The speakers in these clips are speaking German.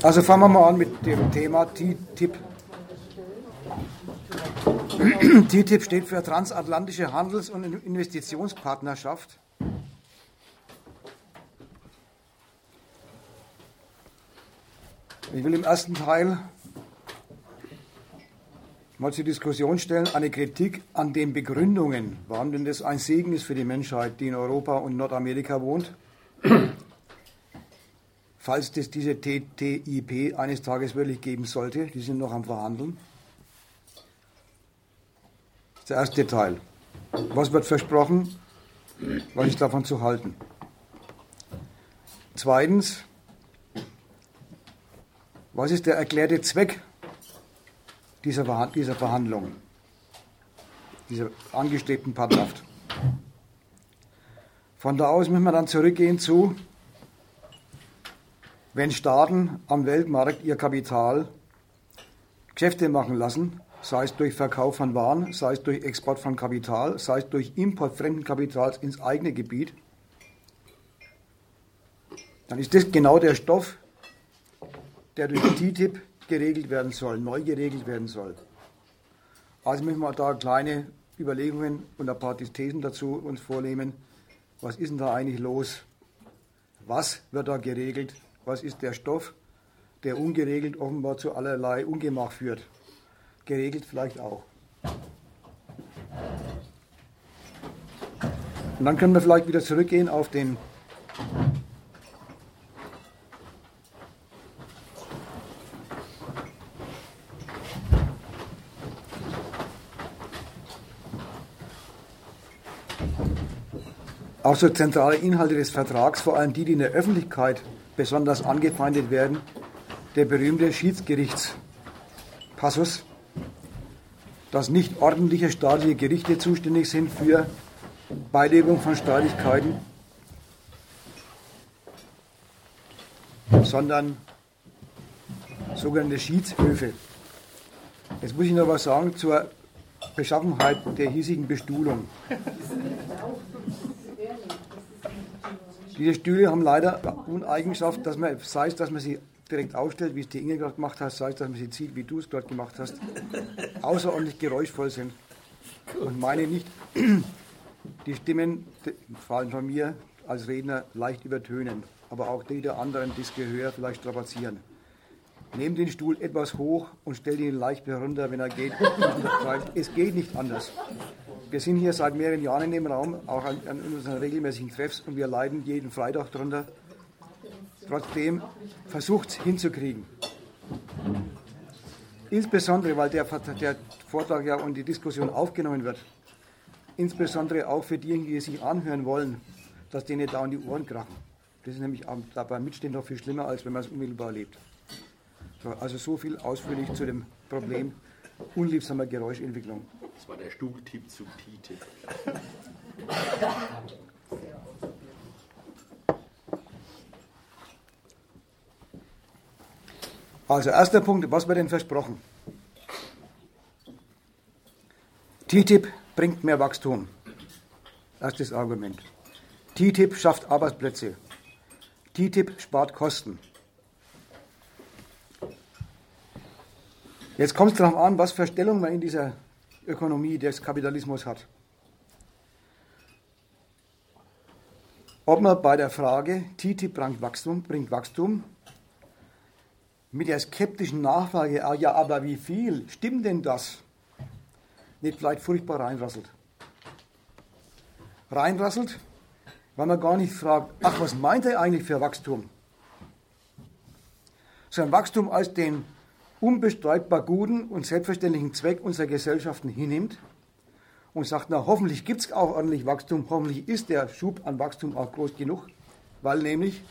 Also fangen wir mal an mit dem Thema TTIP. TTIP steht für Transatlantische Handels- und Investitionspartnerschaft. Ich will im ersten Teil mal zur Diskussion stellen, eine Kritik an den Begründungen, warum denn das ein Segen ist für die Menschheit, die in Europa und Nordamerika wohnt, falls es diese TTIP eines Tages wirklich geben sollte. Die sind noch am Verhandeln. Der erste Teil. Was wird versprochen? Was ist davon zu halten? Zweitens, was ist der erklärte Zweck dieser, dieser Verhandlungen, dieser angestrebten Partnerschaft? Von da aus müssen wir dann zurückgehen zu, wenn Staaten am Weltmarkt ihr Kapital Geschäfte machen lassen, sei es durch Verkauf von Waren, sei es durch Export von Kapital, sei es durch Import fremden Kapitals ins eigene Gebiet, dann ist das genau der Stoff, der durch TTIP geregelt werden soll, neu geregelt werden soll. Also müssen wir da kleine Überlegungen und ein paar Thesen dazu uns vornehmen. Was ist denn da eigentlich los? Was wird da geregelt? Was ist der Stoff, der ungeregelt offenbar zu allerlei Ungemach führt? Geregelt vielleicht auch. Und dann können wir vielleicht wieder zurückgehen auf den Auch so zentrale Inhalte des Vertrags, vor allem die, die in der Öffentlichkeit besonders angefeindet werden, der berühmte Schiedsgerichtspassus, dass nicht ordentliche staatliche Gerichte zuständig sind für Beilegung von Streitigkeiten, sondern sogenannte Schiedshöfe. Jetzt muss ich noch was sagen zur Beschaffenheit der hiesigen Bestuhlung. Diese Stühle haben leider die Uneigenschaft, dass man, sei es, dass man sie direkt aufstellt, wie es die Inge gerade gemacht hat, sei es, dass man sie zieht, wie du es gerade gemacht hast, außerordentlich geräuschvoll sind. Und meine nicht, die Stimmen, vor allem von mir als Redner, leicht übertönen, aber auch die der anderen das Gehör vielleicht strapazieren. Nehmt den Stuhl etwas hoch und stellt ihn leicht herunter, wenn er geht. es geht nicht anders. Wir sind hier seit mehreren Jahren in dem Raum, auch an, an unseren regelmäßigen Treffs, und wir leiden jeden Freitag darunter. Trotzdem versucht es hinzukriegen. Insbesondere, weil der, der Vortrag ja und die Diskussion aufgenommen wird. Insbesondere auch für diejenigen, die sich anhören wollen, dass denen da in die Ohren krachen. Das ist nämlich dabei Mitstehen noch viel schlimmer, als wenn man es unmittelbar erlebt. So, also so viel ausführlich zu dem Problem unliebsamer Geräuschentwicklung. Das war der Stuhltipp zu TTIP. Also erster Punkt, was wird denn versprochen? TTIP bringt mehr Wachstum. Erstes Argument. TTIP schafft Arbeitsplätze. TTIP spart Kosten. Jetzt kommt es darauf an, was für Stellung man in dieser Ökonomie des Kapitalismus hat. Ob man bei der Frage, TTIP bringt Wachstum, bringt Wachstum, mit der skeptischen Nachfrage, ah ja, aber wie viel, stimmt denn das? Nicht vielleicht furchtbar reinrasselt. Reinrasselt, weil man gar nicht fragt, ach, was meint er eigentlich für Wachstum? Sondern Wachstum als den unbestreitbar guten und selbstverständlichen Zweck unserer Gesellschaften hinnimmt und sagt, na hoffentlich gibt es auch ordentlich Wachstum, hoffentlich ist der Schub an Wachstum auch groß genug, weil nämlich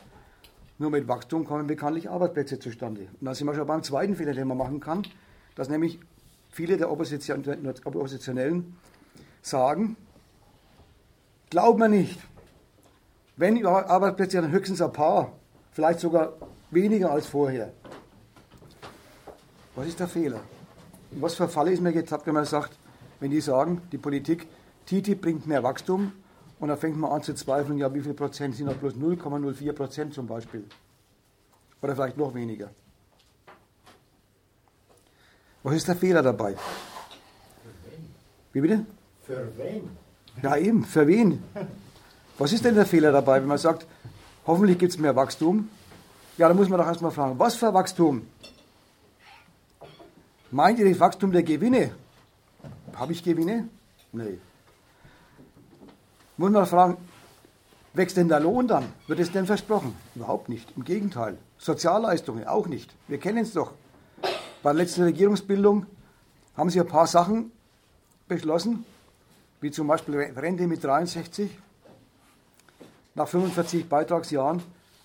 nur mit Wachstum kommen bekanntlich Arbeitsplätze zustande. Und da sind wir schon beim zweiten Fehler, den man machen kann, dass nämlich viele der Opposition, Oppositionellen sagen, glaubt man nicht, wenn Arbeitsplätze dann höchstens ein paar, vielleicht sogar weniger als vorher, was ist der Fehler? was für Falle ist mir getappt, wenn man sagt, wenn die sagen, die Politik, TTIP bringt mehr Wachstum und dann fängt man an zu zweifeln, ja, wie viel Prozent sind noch bloß 0,04 Prozent zum Beispiel. Oder vielleicht noch weniger. Was ist der Fehler dabei? Wie bitte? Für wen? Ja, eben, für wen? Was ist denn der Fehler dabei, wenn man sagt, hoffentlich gibt es mehr Wachstum? Ja, da muss man doch erstmal fragen, was für Wachstum? Meint ihr das Wachstum der Gewinne? Habe ich Gewinne? Nee. Muss man fragen, wächst denn der Lohn dann? Wird es denn versprochen? Überhaupt nicht. Im Gegenteil. Sozialleistungen auch nicht. Wir kennen es doch. Bei der letzten Regierungsbildung haben sie ein paar Sachen beschlossen, wie zum Beispiel Rente mit 63, nach 45 Beitragsjahren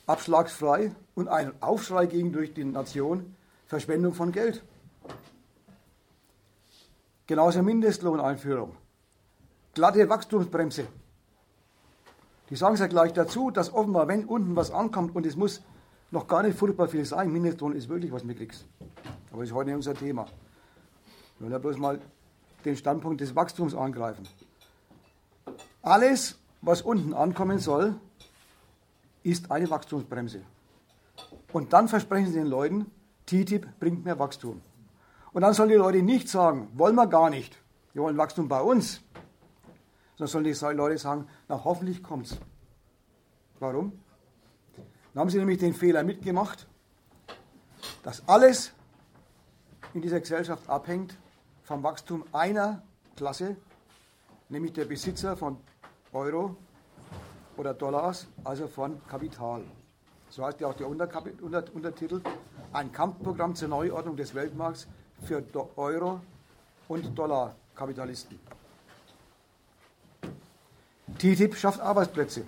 abschlagsfrei und ein Aufschrei gegen durch die Nation Verschwendung von Geld. Genauso Mindestlohneinführung. Glatte Wachstumsbremse. Die sagen es ja gleich dazu, dass offenbar, wenn unten was ankommt und es muss noch gar nicht furchtbar viel sein, Mindestlohn ist wirklich was mitkriegst. Aber das ist heute nicht unser Thema. Wir wollen ja bloß mal den Standpunkt des Wachstums angreifen. Alles, was unten ankommen soll, ist eine Wachstumsbremse. Und dann versprechen sie den Leuten, TTIP bringt mehr Wachstum. Und dann sollen die Leute nicht sagen, wollen wir gar nicht, wir wollen Wachstum bei uns. Sondern sollen die Leute sagen, na hoffentlich kommt's. Warum? Dann haben sie nämlich den Fehler mitgemacht, dass alles in dieser Gesellschaft abhängt vom Wachstum einer Klasse, nämlich der Besitzer von Euro oder Dollars, also von Kapital. So heißt ja auch der Untertitel, ein Kampfprogramm zur Neuordnung des Weltmarkts für Euro- und Dollarkapitalisten. TTIP schafft Arbeitsplätze.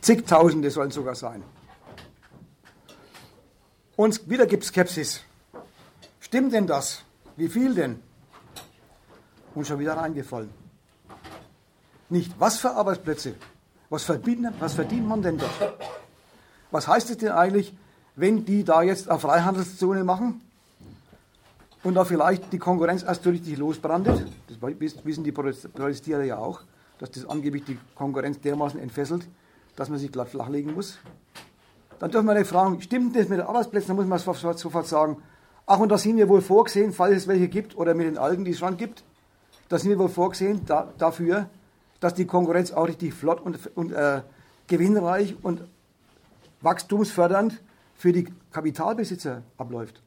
Zigtausende sollen sogar sein. Und wieder gibt es Skepsis. Stimmt denn das? Wie viel denn? Und schon wieder reingefallen. Nicht, was für Arbeitsplätze? Was verdient, was verdient man denn dort? Was heißt es denn eigentlich, wenn die da jetzt eine Freihandelszone machen und da vielleicht die Konkurrenz erst so richtig losbrandet? Das wissen die Protestierer ja auch, dass das angeblich die Konkurrenz dermaßen entfesselt, dass man sich glatt flachlegen muss. Dann dürfen wir nicht fragen, stimmt das mit den Arbeitsplätzen? Dann muss man sofort sagen, ach, und da sind wir wohl vorgesehen, falls es welche gibt, oder mit den Algen, die es schon gibt, da sind wir wohl vorgesehen da, dafür, dass die Konkurrenz auch richtig flott und, und äh, gewinnreich und wachstumsfördernd für die Kapitalbesitzer abläuft.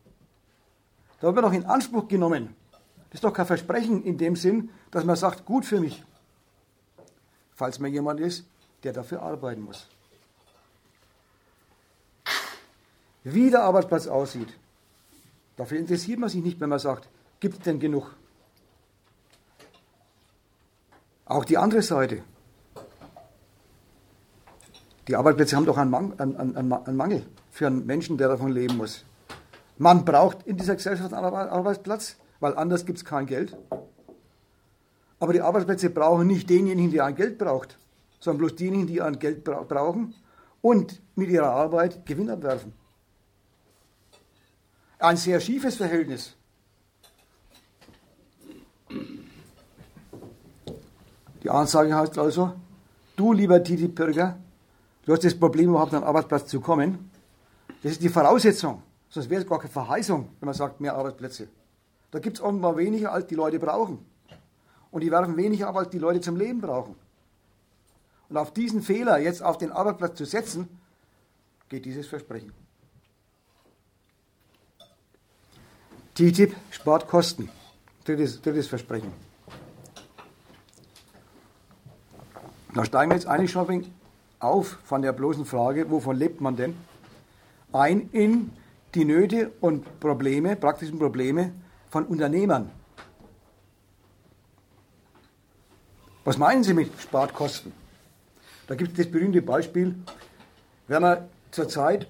Da wird man doch in Anspruch genommen. Das ist doch kein Versprechen in dem Sinn, dass man sagt, gut für mich. Falls mir jemand ist, der dafür arbeiten muss. Wie der Arbeitsplatz aussieht, dafür interessiert man sich nicht, wenn man sagt, gibt es denn genug? Auch die andere Seite. Die Arbeitsplätze haben doch einen, Mang einen, einen, einen Mangel für einen Menschen, der davon leben muss. Man braucht in dieser Gesellschaft einen Arbeitsplatz, weil anders gibt es kein Geld. Aber die Arbeitsplätze brauchen nicht denjenigen, der ein Geld braucht sondern bloß diejenigen, die an Geld brauchen und mit ihrer Arbeit Gewinn abwerfen. Ein sehr schiefes Verhältnis. Die Ansage heißt also, du lieber Titi Bürger, du hast das Problem, überhaupt an den Arbeitsplatz zu kommen. Das ist die Voraussetzung. Sonst wäre es gar keine Verheißung, wenn man sagt, mehr Arbeitsplätze. Da gibt es offenbar weniger, als die Leute brauchen. Und die werfen weniger ab, als die Leute zum Leben brauchen. Und auf diesen Fehler jetzt auf den Arbeitsplatz zu setzen, geht dieses Versprechen. TTIP spart Kosten. Drittes, drittes Versprechen. Da steigen wir jetzt eigentlich schon auf von der bloßen Frage, wovon lebt man denn, ein in die Nöte und Probleme, praktischen Probleme von Unternehmern. Was meinen Sie mit spart Kosten? Da gibt es das berühmte Beispiel, wenn man zurzeit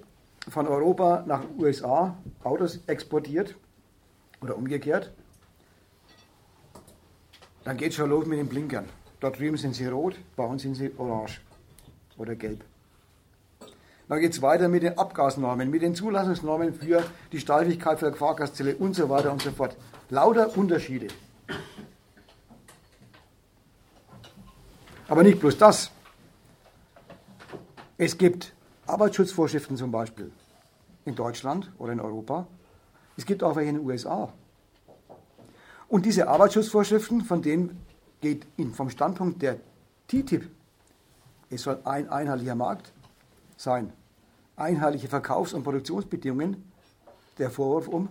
von Europa nach USA Autos exportiert oder umgekehrt, dann geht es schon los mit den Blinkern. Dort drüben sind sie rot, bei uns sind sie orange oder gelb. Dann geht es weiter mit den Abgasnormen, mit den Zulassungsnormen für die Steifigkeit für die Fahrgastzelle und so weiter und so fort. Lauter Unterschiede. Aber nicht bloß das. Es gibt Arbeitsschutzvorschriften zum Beispiel in Deutschland oder in Europa. Es gibt auch welche in den USA. Und diese Arbeitsschutzvorschriften, von denen geht vom Standpunkt der TTIP, es soll ein einheitlicher Markt sein, einheitliche Verkaufs- und Produktionsbedingungen, der Vorwurf um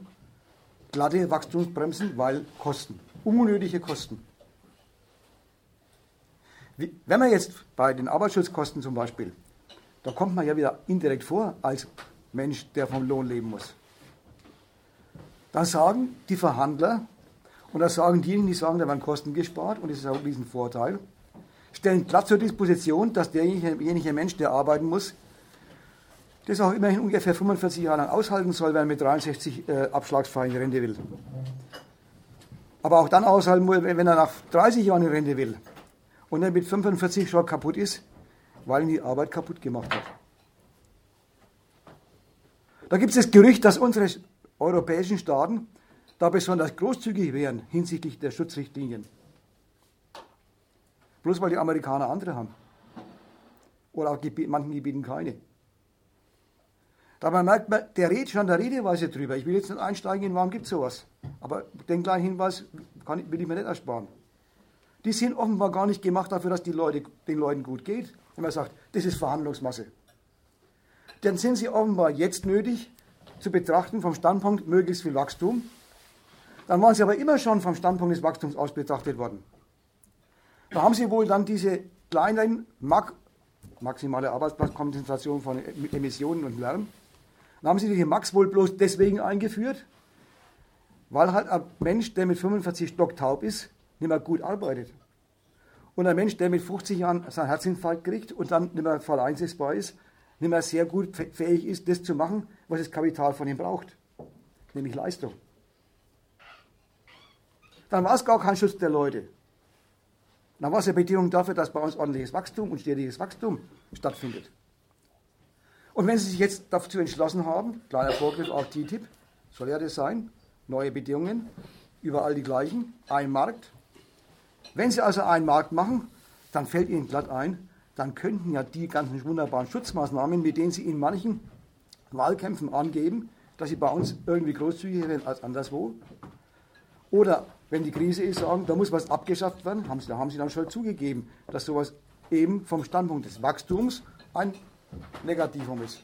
glatte Wachstumsbremsen, weil Kosten, unnötige Kosten. Wenn man jetzt bei den Arbeitsschutzkosten zum Beispiel, da kommt man ja wieder indirekt vor als Mensch, der vom Lohn leben muss. Dann sagen die Verhandler, und das sagen diejenigen, die sagen, da werden Kosten gespart, und das ist auch ein Riesenvorteil, stellen glatt zur Disposition, dass derjenige Mensch, der arbeiten muss, das auch immerhin ungefähr 45 Jahre lang aushalten soll, wenn er mit 63 äh, abschlagsfrei in Rente will. Aber auch dann aushalten muss, wenn er nach 30 Jahren in Rente will und er mit 45 schon kaputt ist, weil ihn die Arbeit kaputt gemacht hat. Da gibt es das Gerücht, dass unsere europäischen Staaten da besonders großzügig wären hinsichtlich der Schutzrichtlinien. Bloß weil die Amerikaner andere haben. Oder auch in manchen Gebieten keine. Dabei merkt man, der redet schon der Redeweise drüber. Ich will jetzt nicht einsteigen in, warum gibt es sowas. Aber den kleinen Hinweis kann, will ich mir nicht ersparen. Die sind offenbar gar nicht gemacht dafür, dass die Leute, den Leuten gut geht. Wenn man sagt, das ist Verhandlungsmasse. Dann sind sie offenbar jetzt nötig zu betrachten vom Standpunkt möglichst viel Wachstum. Dann waren sie aber immer schon vom Standpunkt des Wachstums aus betrachtet worden. Da haben sie wohl dann diese kleinen maximale Arbeitsplatzkonzentration von Emissionen und Lärm dann haben sie die Max wohl bloß deswegen eingeführt, weil halt ein Mensch, der mit 45 Stock taub ist, nicht mehr gut arbeitet. Und ein Mensch, der mit 50 Jahren seinen Herzinfarkt kriegt und dann nicht mehr voll einsetzbar ist, nicht mehr sehr gut fähig ist, das zu machen, was das Kapital von ihm braucht, nämlich Leistung. Dann war es gar kein Schutz der Leute. Dann war es eine Bedingung dafür, dass bei uns ordentliches Wachstum und stetiges Wachstum stattfindet. Und wenn Sie sich jetzt dazu entschlossen haben, kleiner Vorgriff auf TTIP, soll ja das sein, neue Bedingungen, überall die gleichen, ein Markt. Wenn Sie also einen Markt machen, dann fällt Ihnen glatt ein, dann könnten ja die ganzen wunderbaren Schutzmaßnahmen, mit denen Sie in manchen Wahlkämpfen angeben, dass sie bei uns irgendwie großzügiger sind als anderswo. Oder wenn die Krise ist, sagen, da muss was abgeschafft werden, haben sie, da haben sie dann schon zugegeben, dass sowas eben vom Standpunkt des Wachstums ein Negativum ist.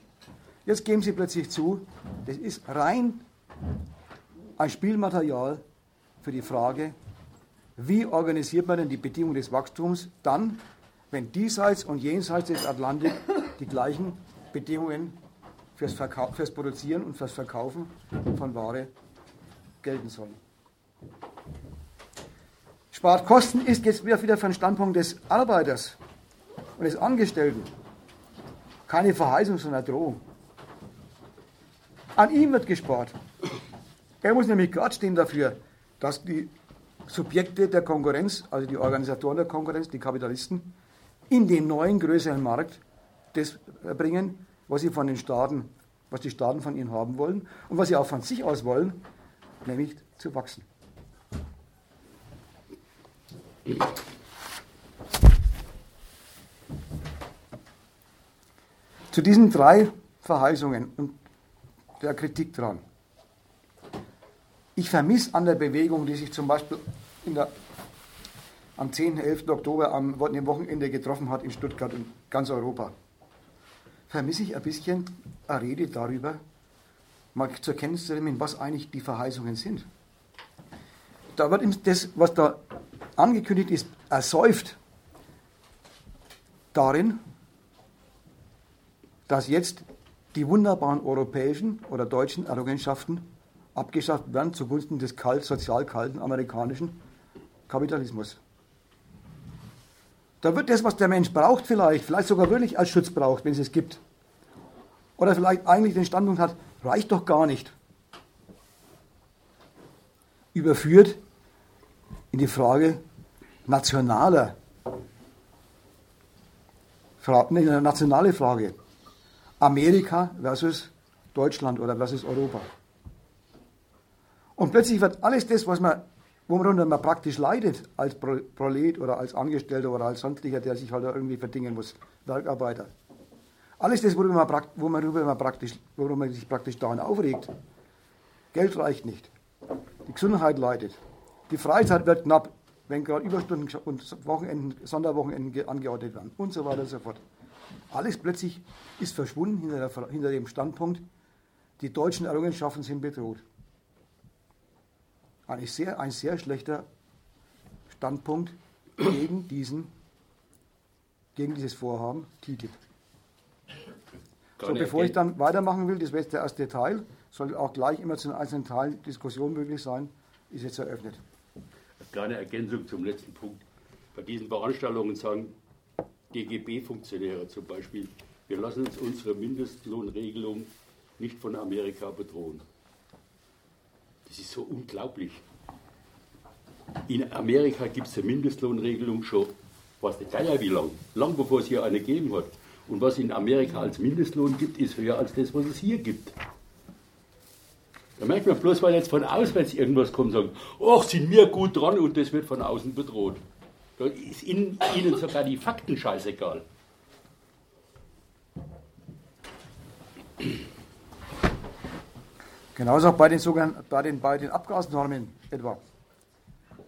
Jetzt geben Sie plötzlich zu, das ist rein ein Spielmaterial für die Frage, wie organisiert man denn die Bedingungen des Wachstums dann, wenn diesseits und jenseits des Atlantik die gleichen Bedingungen fürs, Verkau fürs Produzieren und fürs Verkaufen von Ware gelten sollen. Spart Kosten ist jetzt wieder für den Standpunkt des Arbeiters und des Angestellten. Keine Verheißung, sondern Drohung. An ihm wird gespart. Er muss nämlich gerade stehen dafür, dass die Subjekte der Konkurrenz, also die Organisatoren der Konkurrenz, die Kapitalisten, in den neuen größeren Markt das bringen, was sie von den Staaten, was die Staaten von ihnen haben wollen und was sie auch von sich aus wollen, nämlich zu wachsen. Zu diesen drei Verheißungen und der Kritik dran. Ich vermisse an der Bewegung, die sich zum Beispiel der, am 10. 11. Oktober am dem Wochenende getroffen hat in Stuttgart und ganz Europa, vermisse ich ein bisschen eine Rede darüber, mal zur Kenntnis zu nehmen, was eigentlich die Verheißungen sind. Da wird das, was da angekündigt ist, ersäuft darin, dass jetzt die wunderbaren europäischen oder deutschen Errungenschaften abgeschafft werden zugunsten des kalt, sozial kalten amerikanischen Kapitalismus. Da wird das, was der Mensch braucht, vielleicht, vielleicht sogar wirklich als Schutz braucht, wenn es es gibt. Oder vielleicht eigentlich den Standpunkt hat, reicht doch gar nicht. Überführt in die Frage nationaler, eine nationale Frage. Amerika versus Deutschland oder versus Europa. Und plötzlich wird alles das, was man, worunter man praktisch leidet, als Prolet oder als Angestellter oder als sonstiger, der sich halt irgendwie verdingen muss, Werkarbeiter, Alles das, worüber man, worüber man, praktisch, worüber man sich praktisch daran aufregt. Geld reicht nicht. Die Gesundheit leidet. Die Freizeit wird knapp, wenn gerade Überstunden und Wochenenden, Sonderwochenenden angeordnet werden und so weiter und so fort. Alles plötzlich ist verschwunden hinter, der, hinter dem Standpunkt, die deutschen Errungenschaften sind bedroht. Ein sehr, ein sehr schlechter Standpunkt gegen, diesen, gegen dieses Vorhaben TTIP. So, bevor ich dann weitermachen will, das wäre jetzt der erste Teil, soll auch gleich immer zu den einzelnen Teilen Diskussion möglich sein, ist jetzt eröffnet. Eine kleine Ergänzung zum letzten Punkt. Bei diesen Veranstaltungen sagen DGB-Funktionäre zum Beispiel, wir lassen uns unsere Mindestlohnregelung nicht von Amerika bedrohen. Das ist so unglaublich. In Amerika gibt es eine Mindestlohnregelung schon, was der Geier wie lang, lang bevor es hier eine gegeben hat. Und was in Amerika als Mindestlohn gibt, ist höher als das, was es hier gibt. Da merkt man bloß, weil jetzt von auswärts irgendwas kommt, sagen, ach, sind wir gut dran und das wird von außen bedroht. Da ist ihnen, ihnen sogar die Fakten scheißegal. Genauso auch bei den, sogenannten, bei den, bei den Abgasnormen etwa.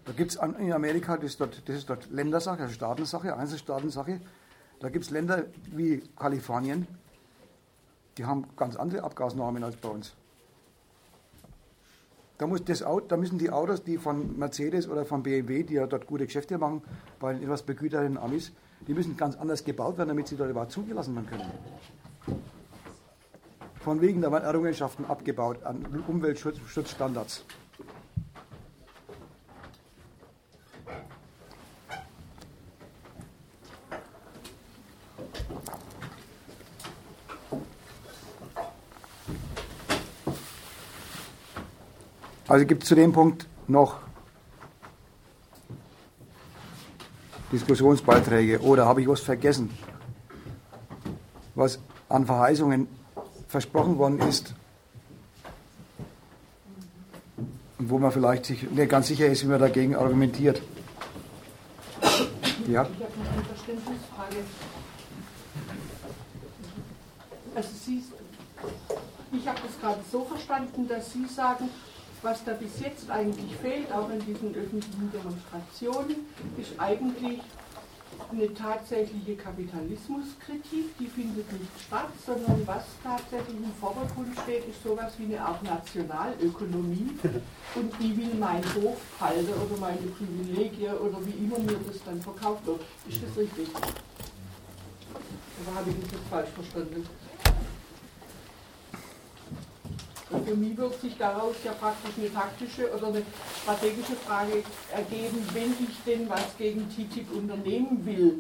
Da gibt es in Amerika, das ist, dort, das ist dort Ländersache, also Staatensache, Einzelstaatensache. Da gibt es Länder wie Kalifornien, die haben ganz andere Abgasnormen als bei uns. Da, muss das, da müssen die Autos, die von Mercedes oder von BMW, die ja dort gute Geschäfte machen, bei den etwas begüterten Amis, die müssen ganz anders gebaut werden, damit sie dort überhaupt zugelassen werden können von wegen der Errungenschaften abgebaut an Umweltschutzstandards. Also gibt es zu dem Punkt noch Diskussionsbeiträge oder habe ich was vergessen, was an Verheißungen versprochen worden ist und wo man vielleicht sich nicht ganz sicher ist, wie man dagegen argumentiert. Ja? Ich habe noch eine Verständnisfrage. Also Sie, ich habe das gerade so verstanden, dass Sie sagen, was da bis jetzt eigentlich fehlt, auch in diesen öffentlichen Demonstrationen, ist eigentlich eine tatsächliche Kapitalismuskritik, die findet nicht statt, sondern was tatsächlich im Vordergrund steht, ist sowas wie eine Art Nationalökonomie und die will mein Hof halten oder meine Privilegien oder wie immer mir das dann verkauft wird. Ist das richtig? Oder habe ich das jetzt falsch verstanden? Und für mich wird sich daraus ja praktisch eine taktische oder eine strategische Frage ergeben, wenn ich denn was gegen TTIP unternehmen will,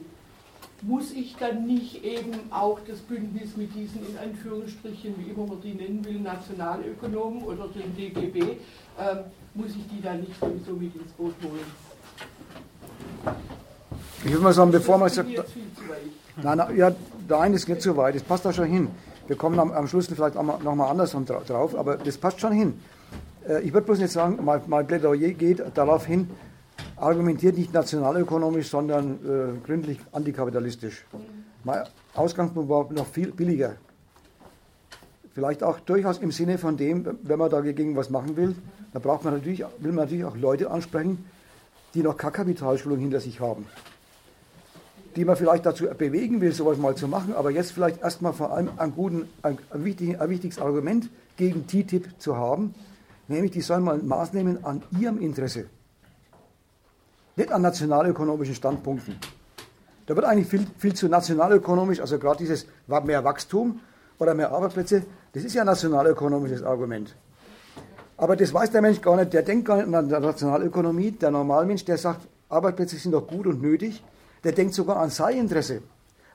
muss ich dann nicht eben auch das Bündnis mit diesen in Anführungsstrichen, wie immer man die nennen will, Nationalökonomen oder den DGB, äh, muss ich die dann nicht sowieso mit ins Boot holen? Ich würde mal sagen, bevor man sagt. Nein, nein, ja, nein, das geht zu weit, das passt da schon hin. Wir kommen am, am Schluss vielleicht nochmal andersrum drauf, aber das passt schon hin. Äh, ich würde bloß nicht sagen, mein, Plädoyer geht darauf hin, argumentiert nicht nationalökonomisch, sondern äh, gründlich antikapitalistisch. Mein Ausgangspunkt war noch viel billiger. Vielleicht auch durchaus im Sinne von dem, wenn man dagegen was machen will, da braucht man natürlich, will man natürlich auch Leute ansprechen, die noch keine Kapitalschulung hinter sich haben die man vielleicht dazu bewegen will, sowas mal zu machen, aber jetzt vielleicht erstmal vor allem ein, guten, ein, ein, wichtig, ein wichtiges Argument gegen TTIP zu haben, nämlich die sollen mal Maß nehmen an ihrem Interesse, nicht an nationalökonomischen Standpunkten. Da wird eigentlich viel, viel zu nationalökonomisch, also gerade dieses mehr Wachstum oder mehr Arbeitsplätze, das ist ja ein nationalökonomisches Argument. Aber das weiß der Mensch gar nicht, der denkt gar nicht an der Nationalökonomie, der Normalmensch, der sagt, Arbeitsplätze sind doch gut und nötig, der denkt sogar an sein Interesse,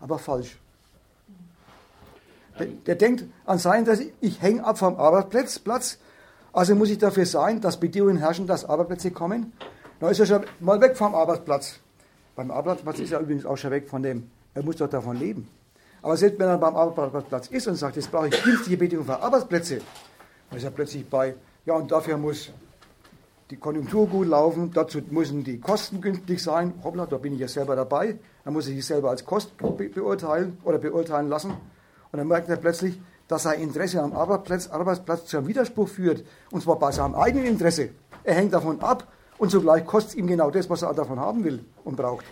aber falsch. Der, der denkt an sein Interesse, ich hänge ab vom Arbeitsplatz, Platz, also muss ich dafür sein, dass Bedingungen herrschen, dass Arbeitsplätze kommen. Dann ist er schon mal weg vom Arbeitsplatz. Beim Arbeitsplatz ist er übrigens auch schon weg von dem, er muss doch davon leben. Aber selbst wenn er beim Arbeitsplatz ist und sagt, jetzt brauche ich günstige Bedingungen für Arbeitsplätze, dann ist er plötzlich bei, ja und dafür muss die Konjunktur gut laufen, dazu müssen die Kosten günstig sein. Hoppla, da bin ich ja selber dabei. Dann muss ich sich selber als Kost beurteilen oder beurteilen lassen. Und Und dann merkt er plötzlich, dass sein Interesse am Arbeitsplatz, Arbeitsplatz zu einem Widerspruch führt. Und zwar bei seinem eigenen Interesse. Er hängt davon ab und zugleich kostet es ihm genau das, was er davon haben will und braucht.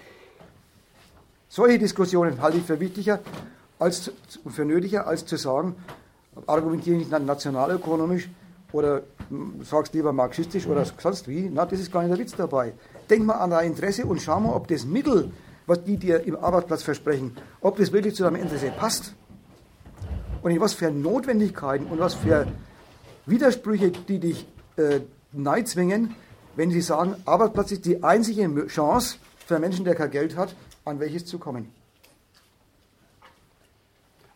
Solche Diskussionen halte ich für wichtiger als für nötiger, als zu sagen, argumentiere nicht nationalökonomisch oder sagst lieber marxistisch oder sonst wie. Na, das ist gar nicht der Witz dabei. Denk mal an dein Interesse und schau mal, ob das Mittel, was die dir im Arbeitsplatz versprechen, ob das wirklich zu deinem Interesse passt. Und in was für Notwendigkeiten und was für Widersprüche, die dich äh, zwingen, wenn sie sagen, Arbeitsplatz ist die einzige Chance für einen Menschen, der kein Geld hat, an welches zu kommen.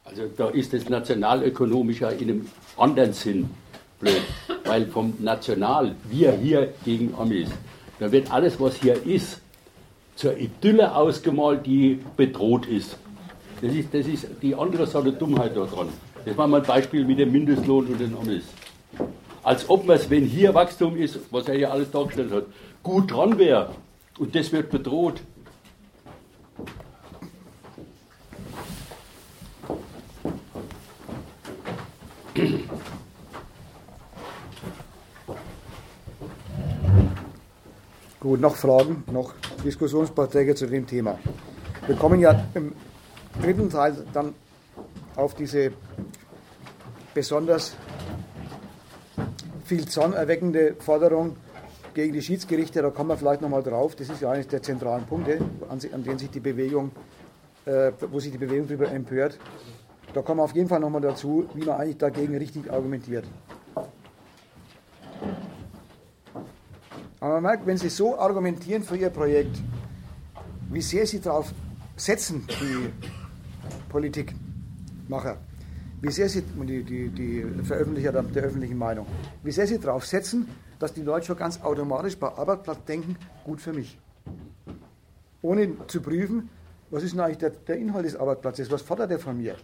Also da ist das nationalökonomisch ja in einem anderen Sinn blöd, weil vom National, wir hier gegen Amis, da wird alles, was hier ist, zur Idylle ausgemalt, die bedroht ist. Das ist, das ist die andere Sache Dummheit daran. Das war mal ein Beispiel mit dem Mindestlohn und den Amis. Als ob man es, wenn hier Wachstum ist, was er hier alles dargestellt hat, gut dran wäre und das wird bedroht. Gut, noch Fragen, noch Diskussionsbeiträge zu dem Thema. Wir kommen ja im dritten Teil dann auf diese besonders viel zornerweckende Forderung gegen die Schiedsgerichte, da kommen wir vielleicht nochmal drauf, das ist ja eines der zentralen Punkte, an denen sich die Bewegung, äh, wo sich die Bewegung darüber empört. Da kommen wir auf jeden Fall nochmal dazu, wie man eigentlich dagegen richtig argumentiert. Aber man merkt, wenn Sie so argumentieren für Ihr Projekt, wie sehr Sie darauf setzen, die Politikmacher, wie sehr Sie, die, die, die Veröffentlicher der, öffentlichen Meinung, wie sehr Sie darauf setzen, dass die Leute schon ganz automatisch bei Arbeitsplatz denken, gut für mich. Ohne zu prüfen, was ist denn eigentlich der, der Inhalt des Arbeitsplatzes, was fordert er von mir?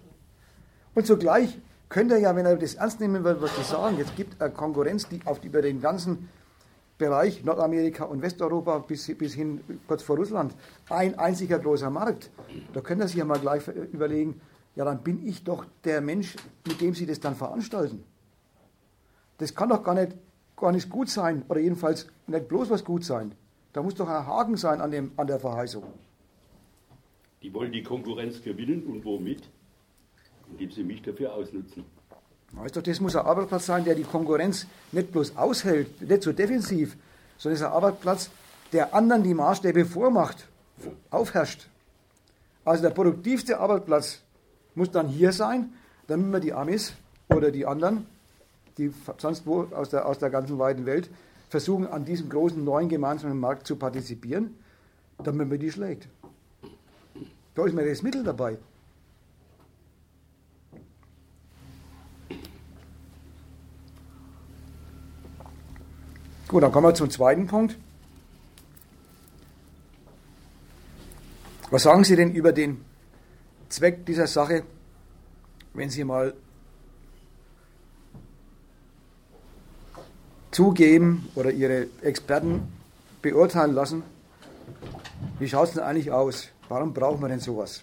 Und zugleich könnte er ja, wenn er das ernst nehmen will, was die sagen, jetzt gibt eine Konkurrenz, die auf über den ganzen Bereich Nordamerika und Westeuropa bis, bis hin kurz vor Russland ein einziger großer Markt. Da können Sie sich ja mal gleich überlegen, ja, dann bin ich doch der Mensch, mit dem Sie das dann veranstalten. Das kann doch gar nicht, gar nicht gut sein, oder jedenfalls nicht bloß was gut sein. Da muss doch ein Haken sein an, dem, an der Verheißung. Die wollen die Konkurrenz gewinnen und womit? Indem sie mich dafür ausnutzen. Weißt das muss ein Arbeitsplatz sein, der die Konkurrenz nicht bloß aushält, nicht so defensiv, sondern es ist ein Arbeitsplatz, der anderen die Maßstäbe vormacht, aufherrscht. Also der produktivste Arbeitsplatz muss dann hier sein, damit wir die Amis oder die anderen, die sonst wo aus der, aus der ganzen weiten Welt versuchen, an diesem großen neuen gemeinsamen Markt zu partizipieren, damit man die schlägt. Da ist mir das Mittel dabei. Gut, dann kommen wir zum zweiten Punkt. Was sagen Sie denn über den Zweck dieser Sache, wenn Sie mal zugeben oder Ihre Experten beurteilen lassen, wie schaut es denn eigentlich aus? Warum brauchen wir denn sowas?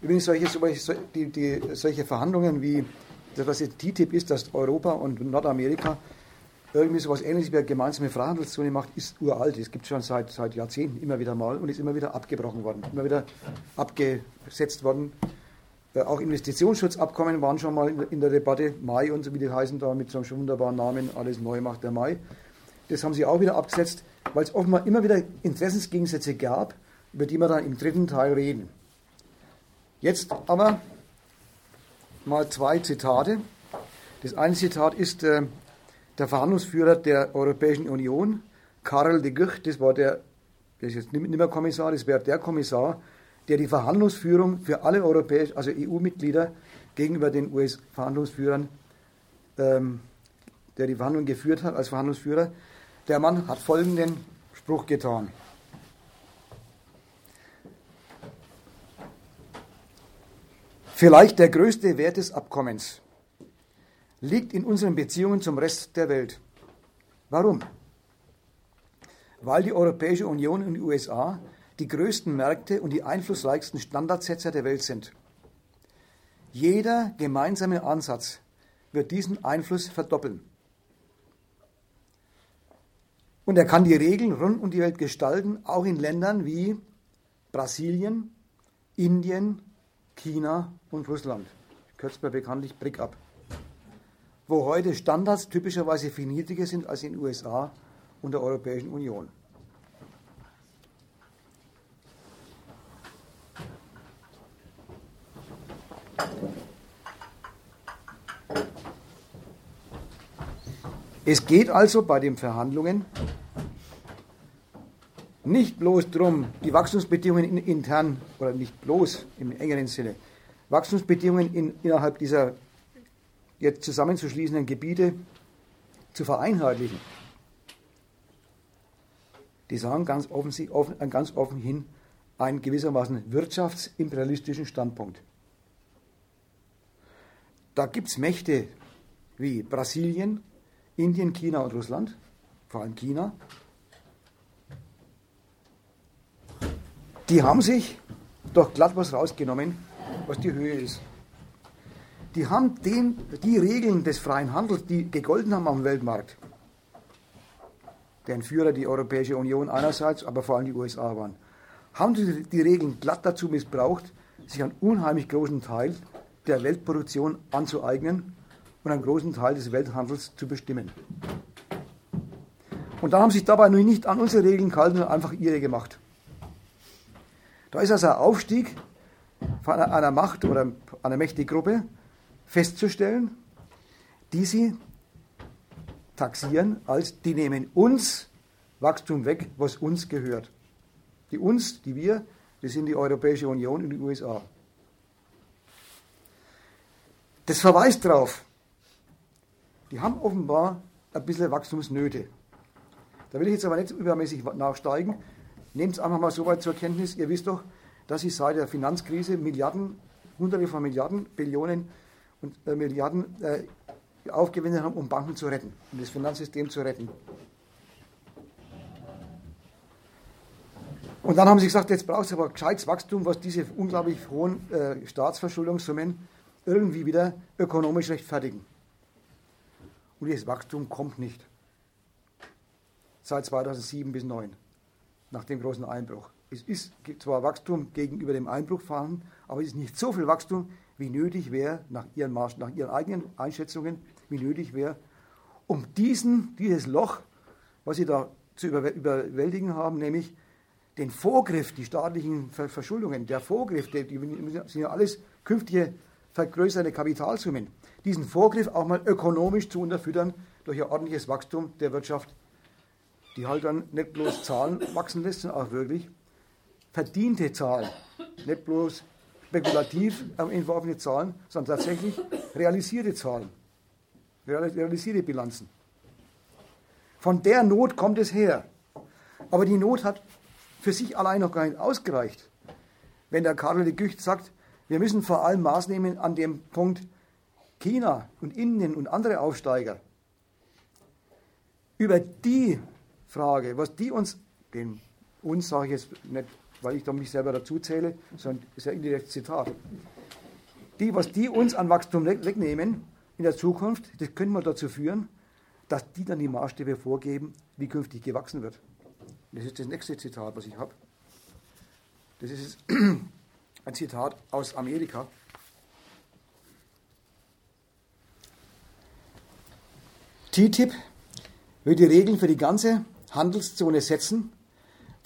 Übrigens, solche, die, die, solche Verhandlungen wie das, was jetzt TTIP ist, dass Europa und Nordamerika irgendwie so etwas ähnliches wie eine gemeinsame Freihandelszone macht, ist uralt. Es gibt schon seit, seit Jahrzehnten immer wieder mal und ist immer wieder abgebrochen worden, immer wieder abgesetzt worden. Äh, auch Investitionsschutzabkommen waren schon mal in, in, der Debatte, Mai und so wie die heißen da mit so einem wunderbaren Namen, alles neu macht der Mai. Das haben sie auch wieder abgesetzt, weil es offenbar immer wieder Interessensgegensätze gab, über die wir dann im dritten Teil reden. Jetzt aber mal zwei Zitate. Das eine Zitat ist äh, der Verhandlungsführer der Europäischen Union, Karel de Gucht, das war der, der ist jetzt nicht mehr Kommissar, das wäre der Kommissar, der die Verhandlungsführung für alle europäischen, also EU-Mitglieder gegenüber den US-Verhandlungsführern, ähm, der die Verhandlungen geführt hat als Verhandlungsführer, der Mann hat folgenden Spruch getan. Vielleicht der größte Wert des Abkommens liegt in unseren Beziehungen zum Rest der Welt. Warum? Weil die Europäische Union und die USA die größten Märkte und die einflussreichsten Standardsetzer der Welt sind. Jeder gemeinsame Ansatz wird diesen Einfluss verdoppeln. Und er kann die Regeln rund um die Welt gestalten, auch in Ländern wie Brasilien, Indien, China und Russland. Kürzt man bekanntlich BRIC ab. Wo heute Standards typischerweise viel niedriger sind als in den USA und der Europäischen Union. Es geht also bei den Verhandlungen nicht bloß darum, die Wachstumsbedingungen intern, oder nicht bloß im engeren Sinne, Wachstumsbedingungen in, innerhalb dieser jetzt zusammenzuschließenden Gebiete zu vereinheitlichen. Die sagen ganz offen, offen, ganz offen hin einen gewissermaßen wirtschaftsimperialistischen Standpunkt. Da gibt es Mächte wie Brasilien, Indien, China und Russland, vor allem China, die haben sich doch glatt was rausgenommen, was die Höhe ist. Die haben den, die Regeln des freien Handels, die gegolten haben am Weltmarkt, deren Führer die Europäische Union einerseits, aber vor allem die USA waren, haben die, die Regeln glatt dazu missbraucht, sich einen unheimlich großen Teil der Weltproduktion anzueignen und einen großen Teil des Welthandels zu bestimmen. Und dann haben sich dabei nur nicht an unsere Regeln gehalten, sondern einfach ihre gemacht. Da ist also ein Aufstieg von einer Macht oder einer mächtigen Gruppe festzustellen, die sie taxieren als, die nehmen uns Wachstum weg, was uns gehört. Die uns, die wir, das sind die Europäische Union und die USA. Das verweist darauf, die haben offenbar ein bisschen Wachstumsnöte. Da will ich jetzt aber nicht übermäßig nachsteigen. Nehmt es einfach mal so weit zur Kenntnis. Ihr wisst doch, dass sie seit der Finanzkrise Milliarden, Hunderte von Milliarden, Billionen Milliarden äh, aufgewendet haben, um Banken zu retten, um das Finanzsystem zu retten. Und dann haben sie gesagt, jetzt braucht es aber gescheites Wachstum, was diese unglaublich hohen äh, Staatsverschuldungssummen irgendwie wieder ökonomisch rechtfertigen. Und dieses Wachstum kommt nicht. Seit 2007 bis 2009, nach dem großen Einbruch. Es ist zwar Wachstum gegenüber dem Einbruch vorhanden, aber es ist nicht so viel Wachstum, wie nötig wäre, nach ihren, nach ihren eigenen Einschätzungen, wie nötig wäre, um diesen, dieses Loch, was sie da zu überwältigen haben, nämlich den Vorgriff, die staatlichen Verschuldungen, der Vorgriff, die sind ja alles künftige vergrößerte Kapitalsummen, diesen Vorgriff auch mal ökonomisch zu unterfüttern durch ein ordentliches Wachstum der Wirtschaft, die halt dann nicht bloß Zahlen wachsen lässt, sondern auch wirklich verdiente Zahlen, nicht bloß spekulativ entworfene Zahlen, sondern tatsächlich realisierte Zahlen, realisierte Bilanzen. Von der Not kommt es her. Aber die Not hat für sich allein noch gar nicht ausgereicht. Wenn der Karl de Gucht sagt, wir müssen vor allem Maßnahmen an dem Punkt China und Indien und andere Aufsteiger über die Frage, was die uns, den uns sage ich jetzt nicht, weil ich da mich selber dazu zähle, sondern ist ja indirekt Zitat, die, was die uns an Wachstum wegnehmen in der Zukunft, das können wir dazu führen, dass die dann die Maßstäbe vorgeben, wie künftig gewachsen wird. Das ist das nächste Zitat, was ich habe. Das ist ein Zitat aus Amerika. TTIP wird die Regeln für die ganze Handelszone setzen,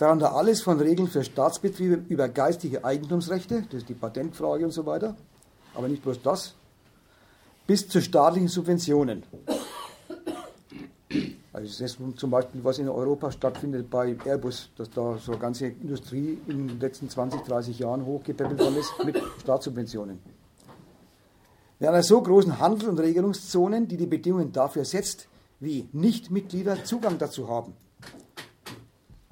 darunter alles von Regeln für Staatsbetriebe über geistige Eigentumsrechte, das ist die Patentfrage und so weiter, aber nicht bloß das, bis zu staatlichen Subventionen. Also das ist zum Beispiel, was in Europa stattfindet bei Airbus, dass da so eine ganze Industrie in den letzten 20, 30 Jahren hochgepäppelt worden ist mit Staatssubventionen. In einer so großen Handel- und Regelungszonen, die die Bedingungen dafür setzt, wie Nichtmitglieder Zugang dazu haben.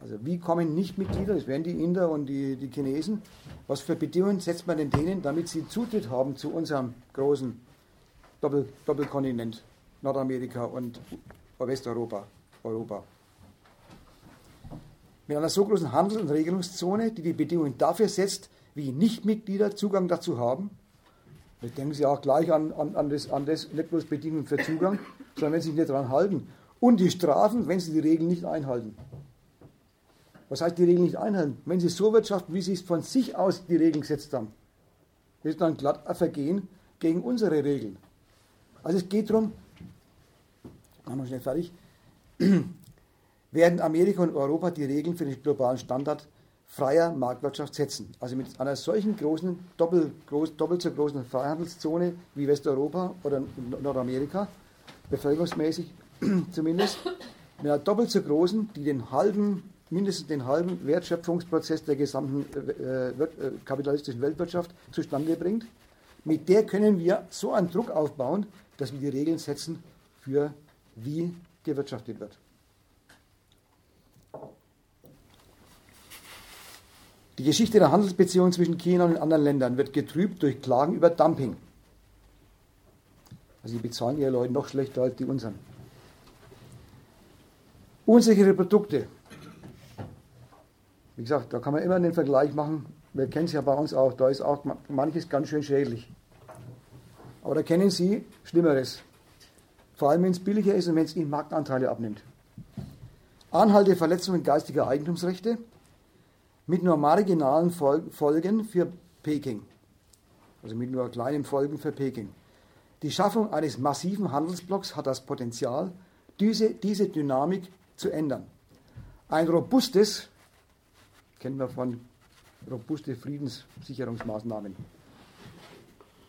Also wie kommen Nichtmitglieder, das wären die Inder und die, die Chinesen, was für Bedingungen setzt man denn denen, damit sie Zutritt haben zu unserem großen Doppel, Doppelkontinent, Nordamerika und Westeuropa, Europa. Mit einer so großen Handels- und Regelungszone, die die Bedingungen dafür setzt, wie Nichtmitglieder Zugang dazu haben, Jetzt denken Sie auch gleich an, an, an, das, an das, nicht bloß Bedingungen für Zugang, sondern wenn Sie sich nicht daran halten. Und die Strafen, wenn Sie die Regeln nicht einhalten. Was heißt die Regeln nicht einhalten? Wenn Sie so wirtschaften, wie Sie es von sich aus die Regeln gesetzt haben, ist dann glatt ein Vergehen gegen unsere Regeln. Also es geht darum, machen wir schnell fertig, werden Amerika und Europa die Regeln für den globalen Standard freier Marktwirtschaft setzen. Also mit einer solchen großen, doppelt, groß, doppelt so großen Freihandelszone wie Westeuropa oder Nordamerika, bevölkerungsmäßig zumindest, mit einer doppelt so großen, die den halben, mindestens den halben Wertschöpfungsprozess der gesamten äh, äh, kapitalistischen Weltwirtschaft zustande bringt. Mit der können wir so einen Druck aufbauen, dass wir die Regeln setzen für wie gewirtschaftet wird. Die Geschichte der Handelsbeziehungen zwischen China und anderen Ländern wird getrübt durch Klagen über Dumping. Also die bezahlen ihre Leute noch schlechter als die unseren. Unsichere Produkte. Wie gesagt, da kann man immer den Vergleich machen. Wir kennen es ja bei uns auch. Da ist auch manches ganz schön schädlich. Aber da kennen Sie Schlimmeres. Vor allem, wenn es billiger ist und wenn es Ihnen Marktanteile abnimmt. Anhalte Verletzungen geistiger Eigentumsrechte mit nur marginalen Folgen für Peking. Also mit nur kleinen Folgen für Peking. Die Schaffung eines massiven Handelsblocks hat das Potenzial, diese, diese Dynamik zu ändern. Ein robustes, kennen wir von robuste Friedenssicherungsmaßnahmen,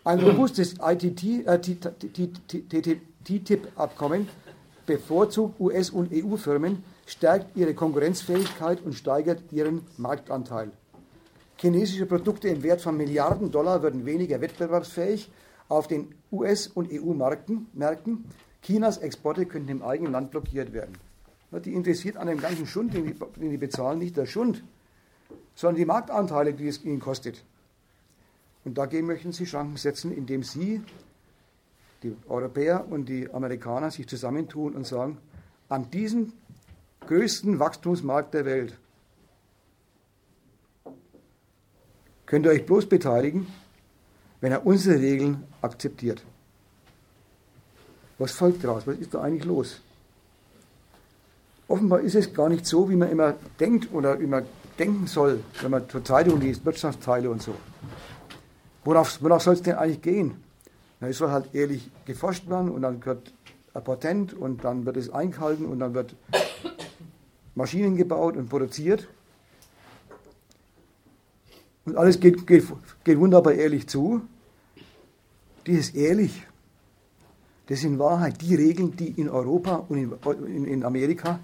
ein robustes TTIP-Abkommen bevorzugt US- und EU-Firmen stärkt ihre Konkurrenzfähigkeit und steigert ihren Marktanteil. Chinesische Produkte im Wert von Milliarden Dollar würden weniger wettbewerbsfähig auf den US- und EU-Märkten. Chinas Exporte könnten im eigenen Land blockiert werden. Die interessiert an dem ganzen Schund, den die, den die bezahlen, nicht der Schund, sondern die Marktanteile, die es ihnen kostet. Und dagegen möchten sie Schranken setzen, indem sie, die Europäer und die Amerikaner, sich zusammentun und sagen, an diesem größten Wachstumsmarkt der Welt. Könnt ihr euch bloß beteiligen, wenn er unsere Regeln akzeptiert. Was folgt daraus? Was ist da eigentlich los? Offenbar ist es gar nicht so, wie man immer denkt oder immer denken soll, wenn man zur Zeitung liest, Wirtschaftsteile und so. Worauf, worauf soll es denn eigentlich gehen? Na, es soll halt ehrlich geforscht werden und dann wird ein Patent und dann wird es eingehalten und dann wird Maschinen gebaut und produziert. Und alles geht, geht, geht wunderbar ehrlich zu. Ist ehrlich. Das sind in Wahrheit die Regeln, die in Europa und in, in Amerika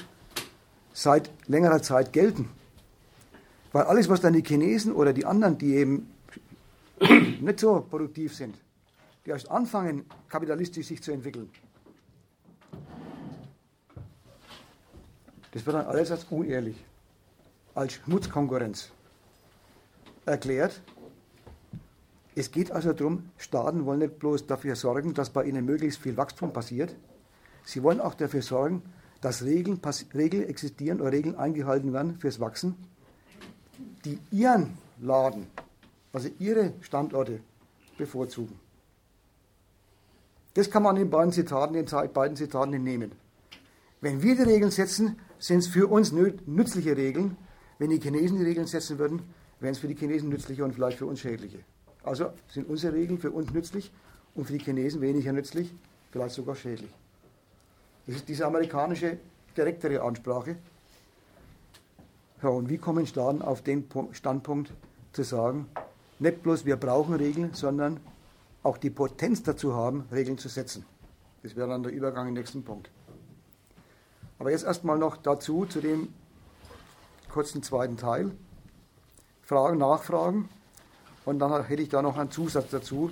seit längerer Zeit gelten. Weil alles, was dann die Chinesen oder die anderen, die eben nicht so produktiv sind, die erst anfangen, kapitalistisch sich zu entwickeln, Das wird dann alles als unehrlich, als Schmutzkonkurrenz erklärt. Es geht also darum, Staaten wollen nicht bloß dafür sorgen, dass bei ihnen möglichst viel Wachstum passiert, sie wollen auch dafür sorgen, dass Regeln, Regeln existieren oder Regeln eingehalten werden fürs Wachsen, die ihren Laden, also ihre Standorte bevorzugen. Das kann man in beiden Zitaten, in beiden Zitaten entnehmen. Wenn wir die Regeln setzen, sind es für uns nützliche Regeln. Wenn die Chinesen die Regeln setzen würden, wären es für die Chinesen nützliche und vielleicht für uns schädliche. Also sind unsere Regeln für uns nützlich und für die Chinesen weniger nützlich, vielleicht sogar schädlich. Das ist diese amerikanische direktere Ansprache. Ja, und wie kommen Staaten auf den Standpunkt zu sagen, nicht bloß wir brauchen Regeln, sondern auch die Potenz dazu haben, Regeln zu setzen. Das wäre dann der Übergang im nächsten Punkt. Aber jetzt erstmal noch dazu, zu dem kurzen zweiten Teil. Fragen, Nachfragen. Und dann hätte ich da noch einen Zusatz dazu,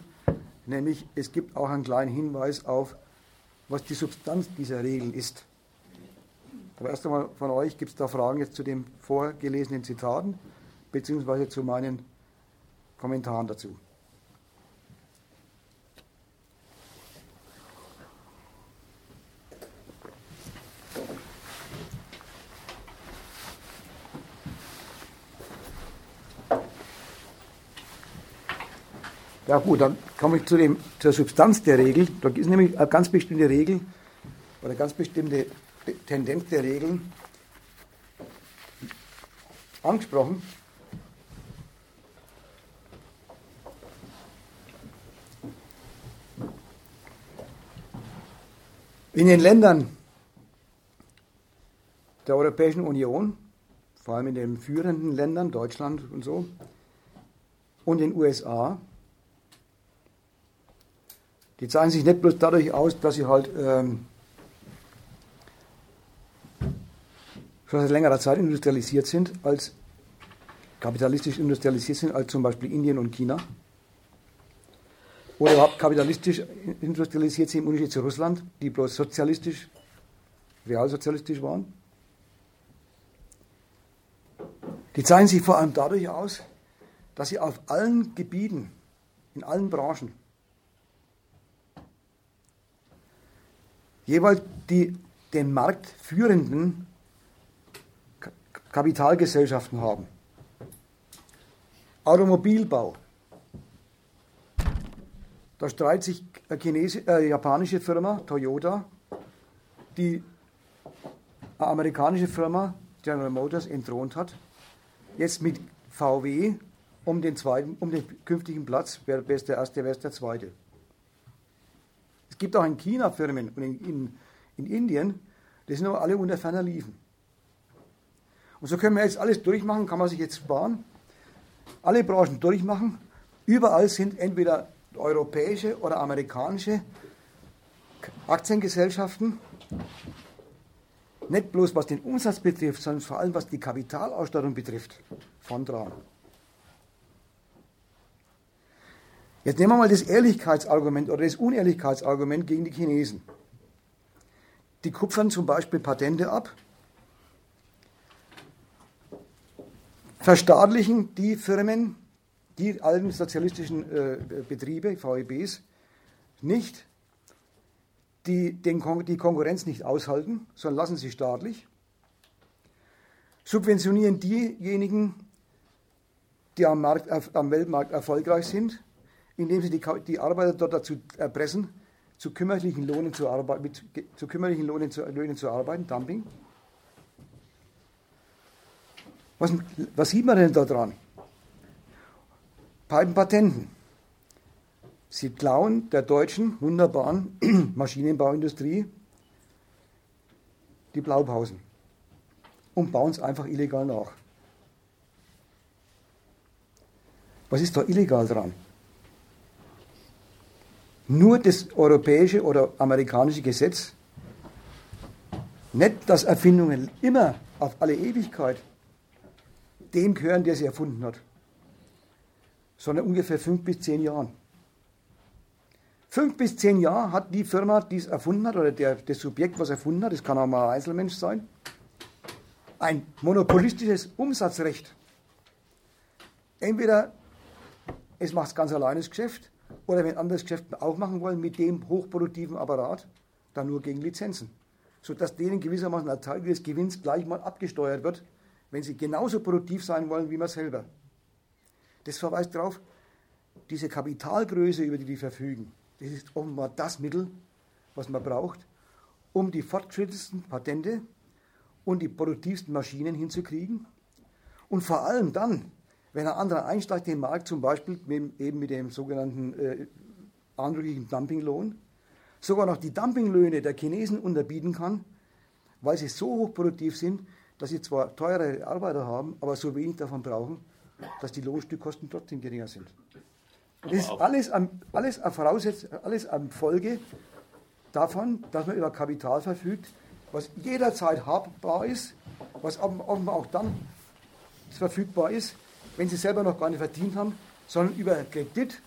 nämlich es gibt auch einen kleinen Hinweis auf, was die Substanz dieser Regeln ist. Aber erst einmal von euch gibt es da Fragen jetzt zu den vorgelesenen Zitaten, beziehungsweise zu meinen Kommentaren dazu. Ja gut, dann komme ich zu dem, zur Substanz der Regel. Da ist nämlich eine ganz bestimmte Regel oder eine ganz bestimmte Tendenz der Regeln angesprochen. In den Ländern der Europäischen Union, vor allem in den führenden Ländern, Deutschland und so, und den USA, die zeichnen sich nicht bloß dadurch aus, dass sie halt ähm, schon seit längerer Zeit industrialisiert sind, als kapitalistisch industrialisiert sind, als zum Beispiel Indien und China. Oder überhaupt kapitalistisch industrialisiert sind im Unterschied zu Russland, die bloß sozialistisch, realsozialistisch waren. Die zeichnen sich vor allem dadurch aus, dass sie auf allen Gebieten, in allen Branchen, jeweils die den Markt führenden Kapitalgesellschaften haben. Automobilbau. Da streitet sich eine Chinesi äh, japanische Firma, Toyota, die eine amerikanische Firma, General Motors, entthront hat, jetzt mit VW um den, zweiten, um den künftigen Platz, wer ist der erste, wer ist der zweite. Es gibt auch in China Firmen und in, in, in Indien, die sind aber alle unter ferner Liefen. Und so können wir jetzt alles durchmachen, kann man sich jetzt sparen, alle Branchen durchmachen. Überall sind entweder europäische oder amerikanische Aktiengesellschaften, nicht bloß was den Umsatz betrifft, sondern vor allem was die Kapitalausstattung betrifft, von dran. Jetzt nehmen wir mal das Ehrlichkeitsargument oder das Unehrlichkeitsargument gegen die Chinesen. Die kupfern zum Beispiel Patente ab, verstaatlichen die Firmen, die alten sozialistischen äh, Betriebe, VEBs, nicht, die den Kon die Konkurrenz nicht aushalten, sondern lassen sie staatlich, subventionieren diejenigen, die am, Markt, am Weltmarkt erfolgreich sind, indem sie die, die Arbeiter dort dazu erpressen, zu kümmerlichen Lohnen zu, arbeiten, mit, zu, kümmerlichen Lohnen zu, Löhnen zu arbeiten, Dumping. Was, was sieht man denn da dran? Bei den Patenten. Sie klauen der deutschen wunderbaren Maschinenbauindustrie die Blaupausen und bauen es einfach illegal nach. Was ist da illegal dran? nur das europäische oder amerikanische Gesetz, nicht, dass Erfindungen immer auf alle Ewigkeit dem gehören, der sie erfunden hat, sondern ungefähr fünf bis zehn Jahren. Fünf bis zehn Jahre hat die Firma, die es erfunden hat, oder der, das Subjekt, was erfunden hat, das kann auch mal ein Einzelmensch sein, ein monopolistisches Umsatzrecht. Entweder es macht ganz alleine das Geschäft, oder wenn andere das Geschäft auch machen wollen, mit dem hochproduktiven Apparat, dann nur gegen Lizenzen. Sodass denen gewissermaßen ein Teil des Gewinns gleich mal abgesteuert wird, wenn sie genauso produktiv sein wollen wie man selber. Das verweist darauf, diese Kapitalgröße, über die die verfügen, das ist offenbar das Mittel, was man braucht, um die fortschrittlichsten Patente und die produktivsten Maschinen hinzukriegen. Und vor allem dann, wenn ein anderer einsteigt in den Markt, zum Beispiel mit, eben mit dem sogenannten äh, andrücklichen Dumpinglohn, sogar noch die Dumpinglöhne der Chinesen unterbieten kann, weil sie so hochproduktiv sind, dass sie zwar teure Arbeiter haben, aber so wenig davon brauchen, dass die Lohnstückkosten trotzdem geringer sind. das ist alles an, alles, Voraussetz, alles an Folge davon, dass man über Kapital verfügt, was jederzeit habbar ist, was offenbar auch dann verfügbar ist, wenn sie selber noch gar nicht verdient haben, sondern über Kredit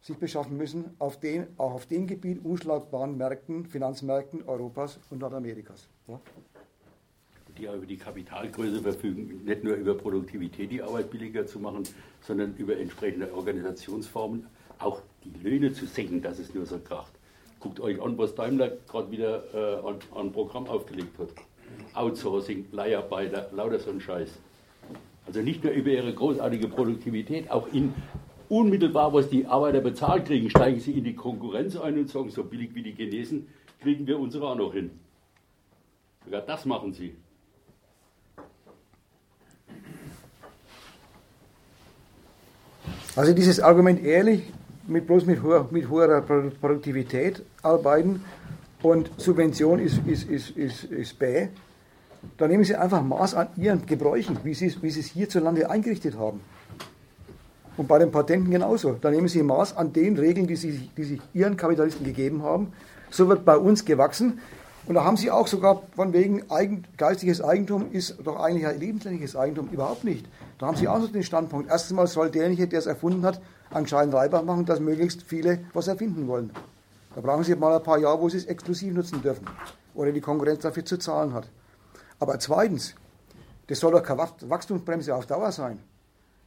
sich beschaffen müssen auf den, auch auf dem Gebiet unschlagbaren Märkten, Finanzmärkten Europas und Nordamerikas. Ja? Die auch über die Kapitalgröße verfügen, nicht nur über Produktivität die Arbeit billiger zu machen, sondern über entsprechende Organisationsformen auch die Löhne zu senken, dass es nur so kracht. Guckt euch an, was Daimler gerade wieder äh, an, an Programm aufgelegt hat. Outsourcing, Leiharbeiter, lauter so ein Scheiß. Also nicht nur über ihre großartige Produktivität, auch in unmittelbar, was die Arbeiter bezahlt kriegen, steigen sie in die Konkurrenz ein und sagen, so billig wie die Chinesen kriegen wir unsere auch noch hin. Sogar das machen sie. Also dieses Argument ehrlich, mit, bloß mit hoher, mit hoher Produktivität arbeiten und Subvention ist, ist, ist, ist, ist bäh, da nehmen Sie einfach Maß an Ihren Gebräuchen, wie Sie, wie Sie es hierzulande eingerichtet haben. Und bei den Patenten genauso. Da nehmen Sie Maß an den Regeln, die Sie, die Sie Ihren Kapitalisten gegeben haben. So wird bei uns gewachsen. Und da haben Sie auch sogar von wegen Eigen, geistiges Eigentum ist doch eigentlich ein lebenslängliches Eigentum. Überhaupt nicht. Da haben Sie auch so den Standpunkt. Erstens mal soll derjenige, der es erfunden hat, anscheinend Reibach machen, dass möglichst viele was erfinden wollen. Da brauchen Sie mal ein paar Jahre, wo Sie es exklusiv nutzen dürfen. Oder die Konkurrenz dafür zu zahlen hat. Aber zweitens, das soll doch keine Wachstumsbremse auf Dauer sein.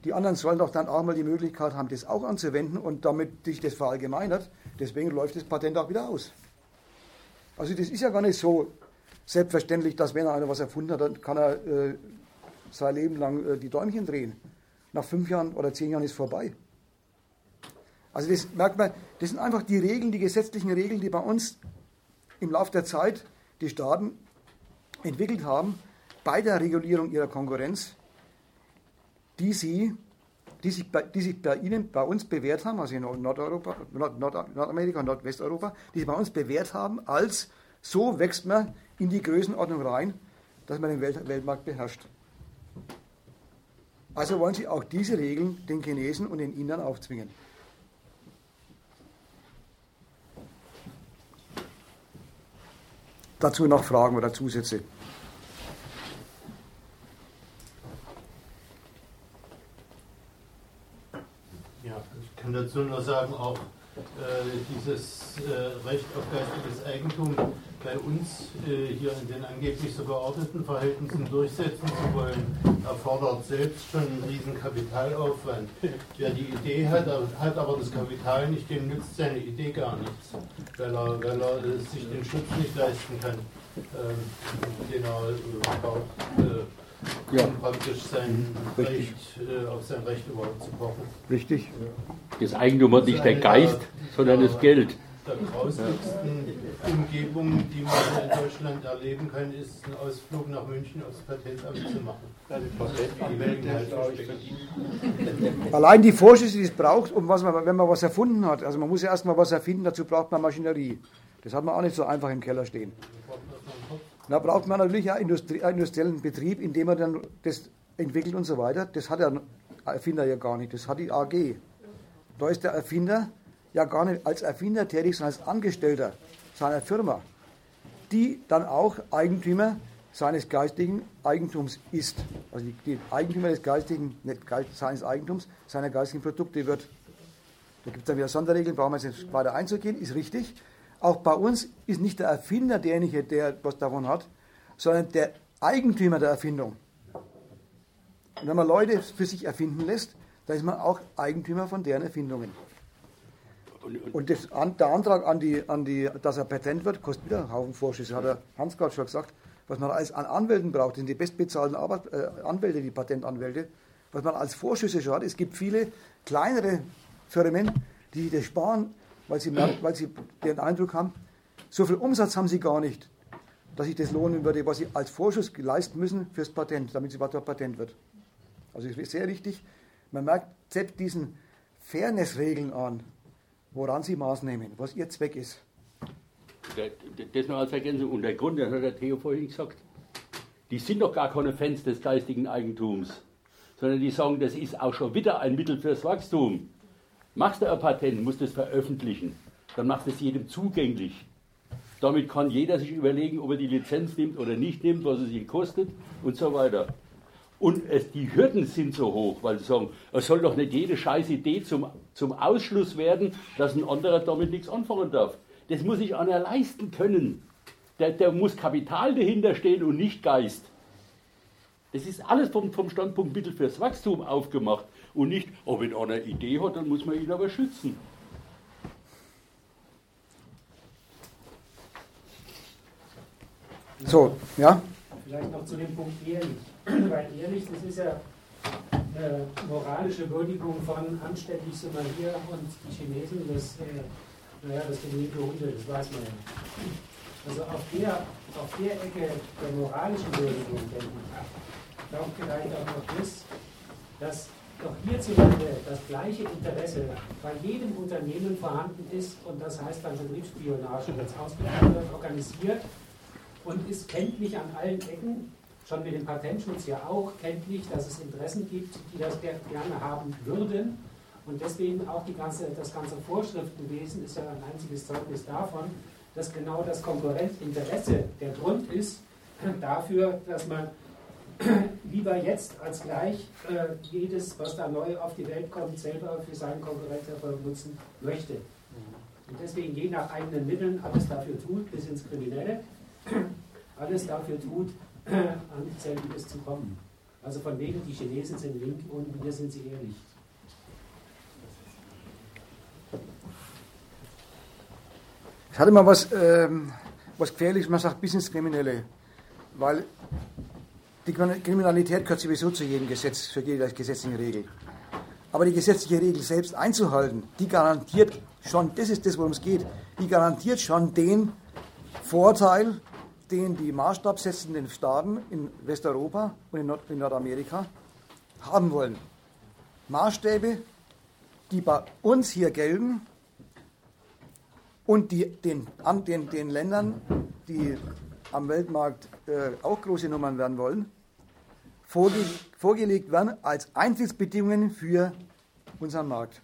Die anderen sollen doch dann auch mal die Möglichkeit haben, das auch anzuwenden und damit sich das verallgemeinert. Deswegen läuft das Patent auch wieder aus. Also das ist ja gar nicht so selbstverständlich, dass wenn einer was erfunden hat, dann kann er äh, sein Leben lang äh, die Däumchen drehen. Nach fünf Jahren oder zehn Jahren ist vorbei. Also das merkt man, das sind einfach die Regeln, die gesetzlichen Regeln, die bei uns im Laufe der Zeit die Staaten entwickelt haben bei der Regulierung ihrer Konkurrenz, die sie die sich, bei, die sich bei Ihnen, bei uns bewährt haben, also in Nordeuropa, Nord, Nord, Nordamerika und Nordwesteuropa, die sich bei uns bewährt haben, als so wächst man in die Größenordnung rein, dass man den Welt, Weltmarkt beherrscht. Also wollen Sie auch diese Regeln den Chinesen und den Indern aufzwingen. Dazu noch Fragen oder Zusätze. Kann dazu nur sagen, auch äh, dieses äh, Recht auf geistiges Eigentum bei uns äh, hier in den angeblich so geordneten Verhältnissen durchsetzen zu wollen, erfordert selbst schon einen riesen Kapitalaufwand. Wer die Idee hat, hat aber das Kapital nicht, dem nützt seine Idee gar nichts, weil er, weil er sich den Schutz nicht leisten kann, ähm, den er äh, braucht. Äh, ja. um praktisch sein Recht, äh, auf sein Recht überhaupt zu pochen. Richtig. Das Eigentum hat nicht der Geist, sondern das Geld. Der grausigsten Umgebung, die man in Deutschland erleben kann, ist ein Ausflug nach München aufs Patentamt zu machen. Allein die Vorschüsse, die es braucht, um was man, wenn man was erfunden hat. Also man muss ja erstmal was erfinden, dazu braucht man Maschinerie. Das hat man auch nicht so einfach im Keller stehen. Da braucht man natürlich einen industriellen Betrieb, in dem man dann das entwickelt und so weiter. Das hat der Erfinder ja gar nicht, das hat die AG. Da ist der Erfinder ja gar nicht als Erfinder tätig, sondern als Angestellter seiner Firma, die dann auch Eigentümer seines geistigen Eigentums ist. Also die, Eigentümer des geistigen, nicht seines Eigentums, seiner geistigen Produkte wird. Da gibt es dann wieder Sonderregeln, brauchen wir jetzt nicht weiter einzugehen, ist richtig. Auch bei uns ist nicht der Erfinder derjenige, der was davon hat, sondern der Eigentümer der Erfindung. Und wenn man Leute für sich erfinden lässt, dann ist man auch Eigentümer von deren Erfindungen. Und das, der Antrag, an die, an die, dass er Patent wird, kostet wieder einen Haufen Vorschüsse, hat der Hans gerade schon gesagt. Was man alles an Anwälten braucht, sind die bestbezahlten Arbeit, äh, Anwälte, die Patentanwälte. Was man als Vorschüsse schon hat, es gibt viele kleinere Firmen, die das sparen, weil sie, merken, weil sie den Eindruck haben, so viel Umsatz haben sie gar nicht, dass sich das lohnen würde, was sie als Vorschuss leisten müssen fürs Patent, damit sie weiter Patent wird. Also es ist sehr wichtig, man merkt selbst diesen Fairness-Regeln an, woran sie Maß nehmen, was ihr Zweck ist. Das noch als Ergänzung. Und der Grund, das hat der Theo vorhin gesagt, die sind doch gar keine Fans des geistigen Eigentums, sondern die sagen, das ist auch schon wieder ein Mittel fürs Wachstum. Machst du ein Patent, musst du es veröffentlichen. Dann machst du es jedem zugänglich. Damit kann jeder sich überlegen, ob er die Lizenz nimmt oder nicht nimmt, was es ihn kostet und so weiter. Und es, die Hürden sind so hoch, weil sie sagen, es soll doch nicht jede scheiß Idee zum, zum Ausschluss werden, dass ein anderer damit nichts anfangen darf. Das muss sich einer leisten können. Der, der muss Kapital dahinter stehen und nicht Geist. Das ist alles vom, vom Standpunkt Mittel fürs Wachstum aufgemacht. Und nicht, oh, wenn einer eine Idee hat, dann muss man ihn aber schützen. So, ja? Vielleicht noch zu dem Punkt ehrlich. Weil ehrlich, das ist ja äh, moralische Würdigung von anständig sind wir hier und die Chinesen, das, äh, naja, das sind linke Hunde, das weiß man ja. Also auf der, auf der Ecke der moralischen Würdigung, denke ich, glaubt vielleicht auch noch das, dass doch hierzulande das gleiche Interesse bei jedem Unternehmen vorhanden ist und das heißt dann Betriebsspionage jetzt ausgeführt wird, organisiert und ist kenntlich an allen Ecken schon mit dem Patentschutz ja auch kenntlich, dass es Interessen gibt, die das gerne haben würden. Und deswegen auch die ganze, das ganze Vorschriftenwesen ist ja ein einziges Zeugnis davon, dass genau das Konkurrentinteresse der Grund ist dafür, dass man lieber jetzt als gleich äh, jedes, was da neu auf die Welt kommt, selber für seinen Konkurrenzerfolg nutzen möchte. Und deswegen je nach eigenen Mitteln alles dafür tut, bis ins Kriminelle, alles dafür tut, an selbiges zu kommen. Also von wegen, die Chinesen sind link und wir sind sie eher nicht. Ich hatte mal was, ähm, was Gefährliches, man sagt bis ins Kriminelle. Weil die Kriminalität gehört sowieso zu jedem Gesetz, für jede gesetzliche Regel. Aber die gesetzliche Regel selbst einzuhalten, die garantiert schon, das ist das, worum es geht, die garantiert schon den Vorteil, den die maßstabsetzenden Staaten in Westeuropa und in, Nord in Nordamerika haben wollen. Maßstäbe, die bei uns hier gelten und die den, den, den Ländern, die am Weltmarkt äh, auch große Nummern werden wollen, vorge vorgelegt werden als Eintrittsbedingungen für unseren Markt.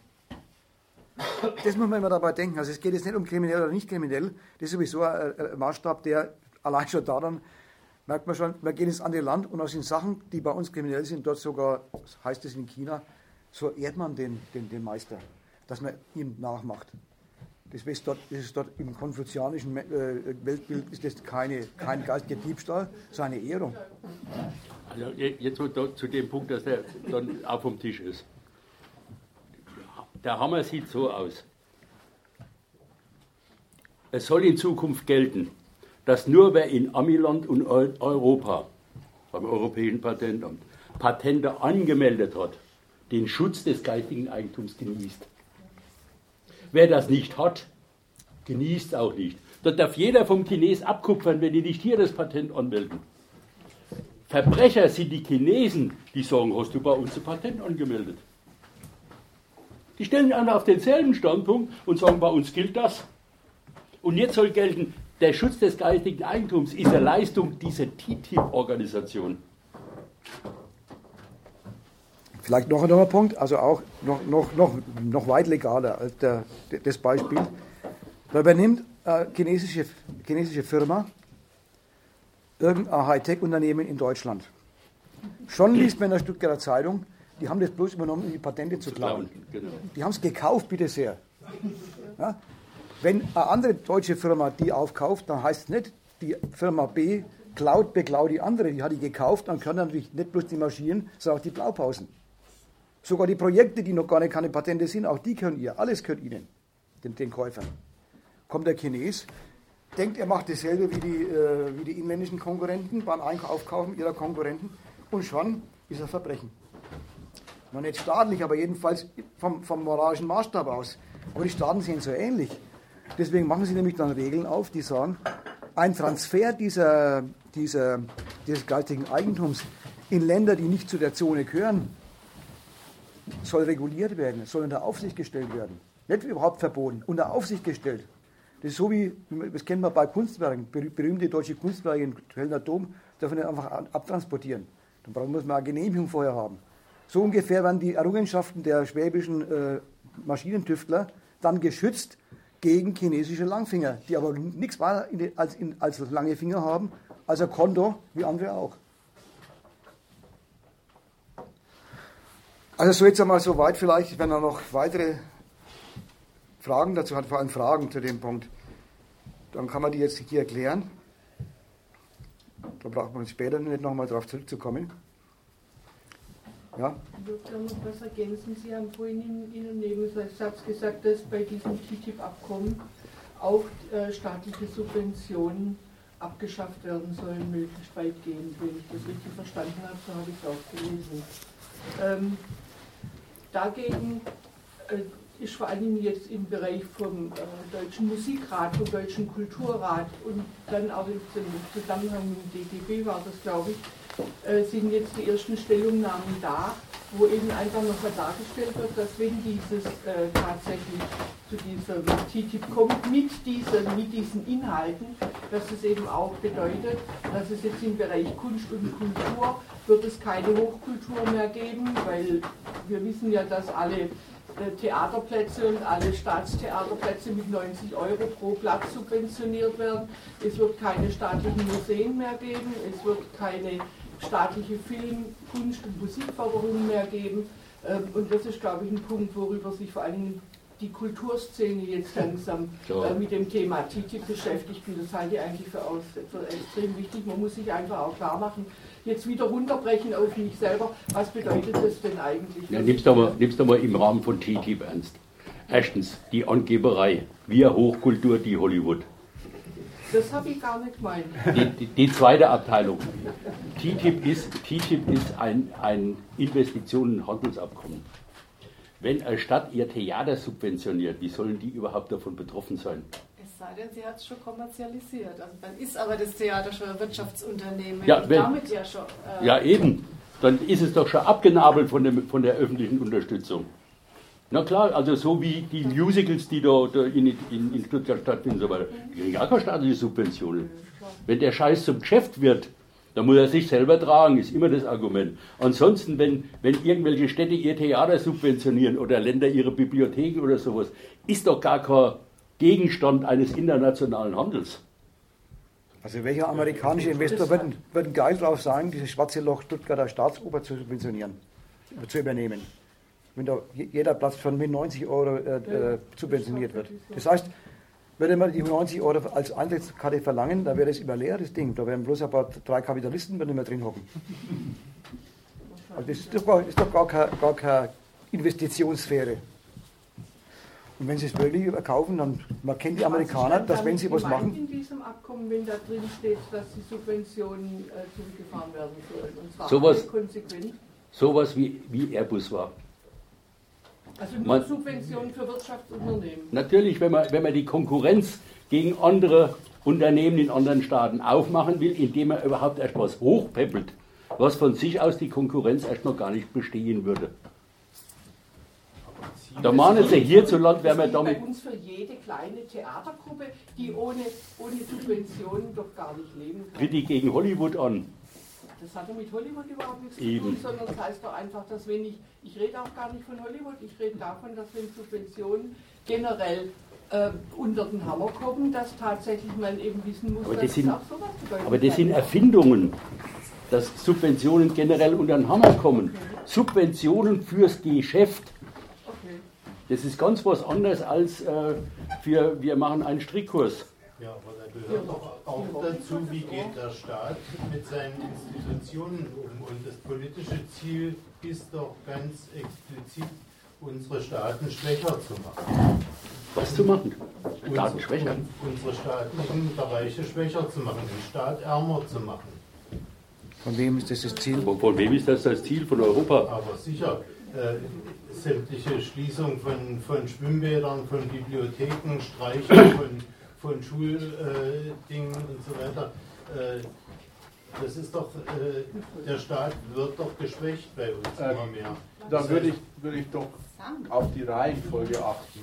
Das muss man immer dabei denken. Also es geht jetzt nicht um kriminell oder nicht kriminell. Das ist sowieso ein, Maßstab, der allein schon daran merkt man schon, wir gehen ins andere Land und aus den Sachen, die bei uns kriminell sind, dort sogar, heißt es in China, so ehrt man den, den, den Meister, dass man ihm nachmacht. Das ist dort, das ist dort im konfuzianischen äh, Weltbild ist das keine, kein geistiger Diebstahl, sondern eine Ehrung. Also jetzt zu dem Punkt, dass der dann auch vom Tisch ist. Der Hammer sieht so aus. Es soll in Zukunft gelten, dass nur wer in Amiland und Europa, beim Europäischen Patentamt, Patente angemeldet hat, den Schutz des geistigen Eigentums genießt. Wer das nicht hat, genießt auch nicht. Da darf jeder vom Chines abkupfern, wenn die nicht hier das Patent anmelden. Verbrecher sind die Chinesen, die sagen, hast du bei uns ein Patent angemeldet? Die stellen sich auf denselben Standpunkt und sagen, bei uns gilt das. Und jetzt soll gelten, der Schutz des geistigen Eigentums ist eine Leistung dieser TTIP-Organisation. Vielleicht noch ein Punkt, also auch noch, noch, noch, noch weit legaler als der, das Beispiel. Man übernimmt eine chinesische, chinesische Firma irgendein Hightech-Unternehmen in Deutschland. Schon liest man in der Stuttgarter Zeitung, die haben das bloß übernommen, um die Patente zu klauen. Genau. Die haben es gekauft, bitte sehr. Ja? Wenn eine andere deutsche Firma die aufkauft, dann heißt es nicht, die Firma B klaut, beklaut die andere, die hat die gekauft, dann können natürlich nicht bloß die Maschinen, sondern auch die Blaupausen. Sogar die Projekte, die noch gar nicht keine Patente sind, auch die können ihr. Alles gehört ihnen, den, den Käufern. Kommt der Chines, denkt, er macht dasselbe wie die, äh, wie die inländischen Konkurrenten beim Aufkaufen ihrer Konkurrenten und schon ist er Verbrechen. Noch nicht staatlich, aber jedenfalls vom, vom moralischen Maßstab aus. Aber die Staaten sehen so ähnlich. Deswegen machen sie nämlich dann Regeln auf, die sagen, ein Transfer dieser, dieser, dieses geistigen Eigentums in Länder, die nicht zu der Zone gehören, soll reguliert werden, soll unter Aufsicht gestellt werden. Nicht überhaupt verboten, unter Aufsicht gestellt. Das ist so wie, das kennen wir bei Kunstwerken, berühmte deutsche Kunstwerke in Kölner Dom, dürfen nicht einfach abtransportieren. Dann muss man eine Genehmigung vorher haben. So ungefähr werden die Errungenschaften der schwäbischen äh, Maschinentüftler dann geschützt gegen chinesische Langfinger, die aber nichts weiter als, als lange Finger haben, als ein Konto wie andere auch. Also so jetzt einmal so weit vielleicht, wenn er noch weitere Fragen dazu hat, vor allem Fragen zu dem Punkt, dann kann man die jetzt hier erklären. Da braucht man später nicht nochmal darauf zurückzukommen. Ja? Ich würde gerne noch was ergänzen. Sie haben vorhin in Ihrem Nebensatz gesagt, dass bei diesem TTIP-Abkommen auch äh, staatliche Subventionen abgeschafft werden sollen, möglichst weitgehend. Wenn ich das richtig verstanden habe, so habe ich es auch gelesen. Ähm, dagegen äh, ist vor allem jetzt im Bereich vom äh, Deutschen Musikrat, vom Deutschen Kulturrat und dann auch im Zusammenhang mit dem DGB war das, glaube ich, äh, sind jetzt die ersten Stellungnahmen da, wo eben einfach nochmal dargestellt wird, dass wenn dieses äh, tatsächlich zu dieser TTIP kommt, mit diesen, mit diesen Inhalten, dass es eben auch bedeutet, dass es jetzt im Bereich Kunst und Kultur wird es keine Hochkultur mehr geben, weil wir wissen ja, dass alle Theaterplätze und alle Staatstheaterplätze mit 90 Euro pro Platz subventioniert werden. Es wird keine staatlichen Museen mehr geben, es wird keine staatliche Film-, Kunst- und Musikförderung mehr geben. Ähm, und das ist, glaube ich, ein Punkt, worüber sich vor allem die Kulturszene jetzt langsam äh, mit dem Thema TTIP beschäftigt. Und das halte ich eigentlich für, aus, für extrem wichtig. Man muss sich einfach auch klar machen, jetzt wieder runterbrechen auf mich selber. Was bedeutet das denn eigentlich? Ja, nimmst du mal, nimmst du mal im Rahmen von TTIP ernst. Erstens, die Angeberei. Wir Hochkultur, die Hollywood. Das habe ich gar nicht gemeint. Die, die, die, zweite Abteilung. TTIP ist, TTIP ist ein, ein Investitionen- und Handelsabkommen. Wenn eine Stadt ihr Theater subventioniert, wie sollen die überhaupt davon betroffen sein? Sei denn, sie hat es schon kommerzialisiert. Also dann ist aber das Theater schon ein Wirtschaftsunternehmen. Ja, wenn, damit ja schon. Äh, ja, eben. Dann ist es doch schon abgenabelt von, dem, von der öffentlichen Unterstützung. Na klar, also so wie die Musicals, die da, da in, in, in, Stuttgart stattfinden, so weiter, die kriegen auch keine staatliche Subventionen. Wenn der Scheiß zum Geschäft wird, dann muss er sich selber tragen, ist immer das Argument. Ansonsten, wenn, wenn irgendwelche Städte ihr Theater subventionieren oder Länder ihre Bibliotheken oder sowas, ist doch gar kein Gegenstand eines internationalen Handels. Also welcher amerikanische Investor wird, wird geil drauf sein, dieses schwarze Loch Stuttgarter Staatsoper zu subventionieren, zu übernehmen? Wenn da jeder Platz von mit 90 Euro äh, äh, subventioniert wird. Das heißt, würde man die 90 Euro als Eintrittskarte verlangen, dann wäre das überleer, das Ding. Da wären bloß ein paar drei Kapitalisten nicht mehr drin hocken. Also das ist doch, gar, ist doch gar, keine, gar keine Investitionssphäre. Und wenn sie es wirklich überkaufen, dann man kennt die Amerikaner, dass wenn sie was machen. in diesem Abkommen, wenn da drin steht, dass die Subventionen äh, zurückgefahren werden sollen. Und zwar sowas, konsequent. Sowas wie, wie Airbus war. Also nur man, Subventionen für Wirtschaftsunternehmen. Natürlich, wenn man, wenn man die Konkurrenz gegen andere Unternehmen in anderen Staaten aufmachen will, indem man überhaupt erst was hochpeppelt, was von sich aus die Konkurrenz erst noch gar nicht bestehen würde. Da meinen Sie, hierzulande wären wir damit. bei uns für jede kleine Theatergruppe, die ohne, ohne Subventionen doch gar nicht leben kann. Tritt die gegen Hollywood an. Das hat ja mit Hollywood überhaupt nichts Eben. zu tun, sondern das heißt doch einfach, dass wenn ich, ich rede auch gar nicht von Hollywood, ich rede davon, dass wenn Subventionen generell äh, unter den Hammer kommen, dass tatsächlich man eben wissen muss, aber dass das sind, es auch sowas bedeutet. Aber das sind Erfindungen, dass Subventionen generell unter den Hammer kommen. Okay. Subventionen fürs Geschäft das ist ganz was anderes als äh, für, wir machen einen Strickkurs. Ja, aber da gehört doch auch dazu, wie geht der Staat mit seinen Institutionen um. Und das politische Ziel ist doch ganz explizit, unsere Staaten schwächer zu machen. Was zu machen? Staaten schwächer? Unsere staatlichen Bereiche schwächer zu machen, den Staat ärmer zu machen. Von wem ist das das Ziel? Von wem ist das das Ziel? Von Europa? Aber sicher. Äh, sämtliche Schließung von, von Schwimmbädern, von Bibliotheken, Streichen von, von Schuldingen und so weiter. Äh, das ist doch, äh, der Staat wird doch geschwächt bei uns äh, immer mehr. Da würde ich, würde ich doch auf die Reihenfolge achten.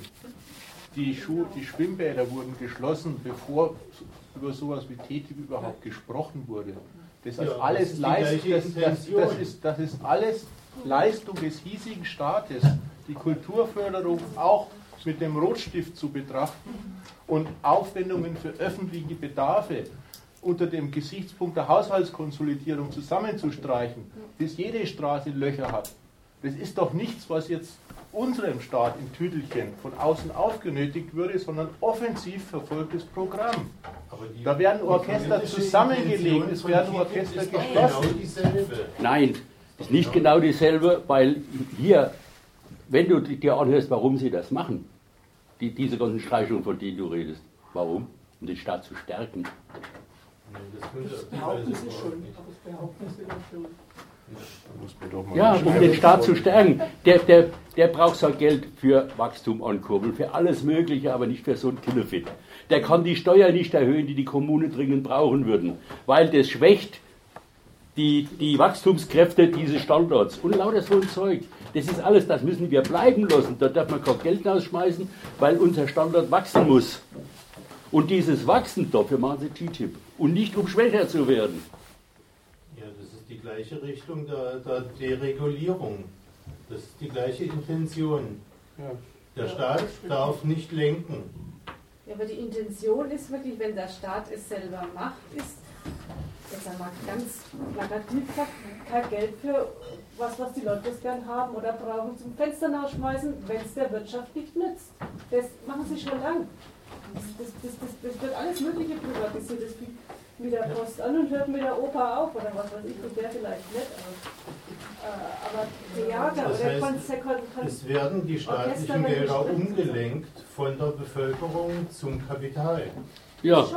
Die, Schuh, die Schwimmbäder wurden geschlossen, bevor über sowas wie TTIP überhaupt gesprochen wurde. Das ist ja, alles das, Leist, das, das, das, ist, das ist alles Leistung des hiesigen Staates, die Kulturförderung auch mit dem Rotstift zu betrachten und Aufwendungen für öffentliche Bedarfe unter dem Gesichtspunkt der Haushaltskonsolidierung zusammenzustreichen, bis jede Straße Löcher hat. Das ist doch nichts, was jetzt unserem Staat im Tüdelchen von außen aufgenötigt würde, sondern offensiv verfolgtes Programm. da werden Orchester zusammengelegt, es werden Orchester geschlossen. Nein, ist nicht genau dieselbe, weil hier, wenn du dir anhörst, warum sie das machen, die, diese ganzen Streichungen, von denen du redest, warum? Um den Staat zu stärken. Das behaupten sie schon, das behaupten sie schon. Ja, um den Staat zu stärken. Der, der, der braucht sein Geld für Wachstum ankurbeln, für alles Mögliche, aber nicht für so ein Killefit. Der kann die Steuer nicht erhöhen, die die Kommune dringend brauchen würden, weil das schwächt die, die Wachstumskräfte dieses Standorts und lauter so ein Zeug. Das ist alles, das müssen wir bleiben lassen. Da darf man kein Geld rausschmeißen, weil unser Standort wachsen muss. Und dieses Wachsen, dafür machen sie TTIP. Und nicht um schwächer zu werden die gleiche Richtung der, der Deregulierung. Das ist die gleiche Intention. Ja. Der Staat darf nicht lenken. Ja, aber die Intention ist wirklich, wenn der Staat es selber macht, ist, jetzt einmal ganz plakativ kein Geld für was, was die Leute gern haben oder brauchen zum Fenster nachschmeißen, wenn es der Wirtschaft nicht nützt. Das machen sie schon lang. Das, das, das, das wird alles Mögliche privatisiert. Das mit der Post an und hört mit der Oper auf oder was weiß ich, und der vielleicht nicht. Aber, äh, aber Theater das oder heißt, Kon Kon Es werden die staatlichen Gelder umgelenkt von der Bevölkerung zum Kapital. Ja.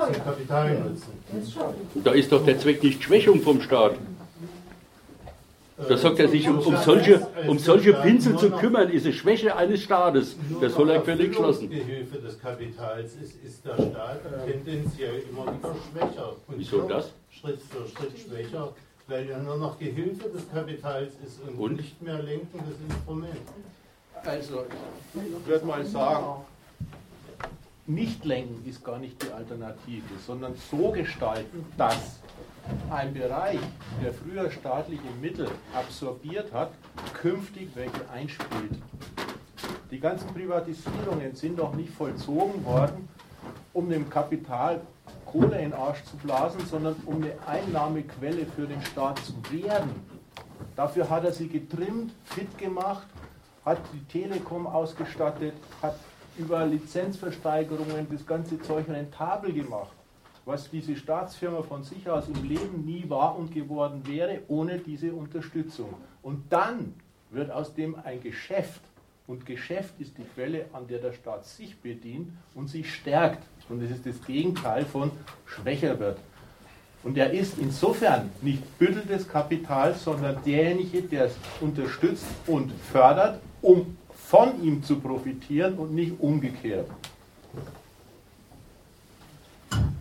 Da ist doch der Zweck nicht Schwächung vom Staat. Da sagt er sich, um, um, solche, um solche Pinsel zu kümmern, ist es Schwäche eines Staates. Das soll er völlig geschlossen. Die Hilfe des Kapitals ist, ist der Staat tendenziell immer wieder schwächer. Und Wieso das? Schritt für Schritt schwächer, weil er nur noch Gehilfe des Kapitals ist und, und? nicht mehr lenkendes Instrument. Also, ich würde mal sagen, nicht lenken ist gar nicht die Alternative, sondern so gestalten, dass ein Bereich, der früher staatliche Mittel absorbiert hat, künftig welche einspielt. Die ganzen Privatisierungen sind doch nicht vollzogen worden, um dem Kapital Kohle in den Arsch zu blasen, sondern um eine Einnahmequelle für den Staat zu werden. Dafür hat er sie getrimmt, fit gemacht, hat die Telekom ausgestattet, hat über Lizenzversteigerungen das ganze Zeug rentabel gemacht was diese Staatsfirma von sich aus im Leben nie war und geworden wäre, ohne diese Unterstützung. Und dann wird aus dem ein Geschäft. Und Geschäft ist die Quelle, an der der Staat sich bedient und sich stärkt. Und es ist das Gegenteil von schwächer wird. Und er ist insofern nicht Büttel des Kapitals, sondern derjenige, der es unterstützt und fördert, um von ihm zu profitieren und nicht umgekehrt.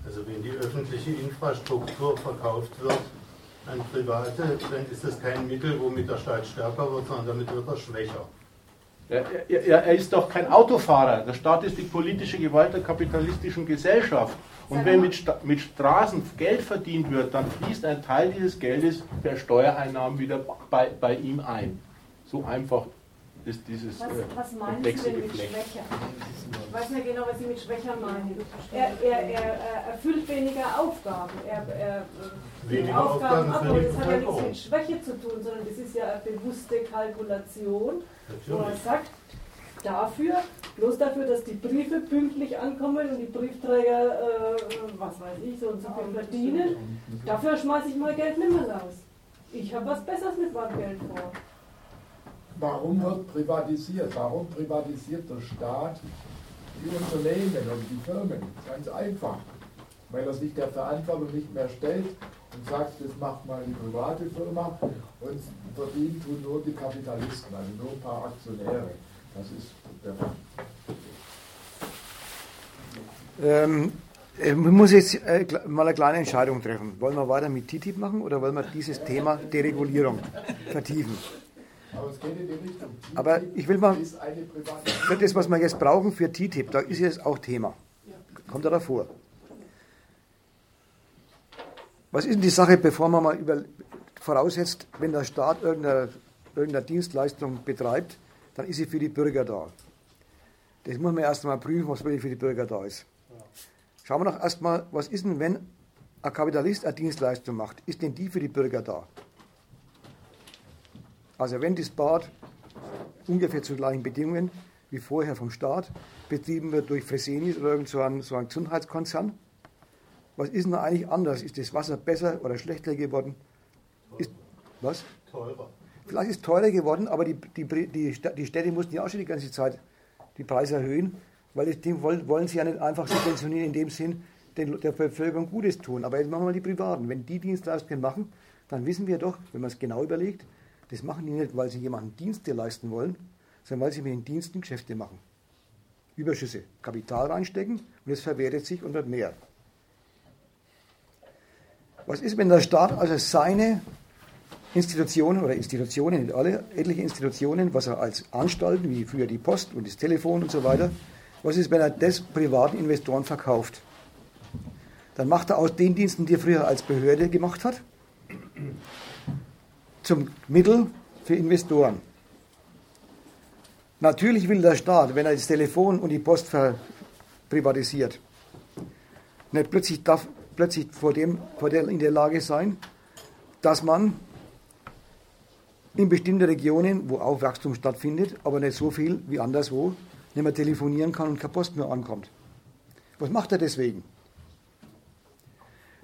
Also wenn die öffentliche Infrastruktur verkauft wird an Private, dann ist das kein Mittel, womit der Staat stärker wird, sondern damit wird er schwächer. Er, er, er, ist doch kein Autofahrer. Der Staat ist die politische Gewalt der kapitalistischen Gesellschaft. Und wenn mit, mit Straßen Geld verdient wird, dann fließt ein Teil dieses Geldes per Steuereinnahmen wieder bei, bei ihm ein. So einfach ist dieses was, äh, was meinen Sie denn mit Schwächer? Ich weiß nicht genau, was Sie mit Schwächer meinen. Er, er, er, erfüllt weniger Aufgaben. Er, er weniger Aufgaben, Aufgaben Das hat ja nichts mit Schwäche zu tun, sondern das ist ja eine bewusste Kalkulation, Natürlich. wo er sagt, dafür, bloß dafür, dass die Briefe pünktlich ankommen und die Briefträger, äh, was weiß ich, so und so viel verdienen, dafür schmeiße ich mal Geld nicht mehr raus. Ich habe was Besseres mit meinem Geld vor. Warum wird privatisiert? Warum privatisiert der Staat die Unternehmen und die Firmen? Ganz einfach. Weil er sich der Verantwortung nicht mehr stellt und sagt, das macht mal die private Firma und verdient tun nur die Kapitalisten, also nur ein paar Aktionäre. Das ist der Fakt. Ähm, ich äh, muss jetzt äh, mal eine kleine Entscheidung treffen. Wollen wir weiter mit TTIP machen oder wollen wir dieses Thema Deregulierung vertiefen? Aber ich will mal, für das, was wir jetzt brauchen für TTIP, da ist jetzt auch Thema. Kommt da davor? Was ist denn die Sache, bevor man mal über, voraussetzt, wenn der Staat irgendeine, irgendeine Dienstleistung betreibt, dann ist sie für die Bürger da. Das muss man erst einmal prüfen, was wirklich für die Bürger da ist. Schauen wir doch erstmal, was ist denn, wenn ein Kapitalist eine Dienstleistung macht, ist denn die für die Bürger da? Also wenn das Bad ungefähr zu gleichen Bedingungen wie vorher vom Staat betrieben wird durch Fresenius oder irgend so ein, so Gesundheitskonzern, was ist denn eigentlich anders? Ist das Wasser besser oder schlechter geworden? Ist, was? Teurer. Vielleicht ist es teurer geworden, aber die, die, die, die Städte mussten ja auch schon die ganze Zeit die Preise erhöhen, weil das Ding wollen, wollen sie ja nicht einfach subventionieren in dem Sinn, den, der Bevölkerung Gutes tun. Aber jetzt machen wir mal die Privaten. Wenn die Dienstleistungen machen, dann wissen wir doch, wenn man es genau überlegt, das machen die nicht, weil sie jemanden Dienste leisten wollen, sondern weil sie mit den Diensten Geschäfte machen. Überschüsse, Kapital reinstecken und es verwertet sich und wird mehr. Was ist, wenn der Staat also seine Institutionen oder Institutionen, nicht alle, etliche Institutionen, was er als Anstalten, wie früher die Post und das Telefon und so weiter, was ist, wenn er das privaten Investoren verkauft? Dann macht er aus den Diensten, die er früher als Behörde gemacht hat, zum Mittel für Investoren. Natürlich will der Staat, wenn er das Telefon und die Post privatisiert, nicht plötzlich, darf, plötzlich vor dem, vor der, in der Lage sein, dass man in bestimmten Regionen, wo auch Wachstum stattfindet, aber nicht so viel wie anderswo, nicht mehr telefonieren kann und keine Post mehr ankommt. Was macht er deswegen?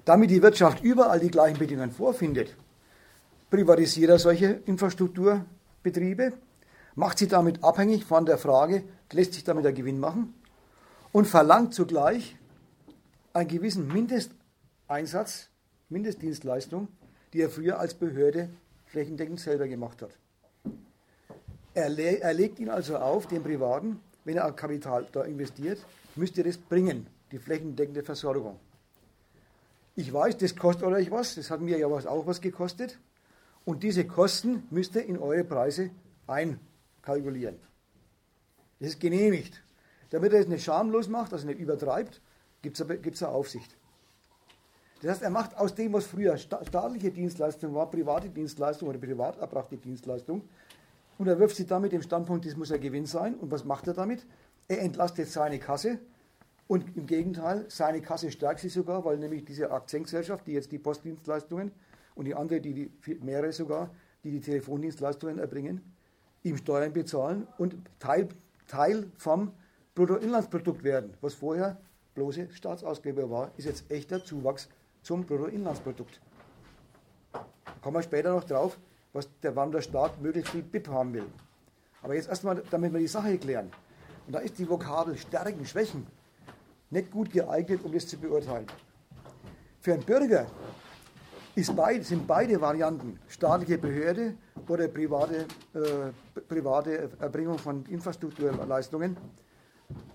Damit die Wirtschaft überall die gleichen Bedingungen vorfindet, privatisiert er solche Infrastrukturbetriebe, macht sie damit abhängig von der Frage, lässt sich damit der Gewinn machen und verlangt zugleich einen gewissen Mindesteinsatz, Mindestdienstleistung, die er früher als Behörde flächendeckend selber gemacht hat. Er, le er legt ihn also auf, den Privaten, wenn er Kapital da investiert, müsst ihr das bringen, die flächendeckende Versorgung. Ich weiß, das kostet euch was, das hat mir ja auch was gekostet. Und diese Kosten müsst ihr in eure Preise einkalkulieren. Das ist genehmigt. Damit er es nicht schamlos macht, also nicht übertreibt, gibt es eine Aufsicht. Das heißt, er macht aus dem, was früher staatliche Dienstleistung war, private Dienstleistung oder privat erbrachte Dienstleistung, und er wirft sie damit dem Standpunkt, das muss ein Gewinn sein. Und was macht er damit? Er entlastet seine Kasse und im Gegenteil, seine Kasse stärkt sie sogar, weil nämlich diese Aktiengesellschaft, die jetzt die Postdienstleistungen und die andere, die, die mehrere sogar, die die Telefondienstleistungen erbringen, ihm Steuern bezahlen und Teil, Teil vom Bruttoinlandsprodukt werden. Was vorher bloße Staatsausgabe war, ist jetzt echter Zuwachs zum Bruttoinlandsprodukt. Da kommen wir später noch drauf, was der, warum der Staat möglichst viel BIP haben will. Aber jetzt erstmal, damit wir die Sache klären. Und da ist die Vokabel Stärken, Schwächen nicht gut geeignet, um das zu beurteilen. Für einen Bürger beid, sind beide Varianten, staatliche Behörde oder private, äh, private Erbringung von Infrastrukturleistungen,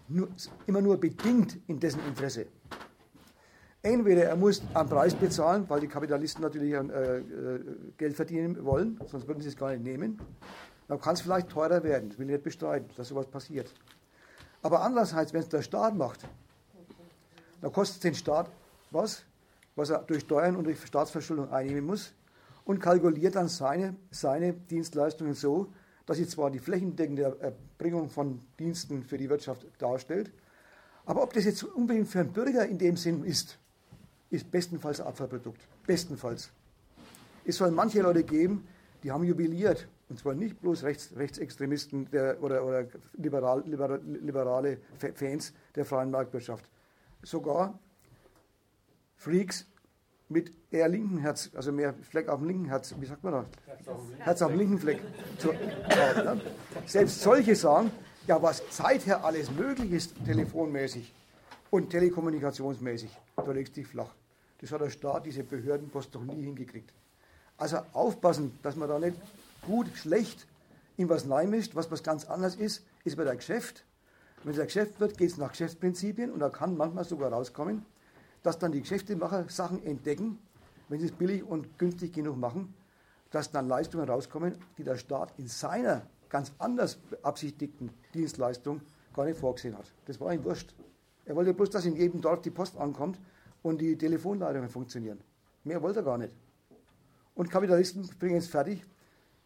nur, immer nur bedingt in dessen Interesse. Entweder er muss einen Preis bezahlen, weil die Kapitalisten natürlich äh, äh, Geld verdienen wollen, sonst würden sie es gar nicht nehmen. Dann kann es vielleicht teurer werden. Das will ich nicht bestreiten, dass sowas passiert. Aber andererseits, wenn es der Staat macht, dann kostet es den Staat was, was er durch Steuern und durch Staatsverschuldung einnehmen muss und kalkuliert dann seine, seine Dienstleistungen so, dass sie zwar die flächendeckende Erbringung von Diensten für die Wirtschaft darstellt, aber ob das jetzt unbedingt für einen Bürger in dem Sinn ist, ist bestenfalls Abfallprodukt. Bestenfalls. Es soll manche Leute geben, die haben jubiliert. Und zwar nicht bloß Rechts, Rechtsextremisten der, oder, oder liberal, liberale Fans der freien Marktwirtschaft. Sogar Freaks mit eher linken Herz, also mehr Fleck auf dem linken Herz, wie sagt man das? Herz auf dem linken Fleck. Selbst solche sagen, ja, was seither alles möglich ist, telefonmäßig und telekommunikationsmäßig, da legst du dich flach. Das hat der Staat, diese Behördenpost doch nie hingekriegt. Also aufpassen, dass man da nicht gut, schlecht in was reinmischt, was was ganz anderes ist, ist bei der Geschäft. Wenn es ein Geschäft wird, geht es nach Geschäftsprinzipien und da kann manchmal sogar rauskommen, dass dann die Geschäftemacher Sachen entdecken, wenn sie es billig und günstig genug machen, dass dann Leistungen rauskommen, die der Staat in seiner ganz anders beabsichtigten Dienstleistung gar nicht vorgesehen hat. Das war ihm wurscht. Er wollte bloß, dass in jedem Dorf die Post ankommt und die Telefonleitungen funktionieren. Mehr wollte er gar nicht. Und Kapitalisten bringen es fertig,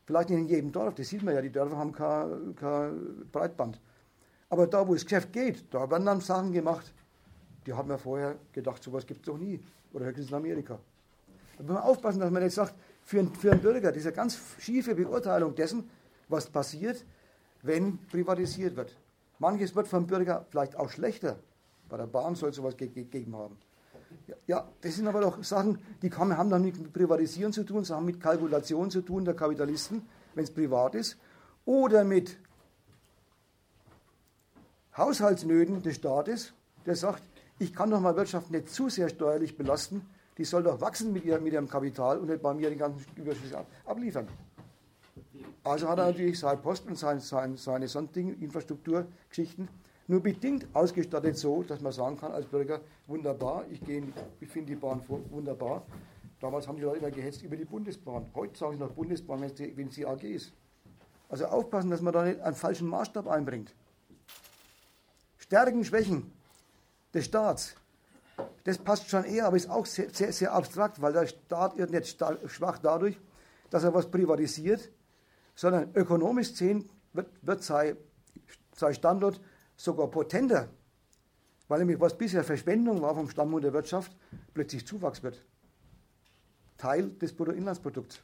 vielleicht nicht in jedem Dorf, das sieht man ja, die Dörfer haben kein, kein Breitband. Aber da, wo das Geschäft geht, da werden dann Sachen gemacht, die haben wir vorher gedacht, sowas gibt es doch nie. Oder höchstens in Amerika. Da muss man aufpassen, dass man nicht sagt, für einen, für einen Bürger, diese ganz schiefe Beurteilung dessen, was passiert, wenn privatisiert wird. Manches wird vom Bürger vielleicht auch schlechter. Bei der Bahn soll es sowas gegeben haben. Ja, das sind aber doch Sachen, die haben dann mit Privatisieren zu tun, haben mit Kalkulation zu tun der Kapitalisten, wenn es privat ist, oder mit Haushaltsnöten des Staates, der sagt, ich kann doch mal Wirtschaft nicht zu sehr steuerlich belasten, die soll doch wachsen mit, ihr, mit ihrem Kapital und nicht bei mir den ganzen Überschuss abliefern. Also hat er natürlich seine Post und seine, seine, seine sonstigen Infrastrukturgeschichten nur bedingt ausgestattet so, dass man sagen kann als Bürger, wunderbar, ich, ich finde die Bahn wunderbar. Damals haben die Leute immer gehetzt über die Bundesbahn. Heute sagen sie noch Bundesbahn, wenn sie AG ist. Also aufpassen, dass man da nicht einen falschen Maßstab einbringt. Stärken, Schwächen des Staats, das passt schon eher, aber ist auch sehr, sehr, sehr abstrakt, weil der Staat wird nicht schwach dadurch, dass er was privatisiert, sondern ökonomisch gesehen wird, wird sein, sein Standort sogar potenter, weil nämlich was bisher Verschwendung war vom Stammhund der Wirtschaft, plötzlich Zuwachs wird. Teil des Bruttoinlandsprodukts.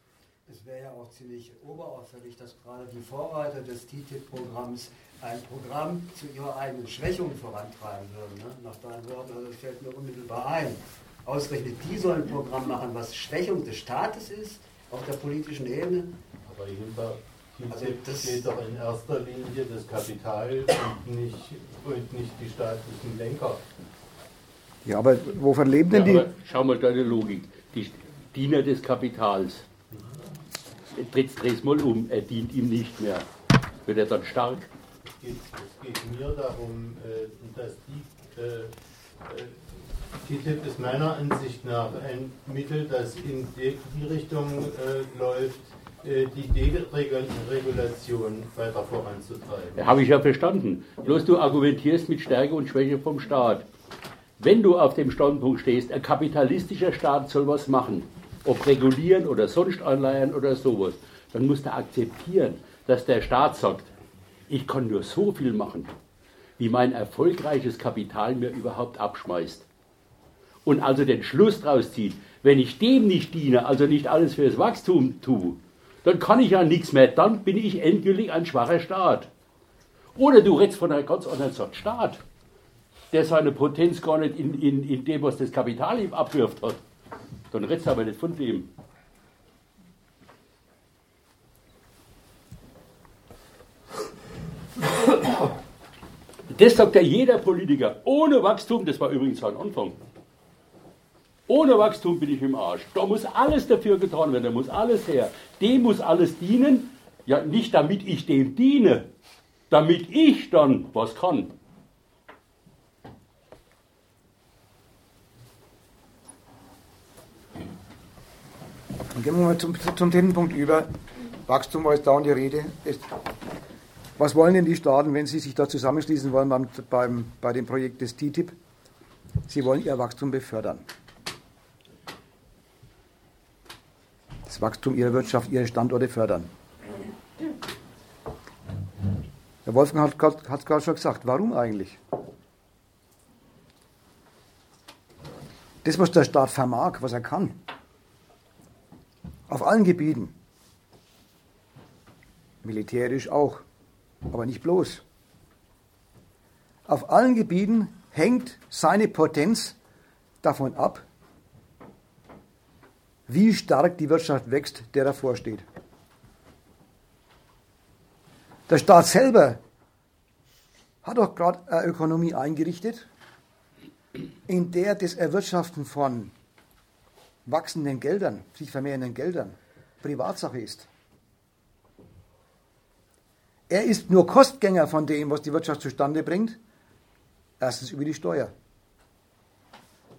Es wäre ja auch ziemlich oberauffällig, dass gerade die Vorreiter des TTIP-Programms ein Programm zu ihrer eigenen Schwächung vorantreiben würden. Ne? Nach deinen Worten, also das fällt mir unmittelbar ein. Ausgerechnet die sollen ein Programm machen, was Schwächung des Staates ist, auf der politischen Ebene. Aber hinter also das geht doch in erster Linie das Kapital und nicht, und nicht die staatlichen Lenker. Ja, aber wovon leben denn ja, die? Schau mal deine Logik. Die Diener des Kapitals. Dreh es mal um, er dient ihm nicht mehr. Wird er dann stark? Es geht, mir darum, äh, dass die äh, äh TTIP ist meiner Ansicht nach ein Mittel, das in die Richtung äh, läuft, äh, die Deregulation weiter voranzutreiben. Ja, Habe ich ja verstanden. Bloß du argumentierst mit Stärke und Schwäche vom Staat. Wenn du auf dem Standpunkt stehst, ein kapitalistischer Staat soll was machen, ob regulieren oder sonst anleihen oder sowas, dann musst du akzeptieren, dass der Staat sagt, ich kann nur so viel machen, wie mein erfolgreiches Kapital mir überhaupt abschmeißt. Und also den Schluss daraus zieht, wenn ich dem nicht diene, also nicht alles fürs Wachstum tue, dann kann ich ja nichts mehr, dann bin ich endgültig ein schwacher Staat. Oder du redest von einer ganz anderen Sorte Staat, der seine Potenz gar nicht in, in, in dem, was das Kapital ihm abwirft hat. Dann redest du aber nicht von dem. Das sagt ja jeder Politiker. Ohne Wachstum, das war übrigens sein Anfang. Ohne Wachstum bin ich im Arsch. Da muss alles dafür getan werden, da muss alles her. Dem muss alles dienen, ja nicht damit ich dem diene, damit ich dann was kann. Dann gehen wir mal zum, zum dritten Punkt über. Wachstum war jetzt dauernd die Rede. Was wollen denn die Staaten, wenn sie sich da zusammenschließen wollen beim, beim, bei dem Projekt des TTIP? Sie wollen ihr Wachstum befördern. das Wachstum ihrer Wirtschaft, ihre Standorte fördern. Der Wolfgang hat es gerade schon gesagt, warum eigentlich? Das, was der Staat vermag, was er kann, auf allen Gebieten, militärisch auch, aber nicht bloß. Auf allen Gebieten hängt seine Potenz davon ab, wie stark die Wirtschaft wächst, der davor steht. Der Staat selber hat doch gerade eine Ökonomie eingerichtet, in der das Erwirtschaften von wachsenden Geldern, sich vermehrenden Geldern, Privatsache ist. Er ist nur Kostgänger von dem, was die Wirtschaft zustande bringt. Erstens über die Steuer.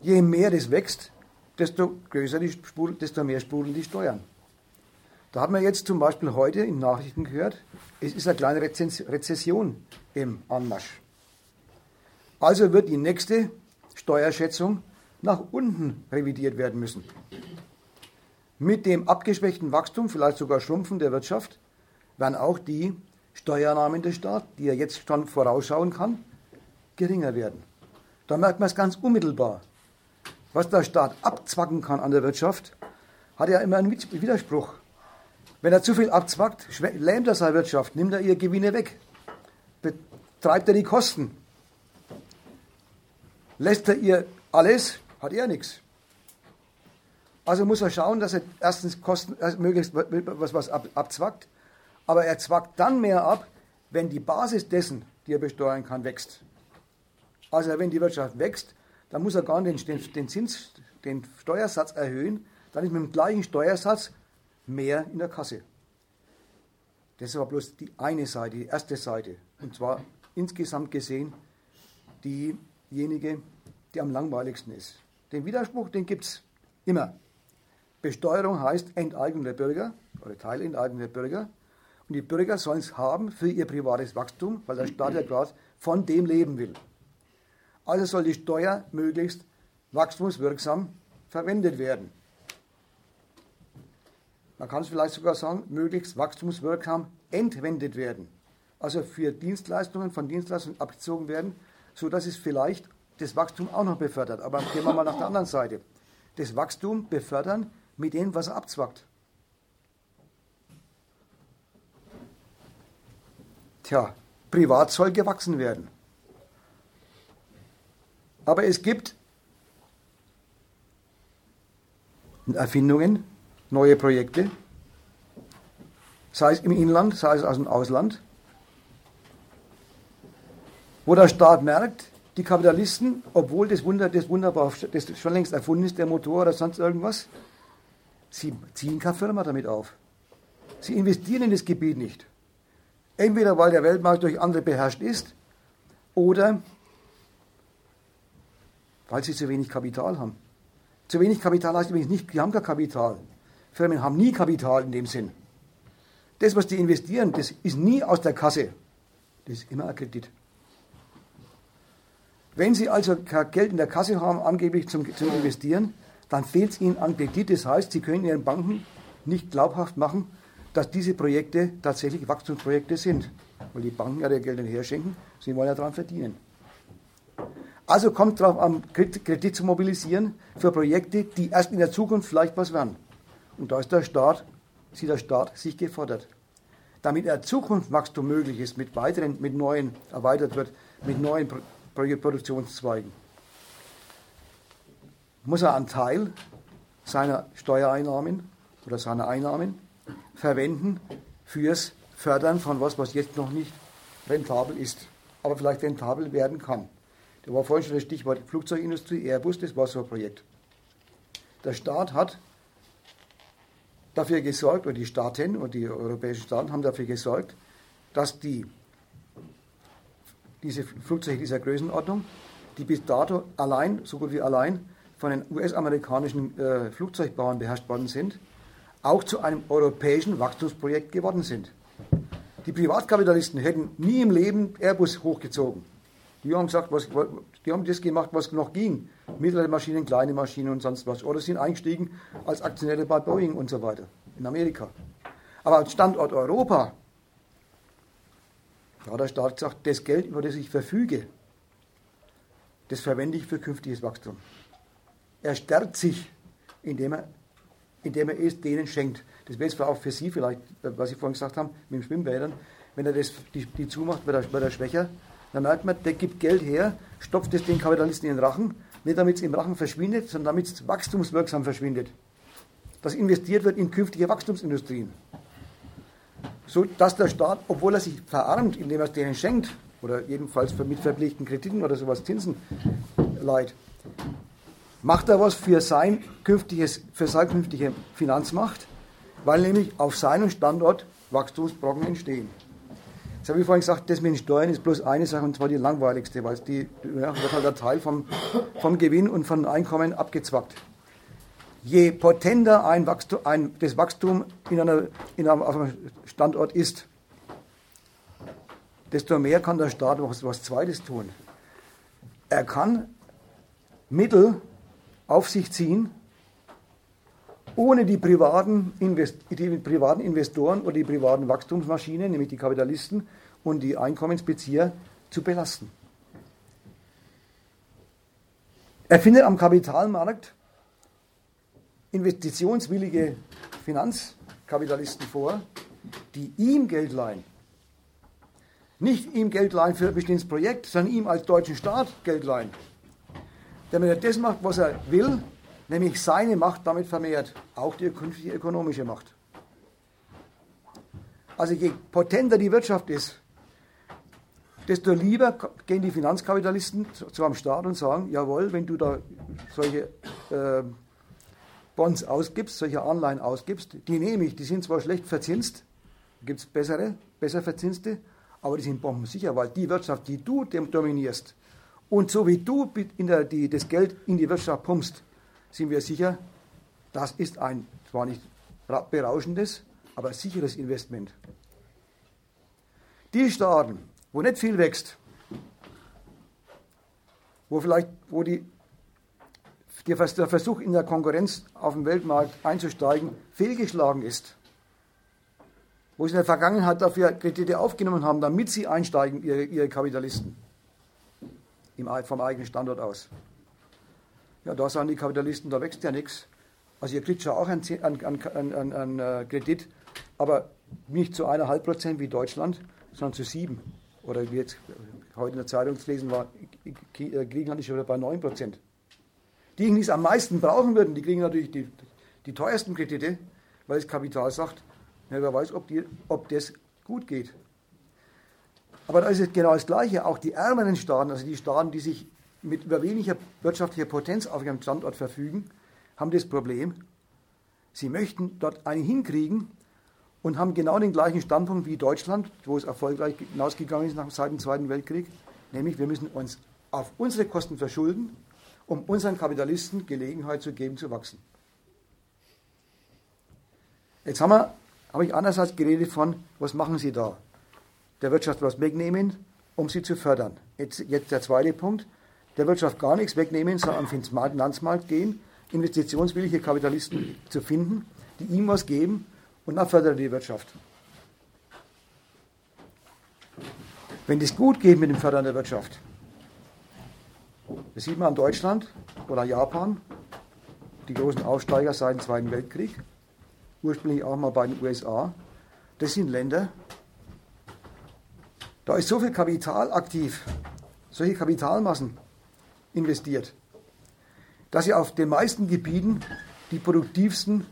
Je mehr das wächst, desto größer die Spur, desto mehr sprudeln die Steuern. Da hat man jetzt zum Beispiel heute in Nachrichten gehört, es ist eine kleine Rezession im Anmarsch. Also wird die nächste Steuerschätzung nach unten revidiert werden müssen. Mit dem abgeschwächten Wachstum, vielleicht sogar Schrumpfen der Wirtschaft, werden auch die Steuernahmen des Staates, die er jetzt schon vorausschauen kann, geringer werden. Da merkt man es ganz unmittelbar was der Staat abzwacken kann an der Wirtschaft, hat ja immer einen Widerspruch. Wenn er zu viel abzwackt, lähmt er seine Wirtschaft, nimmt er ihre Gewinne weg, betreibt er die Kosten. Lässt er ihr alles, hat er nichts. Also muss er schauen, dass er erstens Kosten, äh, möglichst was, was ab, abzwackt, aber er zwackt dann mehr ab, wenn die Basis dessen, die er besteuern kann, wächst. Also wenn die Wirtschaft wächst, dann muss er gar nicht den, den Zins den Steuersatz erhöhen, dann ist mit dem gleichen Steuersatz mehr in der Kasse. Das war bloß die eine Seite, die erste Seite. Und zwar insgesamt gesehen diejenige, die am langweiligsten ist. Den Widerspruch, den gibt es immer. Besteuerung heißt Enteignung der Bürger oder Teilenteignung der Bürger. Und die Bürger sollen es haben für ihr privates Wachstum, weil der Staat ja gerade von dem leben will. Also soll die Steuer möglichst wachstumswirksam verwendet werden. Man kann es vielleicht sogar sagen, möglichst wachstumswirksam entwendet werden. Also für Dienstleistungen von Dienstleistungen abgezogen werden, sodass es vielleicht das Wachstum auch noch befördert. Aber gehen wir mal nach der anderen Seite. Das Wachstum befördern mit dem, was er abzwackt. Tja, privat soll gewachsen werden. Aber es gibt Erfindungen, neue Projekte, sei es im Inland, sei es aus dem Ausland, wo der Staat merkt, die Kapitalisten, obwohl das, Wunder, das wunderbar, das schon längst erfunden ist, der Motor oder sonst irgendwas, sie ziehen keine Firma damit auf. Sie investieren in das Gebiet nicht. Entweder weil der Weltmarkt durch andere beherrscht ist oder weil sie zu wenig Kapital haben. Zu wenig Kapital heißt übrigens nicht, die haben kein Kapital. Firmen haben nie Kapital in dem Sinn. Das, was die investieren, das ist nie aus der Kasse. Das ist immer ein Kredit. Wenn Sie also kein Geld in der Kasse haben, angeblich zum, zum Investieren, dann fehlt es Ihnen an Kredit. Das heißt, Sie können Ihren Banken nicht glaubhaft machen, dass diese Projekte tatsächlich Wachstumsprojekte sind. Weil die Banken ja ihr Geld nicht herschenken, sie wollen ja daran verdienen. Also kommt darauf an, Kredit zu mobilisieren für Projekte, die erst in der Zukunft vielleicht was werden. Und da ist der Staat, sieht der Staat sich gefordert. Damit er Zukunftswachstum möglich ist, mit weiteren, mit neuen, erweitert wird, mit neuen Produktionszweigen, muss er einen Teil seiner Steuereinnahmen oder seiner Einnahmen verwenden fürs Fördern von was, was jetzt noch nicht rentabel ist, aber vielleicht rentabel werden kann. Da war vorhin schon das Stichwort Flugzeugindustrie, Airbus, das war so ein Projekt. Der Staat hat dafür gesorgt, oder die Staaten und die europäischen Staaten haben dafür gesorgt, dass die, diese Flugzeuge dieser Größenordnung, die bis dato allein, so gut wie allein, von den US-amerikanischen äh, Flugzeugbauern beherrscht worden sind, auch zu einem europäischen Wachstumsprojekt geworden sind. Die Privatkapitalisten hätten nie im Leben Airbus hochgezogen. Die haben gesagt, was, die haben das gemacht, was noch ging. Mittlere Maschinen, kleine Maschinen und sonst was. Oder sind eingestiegen als Aktionäre bei Boeing und so weiter in Amerika. Aber als Standort Europa, da hat der Staat gesagt, das Geld, über das ich verfüge, das verwende ich für künftiges Wachstum. Er stärkt sich, indem er indem er es denen schenkt. Das wäre jetzt auch für Sie vielleicht, was Sie vorhin gesagt haben, mit den Schwimmbädern. Wenn er das, die, die zumacht, wird er, wird er schwächer. Dann merkt man, der gibt Geld her, stopft es den Kapitalisten in den Rachen, nicht damit es im Rachen verschwindet, sondern damit es wachstumswirksam verschwindet. Dass investiert wird in künftige Wachstumsindustrien. So dass der Staat, obwohl er sich verarmt, indem er es denen schenkt, oder jedenfalls mit verpflichteten Krediten oder sowas Zinsen leiht, macht er was für, sein künftiges, für seine künftige Finanzmacht, weil nämlich auf seinem Standort Wachstumsbrocken entstehen. Jetzt habe ich vorhin gesagt, das mit den Steuern ist bloß eine Sache und zwar die langweiligste, weil die, ja, wird halt der Teil vom, vom Gewinn und von Einkommen abgezwackt. Je potenter ein Wachstum, ein, das Wachstum in, einer, in einem, auf einem Standort ist, desto mehr kann der Staat was, was Zweites tun. Er kann Mittel auf sich ziehen, ohne die privaten, Invest die privaten Investoren oder die privaten Wachstumsmaschinen, nämlich die Kapitalisten und die Einkommensbezieher, zu belasten. Er findet am Kapitalmarkt investitionswillige Finanzkapitalisten vor, die ihm Geld leihen. Nicht ihm Geld leihen für ein bestimmtes Projekt, sondern ihm als deutschen Staat Geld leihen damit er das macht, was er will, nämlich seine Macht damit vermehrt, auch die künftige ökonomische Macht. Also je potenter die Wirtschaft ist, desto lieber gehen die Finanzkapitalisten zu, zu einem Staat und sagen, jawohl, wenn du da solche äh, Bonds ausgibst, solche Anleihen ausgibst, die nehme ich, die sind zwar schlecht verzinst, gibt es bessere, besser verzinste, aber die sind bombensicher, weil die Wirtschaft, die du dominierst, und so wie du der, die, das Geld in die Wirtschaft pumpst, sind wir sicher, das ist ein zwar nicht berauschendes, aber sicheres Investment. Die Staaten, wo nicht viel wächst, wo vielleicht, wo die, der Versuch in der Konkurrenz auf dem Weltmarkt einzusteigen fehlgeschlagen ist, wo sie in der Vergangenheit dafür Kredite aufgenommen haben, damit sie einsteigen, ihre, ihre Kapitalisten, im, vom eigenen Standort aus. Ja, da sagen die Kapitalisten, da wächst ja nichts. Also ihr kriegt schon auch einen, einen, einen, einen äh, Kredit, aber nicht zu eineinhalb Prozent wie Deutschland, sondern zu sieben. Oder wie jetzt heute in der Zeitung zu lesen war, äh, Griechenland ist schon wieder bei neun Prozent. Die, die es am meisten brauchen würden, die kriegen natürlich die, die teuersten Kredite, weil das Kapital sagt, ja, wer weiß, ob, die, ob das gut geht. Aber da ist es genau das Gleiche. Auch die ärmeren Staaten, also die Staaten, die sich mit über weniger wirtschaftlicher Potenz auf ihrem Standort verfügen, haben das Problem, sie möchten dort einen hinkriegen und haben genau den gleichen Standpunkt wie Deutschland, wo es erfolgreich hinausgegangen ist nach seit dem Zweiten Weltkrieg, nämlich wir müssen uns auf unsere Kosten verschulden, um unseren Kapitalisten Gelegenheit zu geben, zu wachsen. Jetzt haben wir, habe ich einerseits geredet von, was machen Sie da? Der Wirtschaft was wegnehmen, um sie zu fördern. Jetzt, jetzt der zweite Punkt, der Wirtschaft gar nichts wegnehmen, sondern auf den Finanzmarkt gehen investitionswillige Kapitalisten zu finden, die ihm was geben und dann fördert er die Wirtschaft. Wenn das gut geht mit dem Fördern der Wirtschaft, das sieht man an Deutschland oder Japan, die großen Aufsteiger seit dem Zweiten Weltkrieg, ursprünglich auch mal bei den USA, das sind Länder, da ist so viel Kapital aktiv, solche Kapitalmassen investiert dass sie auf den meisten Gebieten die produktivsten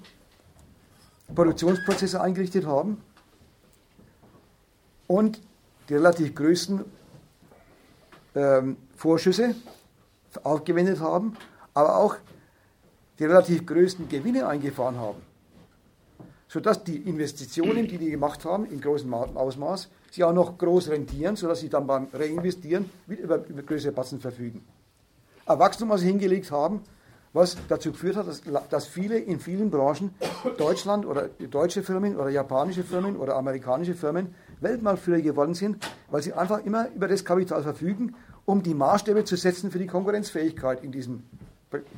Produktionsprozesse eingerichtet haben und die relativ größten ähm, Vorschüsse aufgewendet haben, aber auch die relativ größten Gewinne eingefahren haben. Sodass die Investitionen, die die gemacht haben, in großem Ausmaß, sie auch noch groß rentieren, sodass sie dann beim Reinvestieren wieder über, über größere Batzen verfügen. Ein Wachstum, was sie hingelegt haben, was dazu geführt hat, dass, dass viele in vielen Branchen Deutschland oder deutsche Firmen oder japanische Firmen oder amerikanische Firmen Weltmarktführer geworden sind, weil sie einfach immer über das Kapital verfügen, um die Maßstäbe zu setzen für die Konkurrenzfähigkeit in diesen,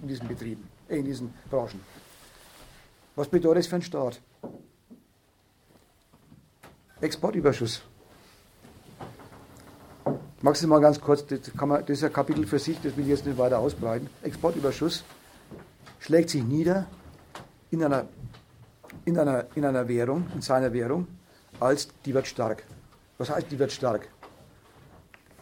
in diesen Betrieben, in diesen Branchen. Was bedeutet das für einen Staat? Exportüberschuss. Maximal ganz kurz, das, man, das ist ein Kapitel für sich, das will ich jetzt nicht weiter ausbreiten. Exportüberschuss schlägt sich nieder in einer, in einer, in einer Währung, in seiner Währung, als die wird stark. Was heißt, die wird stark?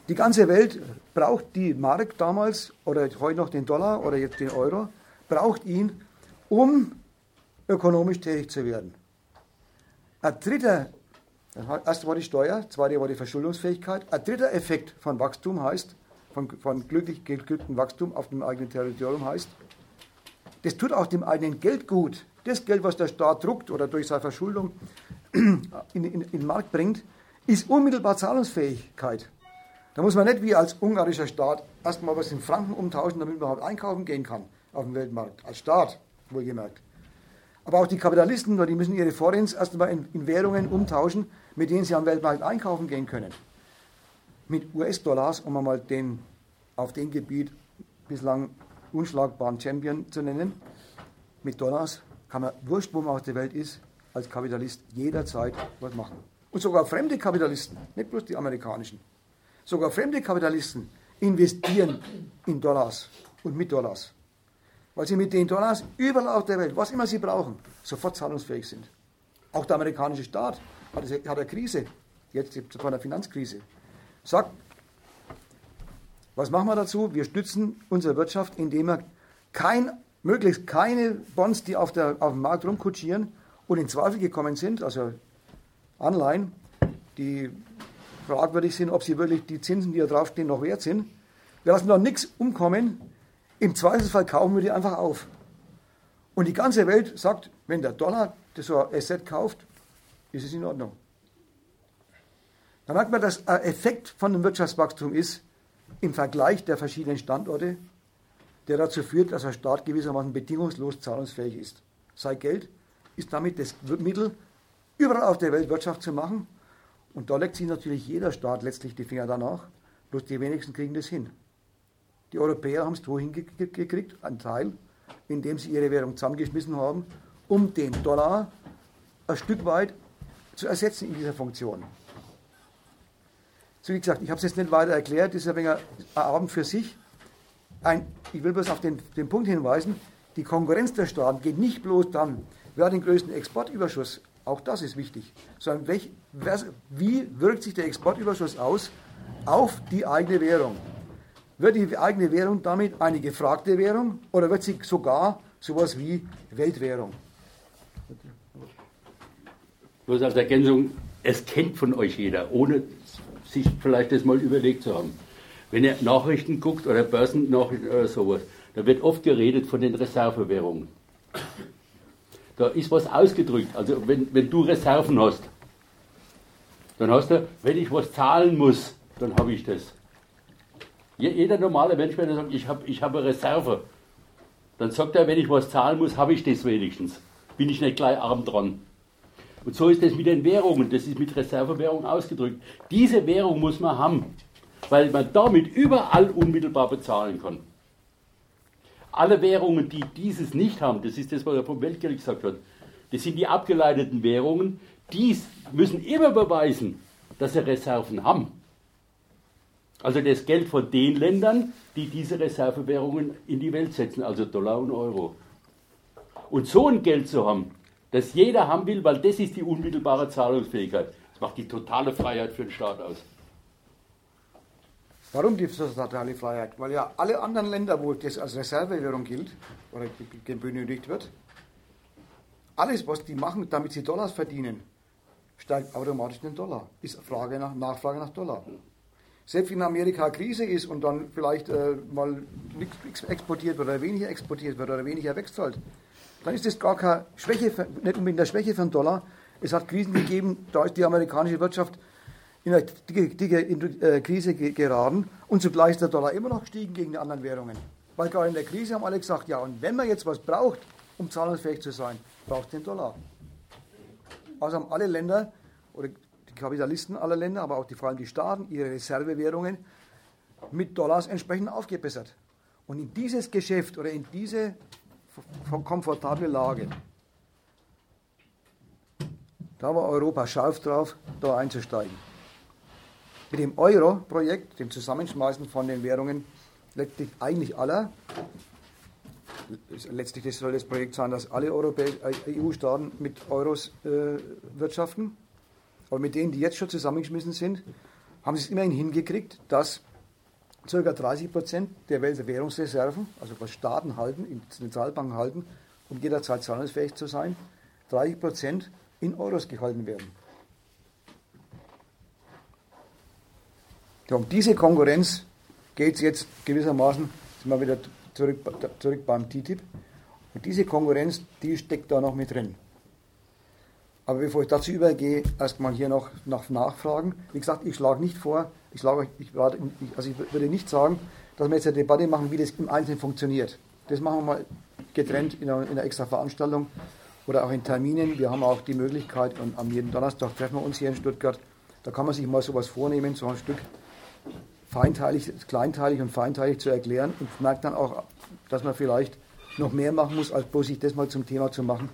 Die ganze Welt braucht die Mark damals oder heute noch den Dollar oder jetzt den Euro, braucht ihn, um ökonomisch tätig zu werden. Ein dritter, erst war die Steuer, zweite war die Verschuldungsfähigkeit. Ein dritter Effekt von Wachstum heißt, von, von glücklich geglücktem Wachstum auf dem eigenen Territorium heißt, das tut auch dem eigenen Geld gut. Das Geld, was der Staat druckt oder durch seine Verschuldung in, in, in den Markt bringt, ist unmittelbar Zahlungsfähigkeit. Da muss man nicht wie als ungarischer Staat erstmal was in Franken umtauschen, damit man überhaupt einkaufen gehen kann auf dem Weltmarkt. Als Staat, wohlgemerkt. Aber auch die Kapitalisten, die müssen ihre Forens erstmal in, in Währungen umtauschen, mit denen sie am Weltmarkt einkaufen gehen können. Mit US-Dollars, um einmal den auf dem Gebiet bislang unschlagbaren Champion zu nennen. Mit Dollars kann man, wurscht wo man auf der Welt ist, als Kapitalist jederzeit was machen. Und sogar fremde Kapitalisten, nicht bloß die amerikanischen, sogar fremde Kapitalisten investieren in Dollars und mit Dollars. Weil sie mit den Dollars überall auf der Welt, was immer sie brauchen, sofort zahlungsfähig sind. Auch der amerikanische Staat hat, eine Krise, jetzt von der Finanzkrise, sagt, was machen wir dazu? Wir stützen unsere Wirtschaft, indem wir kein, möglichst keine Bonds, die auf, der, auf dem Markt rumkutschieren und in Zweifel gekommen sind, also Anleihen, die fragwürdig sind, ob sie wirklich die Zinsen, die da draufstehen, noch wert sind. Wir lassen da nichts umkommen, Im Zweifelsfall kaufen wir die einfach auf. Und die ganze Welt sagt, wenn der Dollar das so ein Asset kauft, ist es in Ordnung. Da merkt man, dass ein Effekt von dem Wirtschaftswachstum ist, im Vergleich der verschiedenen Standorte, der dazu führt, dass ein Staat gewissermaßen bedingungslos zahlungsfähig ist. Sei Geld ist damit das Mittel, überall auf der Welt Wirtschaft zu machen. Und da legt sich natürlich jeder Staat letztlich die Finger danach, bloß die wenigsten kriegen das hin. Die Europäer haben es so hingekriegt, ein Teil, indem sie ihre Währung zusammengeschmissen haben, um den Dollar ein Stück weit zu ersetzen in dieser Funktion. So wie gesagt, ich habe es jetzt nicht weiter erklärt, das ist ein ein Abend für sich. Ein, ich will bloß auf den, den Punkt hinweisen, die Konkurrenz der Staaten geht nicht bloß dann, wer hat den größten Exportüberschuss, auch das ist wichtig, sondern welch, wie wirkt sich der Exportüberschuss aus auf die eigene Währung. Wird die eigene Währung damit eine gefragte Währung oder wird sie sogar sowas wie Weltwährung? Bloß als Ergänzung, es kennt von euch jeder, ohne sich vielleicht das mal überlegt zu haben. Wenn ihr Nachrichten guckt oder Börsennachrichten oder sowas, da wird oft geredet von den Reservewährungen. Da ist was ausgedrückt. Also wenn, wenn du Reserven hast, dann hast du, wenn ich was zahlen muss, dann habe ich das. Jeder normale Mensch, wenn er sagt, ich habe ich hab eine Reserve, dann sagt er, wenn ich was zahlen muss, habe ich das wenigstens. Bin ich nicht gleich arm dran. Und so ist das mit den Währungen, das ist mit Reservewährung ausgedrückt. Diese Währung muss man haben, weil man damit überall unmittelbar bezahlen kann. Alle Währungen, die dieses nicht haben, das ist das, was er vom Weltgeld gesagt hat, das sind die abgeleiteten Währungen, die müssen immer beweisen, dass sie Reserven haben. Also das Geld von den Ländern, die diese Reservewährungen in die Welt setzen, also Dollar und Euro. Und so ein Geld zu haben, das jeder haben will, weil das ist die unmittelbare Zahlungsfähigkeit. Das macht die totale Freiheit für den Staat aus. Warum gibt es das totale Freiheit? Weil ja alle anderen Länder, wo das als Reservewährung gilt oder benötigt wird, alles, was die machen, damit sie Dollars verdienen, steigt automatisch den Dollar. Ist Frage nach, Nachfrage nach Dollar. Selbst wenn in Amerika Krise ist und dann vielleicht äh, mal nichts exportiert wird oder weniger exportiert wird oder weniger wegzahlt, dann ist das gar keine Schwäche, für, nicht unbedingt eine Schwäche für den Dollar. Es hat Krisen gegeben, da ist die amerikanische Wirtschaft in eine dicke, dicke äh, Krise geraten und zugleich ist der Dollar immer noch gestiegen gegen die anderen Währungen. Weil gerade in der Krise haben alle gesagt, ja, und wenn man jetzt was braucht, um zahlungsfähig zu sein, braucht den Dollar. Also haben alle Länder, oder Kapitalisten aller Länder, aber auch die, vor allem die Staaten, ihre Reservewährungen mit Dollars entsprechend aufgebessert. Und in dieses Geschäft oder in diese komfortable Lage. Da war Europa scharf drauf, da einzusteigen. Mit dem Euro-Projekt, dem Zusammenschmeißen von den Währungen, letztlich eigentlich aller, letztlich soll das Projekt sein, dass alle EU-Staaten äh, mit Euros äh, wirtschaften, aber mit denen, die jetzt schon zusammengeschmissen sind, haben sie es immerhin hingekriegt, dass ca. 30 Prozent der Währungsreserven, also was Staaten halten, in Zentralbanken halten, um jederzeit zahlungsfähig zu sein, 30 Prozent in Euros gehalten werden. Um diese Konkurrenz geht es jetzt gewissermaßen, sind wir wieder zurück, zurück beim TTIP, und diese Konkurrenz, die steckt da noch mit drin. Aber bevor ich dazu übergehe, erstmal hier noch nach Nachfragen. Wie gesagt, ich schlage nicht vor, ich, schlage, ich, also ich würde nicht sagen, dass wir jetzt eine Debatte machen, wie das im Einzelnen funktioniert. Das machen wir mal getrennt in einer, in einer extra Veranstaltung oder auch in Terminen. Wir haben auch die Möglichkeit, und am jeden Donnerstag treffen wir uns hier in Stuttgart, da kann man sich mal sowas vornehmen, so ein Stück feinteilig, kleinteilig und feinteilig zu erklären und merkt dann auch, dass man vielleicht noch mehr machen muss, als bloß sich das mal zum Thema zu machen.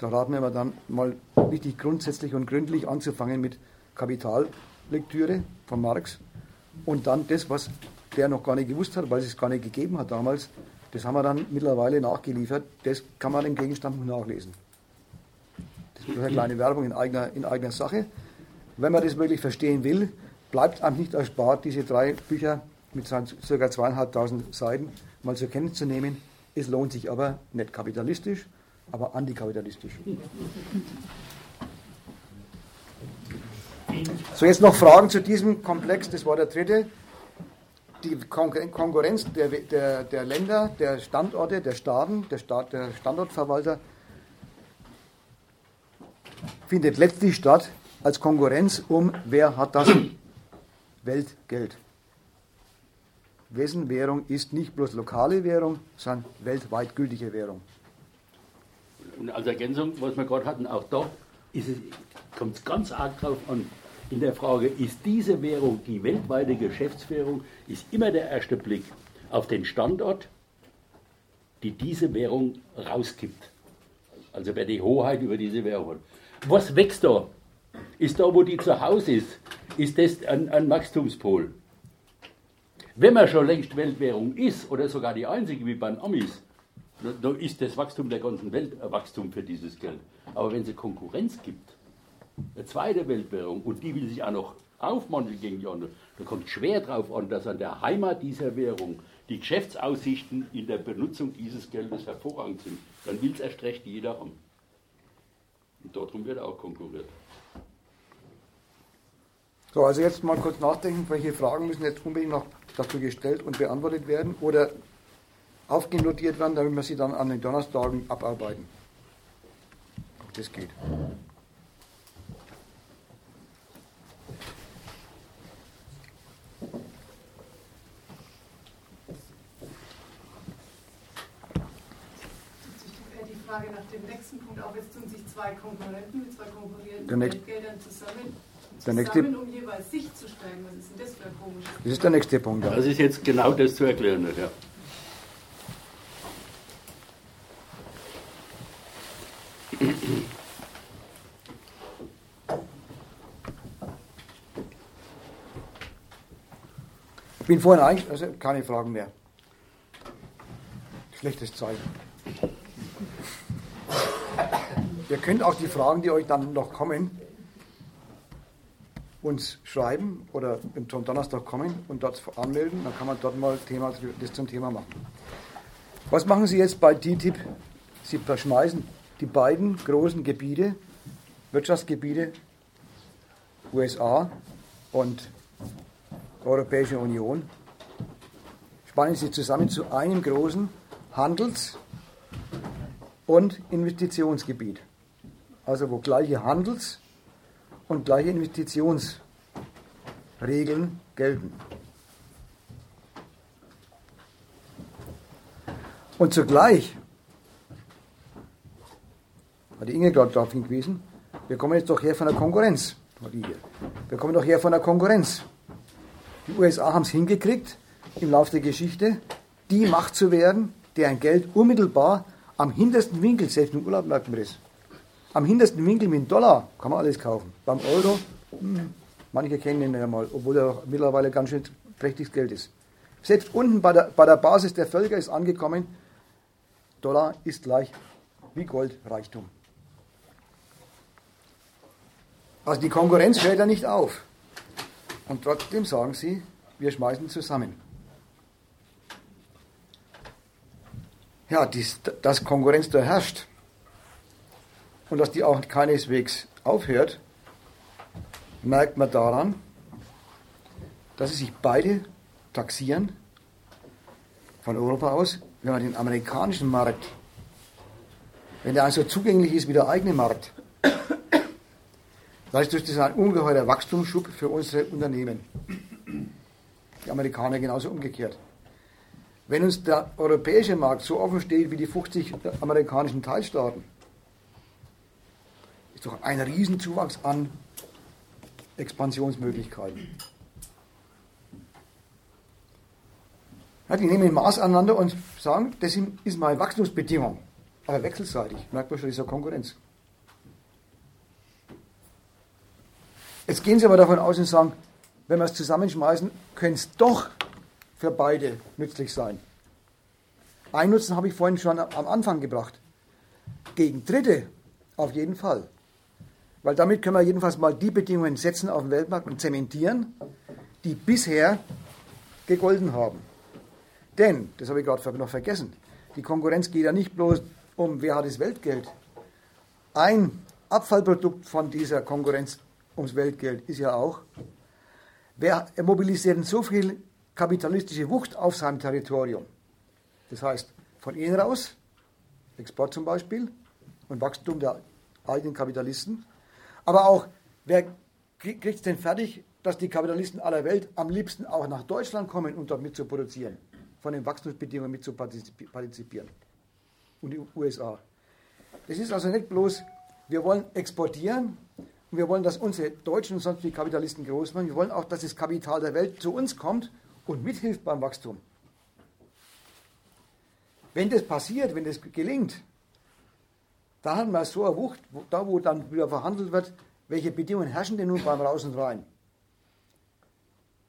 Da raten wir dann mal richtig grundsätzlich und gründlich anzufangen mit Kapital, Lektüre von Marx und dann das, was der noch gar nicht gewusst hat, weil es es gar nicht gegeben hat damals, das haben wir dann mittlerweile nachgeliefert. Das kann man im Gegenstand nachlesen. Das ist eine kleine Werbung in eigener, in eigener Sache. Wenn man das wirklich verstehen will, bleibt einem nicht erspart, diese drei Bücher mit ca. zweieinhalbtausend Seiten mal zur Kenntnis zu nehmen. Es lohnt sich aber nicht kapitalistisch, aber antikapitalistisch. So, jetzt noch Fragen zu diesem Komplex, das war der dritte. die Konkurrenz der, der, der Länder, der Standorte, der Staaten, der, Staat, der Standortverwalter findet letztlich statt als Konkurrenz um, wer hat das Weltgeld. Wessen Währung ist nicht bloß lokale Währung, sondern weltweit gültige Währung. Und als Ergänzung, was wir gerade hatten, auch da kommt es ganz arg drauf an, in der Frage, ist diese Währung die weltweite Geschäftswährung, ist immer der erste Blick auf den Standort, die diese Währung rausgibt. Also wer die Hoheit über diese Währung hat. Was wächst da? Ist da, wo die zu Hause ist, ist das ein, ein Wachstumspol. Wenn man schon längst Weltwährung ist, oder sogar die einzige wie bei den Amis, da ist das Wachstum der ganzen Welt ein Wachstum für dieses Geld. Aber wenn es Konkurrenz gibt, eine zweite Weltwährung, und die will sich auch noch aufmanteln gegen die andere, da kommt schwer darauf an, dass an der Heimat dieser Währung die Geschäftsaussichten in der Benutzung dieses Geldes hervorragend sind. Dann will es erst recht jeder haben. Und darum wird auch konkurriert. So, also jetzt mal kurz nachdenken, welche Fragen müssen jetzt unbedingt noch dazu gestellt und beantwortet werden oder aufgenotiert werden, damit wir sie dann an den Donnerstagen abarbeiten. Das geht. Frage nach dem nächsten Punkt auf. Jetzt tun sich zwei Konkurrenten mit zwei konkurrierenden Geldgeldern zusammen, der nächste, zusammen, um jeweils sich zu steigen. Was ist denn das für ein komisches Das ist der nächste Punkt. Ja. Das ist jetzt genau das zu erklären. Ja. Ich bin vorhin eigentlich, also keine Fragen mehr. Schlechtes Zeichen. Ihr könnt auch die Fragen, die euch dann noch kommen, uns schreiben oder zum Donnerstag kommen und dort anmelden. Dann kann man dort mal Thema, das zum Thema machen. Was machen Sie jetzt bei TTIP? Sie verschmeißen die beiden großen Gebiete, Wirtschaftsgebiete, USA und Europäische Union, spannen Sie zusammen zu einem großen Handels- und Investitionsgebiet also wo gleiche Handels- und gleiche Investitionsregeln gelten. Und zugleich hat die Inge gerade darauf hingewiesen, wir kommen jetzt doch her von der Konkurrenz. Wir kommen doch her von der Konkurrenz. Die USA haben es hingekriegt, im Laufe der Geschichte die Macht zu werden, deren Geld unmittelbar am hintersten Winkel, selbst im Urlaub merkt man das, am hintersten Winkel mit dem Dollar kann man alles kaufen. Beim Euro, hm, manche kennen ihn ja mal, obwohl er mittlerweile ganz schön prächtiges Geld ist. Selbst unten bei der, bei der Basis der Völker ist angekommen, Dollar ist gleich wie Goldreichtum. Also die Konkurrenz hört ja nicht auf. Und trotzdem sagen sie, wir schmeißen zusammen. Ja, dies, dass Konkurrenz da herrscht, und dass die auch keineswegs aufhört, merkt man daran, dass sie sich beide taxieren von Europa aus, wenn man den amerikanischen Markt, wenn der also zugänglich ist wie der eigene Markt, dann ist das ein ungeheurer Wachstumsschub für unsere Unternehmen. Die Amerikaner genauso umgekehrt. Wenn uns der europäische Markt so offen steht wie die 50 amerikanischen Teilstaaten, ist doch ein Riesenzuwachs an Expansionsmöglichkeiten. Ja, die nehmen ein Maß aneinander und sagen, das ist meine Wachstumsbedingung. Aber wechselseitig, merkt man schon dieser Konkurrenz. Jetzt gehen Sie aber davon aus und sagen, wenn wir es zusammenschmeißen, könnte es doch für beide nützlich sein. Ein Nutzen habe ich vorhin schon am Anfang gebracht. Gegen Dritte auf jeden Fall. Weil damit können wir jedenfalls mal die Bedingungen setzen auf dem Weltmarkt und zementieren, die bisher gegolten haben. Denn, das habe ich gerade noch vergessen, die Konkurrenz geht ja nicht bloß um, wer hat das Weltgeld. Ein Abfallprodukt von dieser Konkurrenz ums Weltgeld ist ja auch, wer mobilisiert denn so viel kapitalistische Wucht auf seinem Territorium. Das heißt, von innen raus, Export zum Beispiel und Wachstum der eigenen Kapitalisten, aber auch, wer kriegt es denn fertig, dass die Kapitalisten aller Welt am liebsten auch nach Deutschland kommen, um dort mit zu produzieren, von den Wachstumsbedingungen mit zu partizipieren und die USA. Das ist also nicht bloß, wir wollen exportieren und wir wollen, dass unsere Deutschen und sonst die Kapitalisten groß werden. Wir wollen auch, dass das Kapital der Welt zu uns kommt und mithilft beim Wachstum. Wenn das passiert, wenn das gelingt, da haben wir so eine Wucht, da wo dann wieder verhandelt wird, welche Bedingungen herrschen denn nun beim Raus und Rein?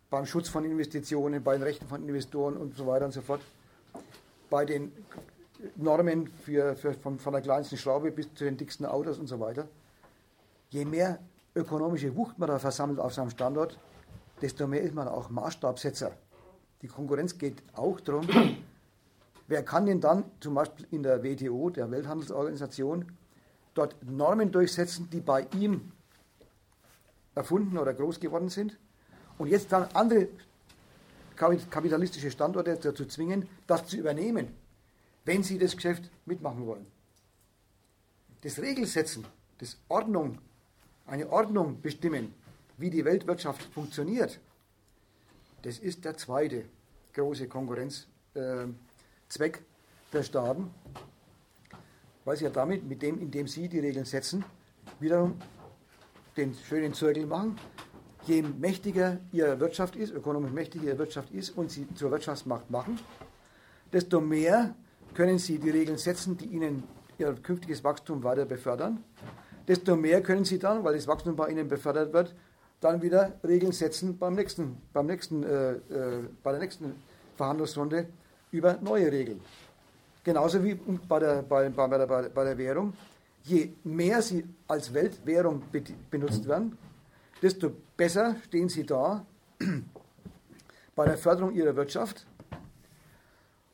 Beim Schutz von Investitionen, bei den Rechten von Investoren und so weiter und so fort. Bei den Normen für, für von, von der kleinsten Schraube bis zu den dicksten Autos und so weiter. Je mehr ökonomische Wucht man da versammelt auf seinem Standort, desto mehr ist man auch Maßstabsetzer. Die Konkurrenz geht auch darum, wer kann denn dann zum Beispiel in der WTO, der Welthandelsorganisation, dort Normen durchsetzen, die bei ihm erfunden oder groß geworden sind und jetzt dann andere kapitalistische Standorte dazu zwingen, das zu übernehmen, wenn sie das Geschäft mitmachen wollen. Das Regelsetzen, das Ordnung, eine Ordnung bestimmen, wie die Weltwirtschaft funktioniert, das ist der zweite große Konkurrenzzweck äh, der Staaten, weil sie ja damit, mit dem, indem sie die Regeln setzen, wiederum den schönen Zirkel machen. Je mächtiger ihre Wirtschaft ist, ökonomisch mächtiger ihre Wirtschaft ist und sie zur Wirtschaftsmacht machen, desto mehr können sie die Regeln setzen, die ihnen ihr künftiges Wachstum weiter befördern. Desto mehr können sie dann, weil das Wachstum bei ihnen befördert wird, dann wieder Regeln setzen beim nächsten, beim nächsten, äh, äh, bei der nächsten Verhandlungsrunde über neue Regeln. Genauso wie bei der, bei, bei, der, bei der Währung. Je mehr sie als Weltwährung benutzt werden, desto besser stehen sie da bei der Förderung ihrer Wirtschaft.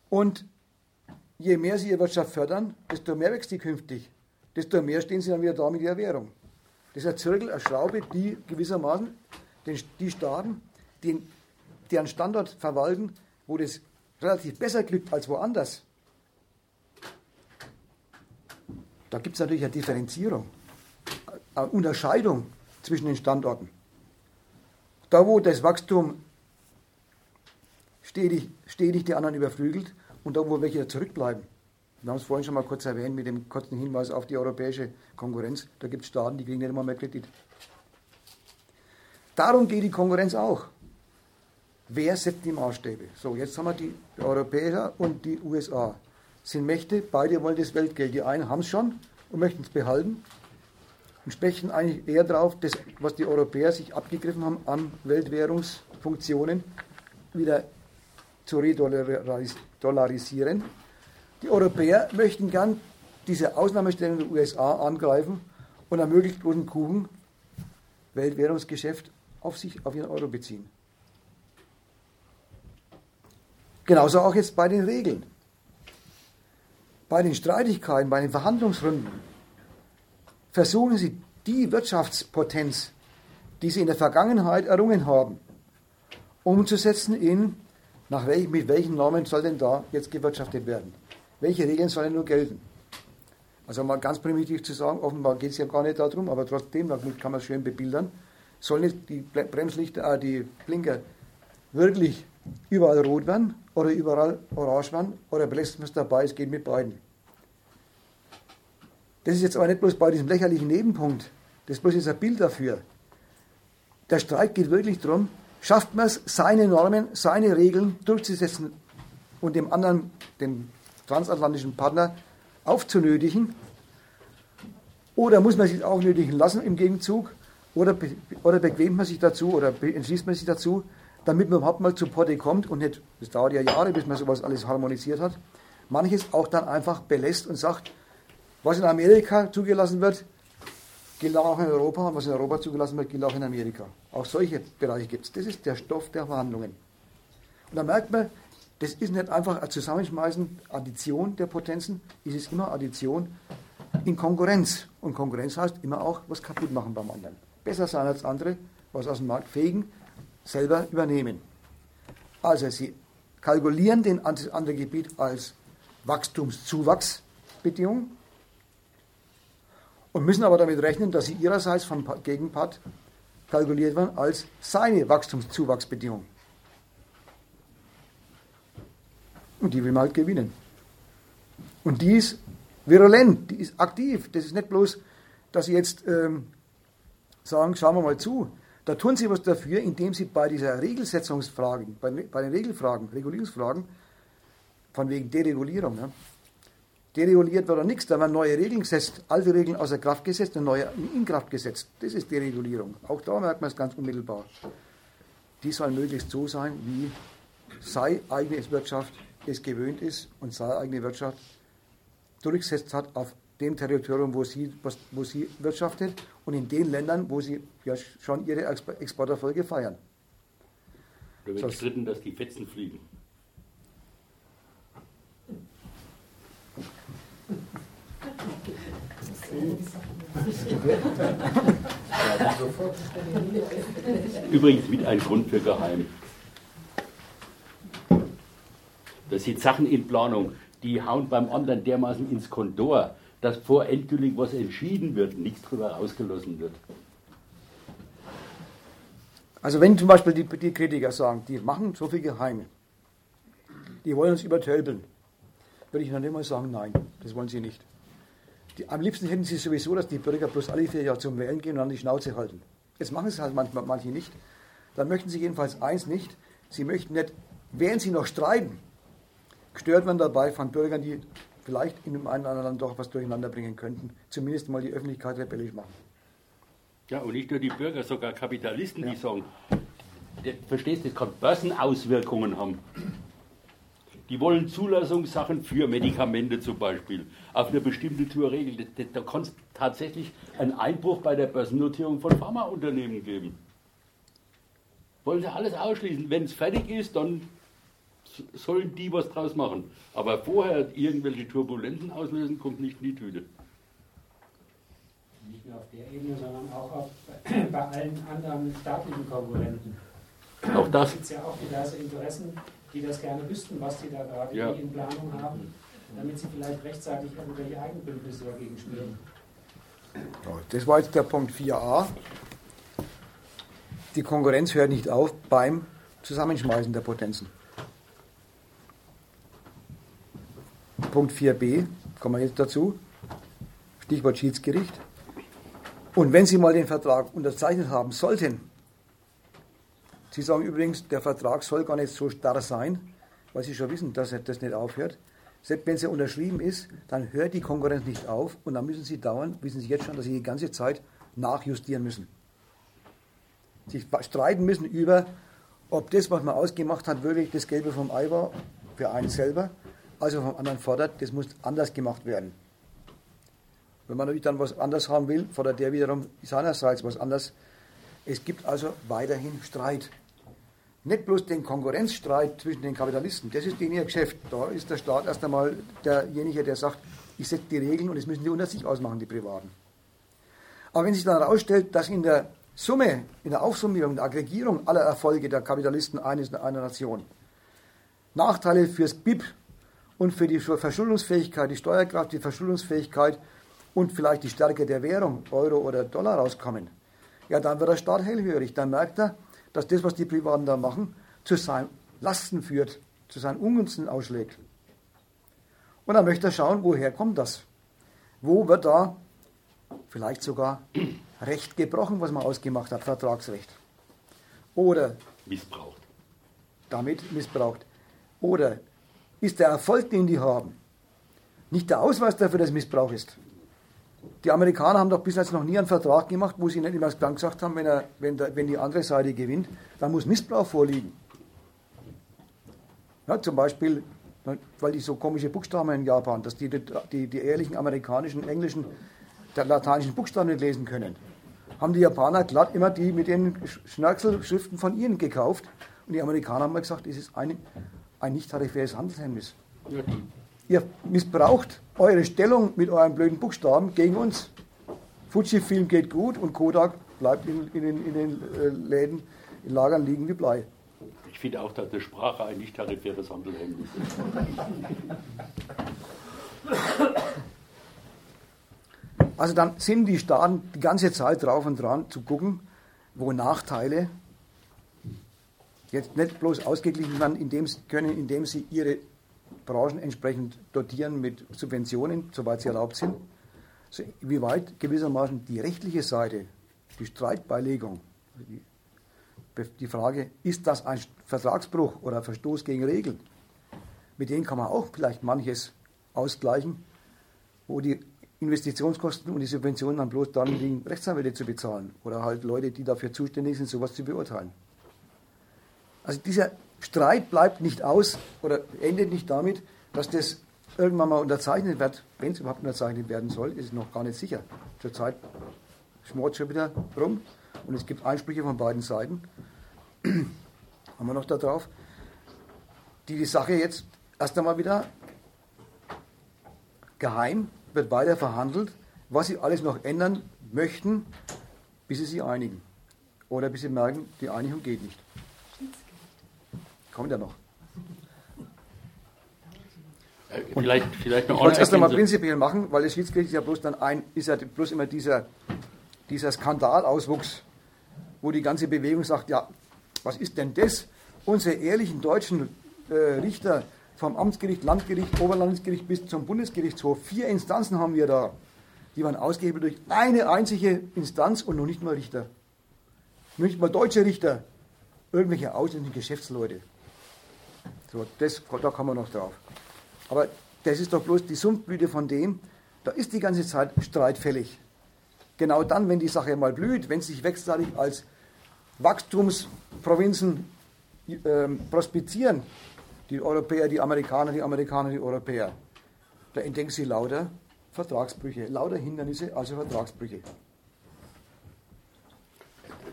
Und je mehr sie ihre Wirtschaft fördern, desto mehr wächst sie künftig. Desto mehr stehen sie dann wieder da mit ihrer Währung. Das ist ein Zirkel, eine Schraube, die gewissermaßen den, die Staaten, die einen Standort verwalten, wo das relativ besser glückt als woanders, da gibt es natürlich eine Differenzierung, eine Unterscheidung zwischen den Standorten. Da, wo das Wachstum stetig, stetig die anderen überflügelt und da, wo welche zurückbleiben. Wir haben es vorhin schon mal kurz erwähnt mit dem kurzen Hinweis auf die europäische Konkurrenz. Da gibt es Staaten, die kriegen nicht immer mehr Kredit. Darum geht die Konkurrenz auch. Wer setzt die Maßstäbe? So, jetzt haben wir die Europäer und die USA. Sind Mächte, beide wollen das Weltgeld. Die einen haben es schon und möchten es behalten und sprechen eigentlich eher darauf, das, was die Europäer sich abgegriffen haben an Weltwährungsfunktionen, wieder zu redolarisieren. Die Europäer möchten gern diese Ausnahmestellung der USA angreifen und einen möglichst großen Kuchen Weltwährungsgeschäft auf sich, auf ihren Euro beziehen. Genauso auch jetzt bei den Regeln. Bei den Streitigkeiten, bei den Verhandlungsrunden versuchen sie die Wirtschaftspotenz, die sie in der Vergangenheit errungen haben, umzusetzen in, nach welch, mit welchen Normen soll denn da jetzt gewirtschaftet werden? Welche Regeln sollen nur gelten? Also mal ganz primitiv zu sagen, offenbar geht es ja gar nicht darum, aber trotzdem, damit kann man es schön bebildern, sollen die Bremslichter, äh, die Blinker wirklich überall rot werden oder überall orange werden oder belässt man es dabei, es geht mit beiden. Das ist jetzt aber nicht bloß bei diesem lächerlichen Nebenpunkt, das ist bloß jetzt ein Bild dafür. Der Streit geht wirklich darum, schafft man es, seine Normen, seine Regeln durchzusetzen und dem anderen, dem transatlantischen Partner, aufzunötigen? Oder muss man sich auch nötigen lassen im Gegenzug? Oder, oder bequemt man sich dazu oder entschließt man sich dazu, damit man überhaupt mal zu Potte kommt und nicht, das dauert ja Jahre, bis man sowas alles harmonisiert hat, manches auch dann einfach belässt und sagt, was in Amerika zugelassen wird, gilt auch in Europa und was in Europa zugelassen wird, gilt auch in Amerika. Auch solche Bereiche gibt es. Das ist der Stoff der Verhandlungen. Und da merkt man, das ist nicht einfach ein Zusammenschmeißen, Addition der Potenzen, es ist immer Addition in Konkurrenz. Und Konkurrenz heißt immer auch was kaputt machen beim anderen. Besser sein als andere, was aus dem Markt fegen, selber übernehmen. Also sie kalkulieren den andere Gebiet als Wachstumszuwachsbedingung und müssen aber damit rechnen, dass sie ihrerseits vom Gegenpart kalkuliert werden als seine Wachstumszuwachsbedingung. Und die will man halt gewinnen. Und die ist virulent, die ist aktiv. Das ist nicht bloß, dass sie jetzt ähm, sagen, schauen wir mal zu. Da tun sie was dafür, indem sie bei dieser Regelsetzungsfrage, bei, bei den Regelfragen, Regulierungsfragen, von wegen Deregulierung, ne? dereguliert wird doch nichts, da werden neue Regeln gesetzt, alte Regeln außer Kraft gesetzt und neue in Kraft gesetzt. Das ist Deregulierung. Auch da merkt man es ganz unmittelbar. Die soll möglichst so sein, wie sei eigene Wirtschaft es gewöhnt ist und seine eigene Wirtschaft durchgesetzt hat auf dem Territorium, wo sie, wo sie wirtschaftet und in den Ländern, wo sie ja schon ihre Exporterfolge feiern. Da wird gestritten, dass die Fetzen fliegen. Übrigens mit ein Grund für geheim. Das sind Sachen in Planung, die hauen beim anderen dermaßen ins Kontor, dass vor endgültig was entschieden wird, nichts darüber rausgelassen wird. Also wenn zum Beispiel die, die Kritiker sagen, die machen so viel Geheime, die wollen uns übertölpeln, würde ich dann immer sagen, nein, das wollen sie nicht. Die, am liebsten hätten sie sowieso, dass die Bürger bloß alle vier Jahre zum Wählen gehen und dann die Schnauze halten. Jetzt machen es halt manchmal, manche nicht. Dann möchten sie jedenfalls eins nicht, sie möchten nicht, während sie noch streiten, gestört werden dabei von Bürgern, die vielleicht in dem einen oder anderen doch was durcheinander bringen könnten, zumindest mal die Öffentlichkeit rebellisch machen. Ja, und nicht nur die Bürger, sogar Kapitalisten, ja. die sagen, verstehst du, das kann Börsenauswirkungen haben. Die wollen Zulassungssachen für Medikamente zum Beispiel auf eine bestimmte Tour regeln. Da, da kann es tatsächlich einen Einbruch bei der Börsennotierung von Pharmaunternehmen geben. Wollen sie alles ausschließen. Wenn es fertig ist, dann sollen die was draus machen. Aber vorher irgendwelche Turbulenzen auslösen, kommt nicht in die Tüte. Nicht nur auf der Ebene, sondern auch auf, bei allen anderen staatlichen Konkurrenten. Auch das. Es gibt ja auch diverse Interessen, die das gerne wüssten, was die da gerade ja. in Planung haben, damit sie vielleicht rechtzeitig irgendwelche Eigenbündnisse dagegen spielen. Das war jetzt der Punkt 4a. Die Konkurrenz hört nicht auf beim Zusammenschmeißen der Potenzen. Punkt 4b, kommen wir jetzt dazu, Stichwort Schiedsgericht. Und wenn Sie mal den Vertrag unterzeichnet haben sollten, Sie sagen übrigens, der Vertrag soll gar nicht so starr sein, weil Sie schon wissen, dass das nicht aufhört. Selbst wenn es unterschrieben ist, dann hört die Konkurrenz nicht auf und dann müssen Sie dauern, wissen Sie jetzt schon, dass Sie die ganze Zeit nachjustieren müssen. Sie streiten müssen über, ob das, was man ausgemacht hat, wirklich das Gelbe vom Ei war, für einen selber, also vom anderen fordert, das muss anders gemacht werden. Wenn man natürlich dann was anders haben will, fordert der wiederum seinerseits was anders. Es gibt also weiterhin Streit. Nicht bloß den Konkurrenzstreit zwischen den Kapitalisten, das ist denen ihr Geschäft. Da ist der Staat erst einmal derjenige, der sagt, ich setze die Regeln und das müssen die unter sich ausmachen, die Privaten. Aber wenn sich dann herausstellt, dass in der Summe, in der Aufsummierung, der Aggregierung aller Erfolge der Kapitalisten eines, einer Nation Nachteile fürs BIP und für die Verschuldungsfähigkeit, die Steuerkraft, die Verschuldungsfähigkeit und vielleicht die Stärke der Währung, Euro oder Dollar rauskommen, ja, dann wird der Staat hellhörig. Dann merkt er, dass das, was die Privaten da machen, zu seinen Lasten führt, zu seinen Ungunsten ausschlägt. Und dann möchte er schauen, woher kommt das? Wo wird da vielleicht sogar Recht gebrochen, was man ausgemacht hat, Vertragsrecht? Oder missbraucht. Damit missbraucht. Oder ist der Erfolg, den die haben, nicht der Ausweis dafür, dass Missbrauch ist. Die Amerikaner haben doch bis jetzt noch nie einen Vertrag gemacht, wo sie nicht immer ganz gesagt haben, wenn, er, wenn, der, wenn die andere Seite gewinnt, dann muss Missbrauch vorliegen. Ja, zum Beispiel, weil die so komische Buchstaben in Japan, dass die die, die ehrlichen amerikanischen, englischen, der lateinischen Buchstaben nicht lesen können, haben die Japaner glatt immer die mit den Schnörkelschriften von ihnen gekauft. Und die Amerikaner haben mal gesagt, es ist ein, ein nicht tarifäres Handelshemmnis. Ja, Ihr missbraucht eure Stellung mit euren blöden Buchstaben gegen uns. Fujifilm geht gut und Kodak bleibt in, in, den, in den äh, Läden, in Lagern liegen wie Blei. Ich finde auch, dass die Sprache ein nicht tarifäres Handelhemmnis ist. Also dann sind die Staaten die ganze Zeit drauf und dran zu gucken, wo Nachteile jetzt nicht bloß ausgeglichen werden, indem sie, können, indem sie ihre Branchen entsprechend dotieren mit Subventionen, soweit sie erlaubt sind, so, wie weit gewissermaßen die rechtliche Seite, die Streitbeilegung, die, die Frage, ist das ein Vertragsbruch oder Verstoß gegen Regeln, mit denen kann man auch vielleicht manches ausgleichen, wo die Investitionskosten und die Subventionen dann bloß dann liegen, Rechtsanwälte zu bezahlen oder halt Leute, die dafür zuständig sind, sowas zu beurteilen. Also dieser Streit bleibt nicht aus oder endet nicht damit, dass das irgendwann mal unterzeichnet wird. Wenn es überhaupt unterzeichnet werden soll, ist es noch gar nicht sicher. Zurzeit schmort schon wieder rum und es gibt Einsprüche von beiden Seiten. Haben wir noch da drauf, die die Sache jetzt erst einmal wieder geheim wird weiter verhandelt, was sie alles noch ändern möchten, bis sie sich einigen. Oder bis sie merken, die Einigung geht nicht. Kommt ja noch. Äh, vielleicht, vielleicht noch ich wollte es erst einmal prinzipiell machen, weil das Schiedsgericht ist ja bloß dann ein, ist ja bloß immer dieser, dieser Skandalauswuchs, wo die ganze Bewegung sagt, ja, was ist denn das? Unsere ehrlichen deutschen äh, Richter vom Amtsgericht, Landgericht, Oberlandesgericht bis zum Bundesgerichtshof. Vier Instanzen haben wir da. Die waren ausgehebelt durch eine einzige Instanz und noch nicht mal Richter. Nicht mal deutsche Richter. Irgendwelche ausländischen Geschäftsleute. So, das, da kommen wir noch drauf. Aber das ist doch bloß die Sumpfblüte von dem, da ist die ganze Zeit streitfällig. Genau dann, wenn die Sache mal blüht, wenn sie sich wechselseitig als Wachstumsprovinzen äh, prospizieren, die Europäer, die Amerikaner, die Amerikaner, die Europäer. Da entdecken sie lauter Vertragsbrüche, lauter Hindernisse, also Vertragsbrüche.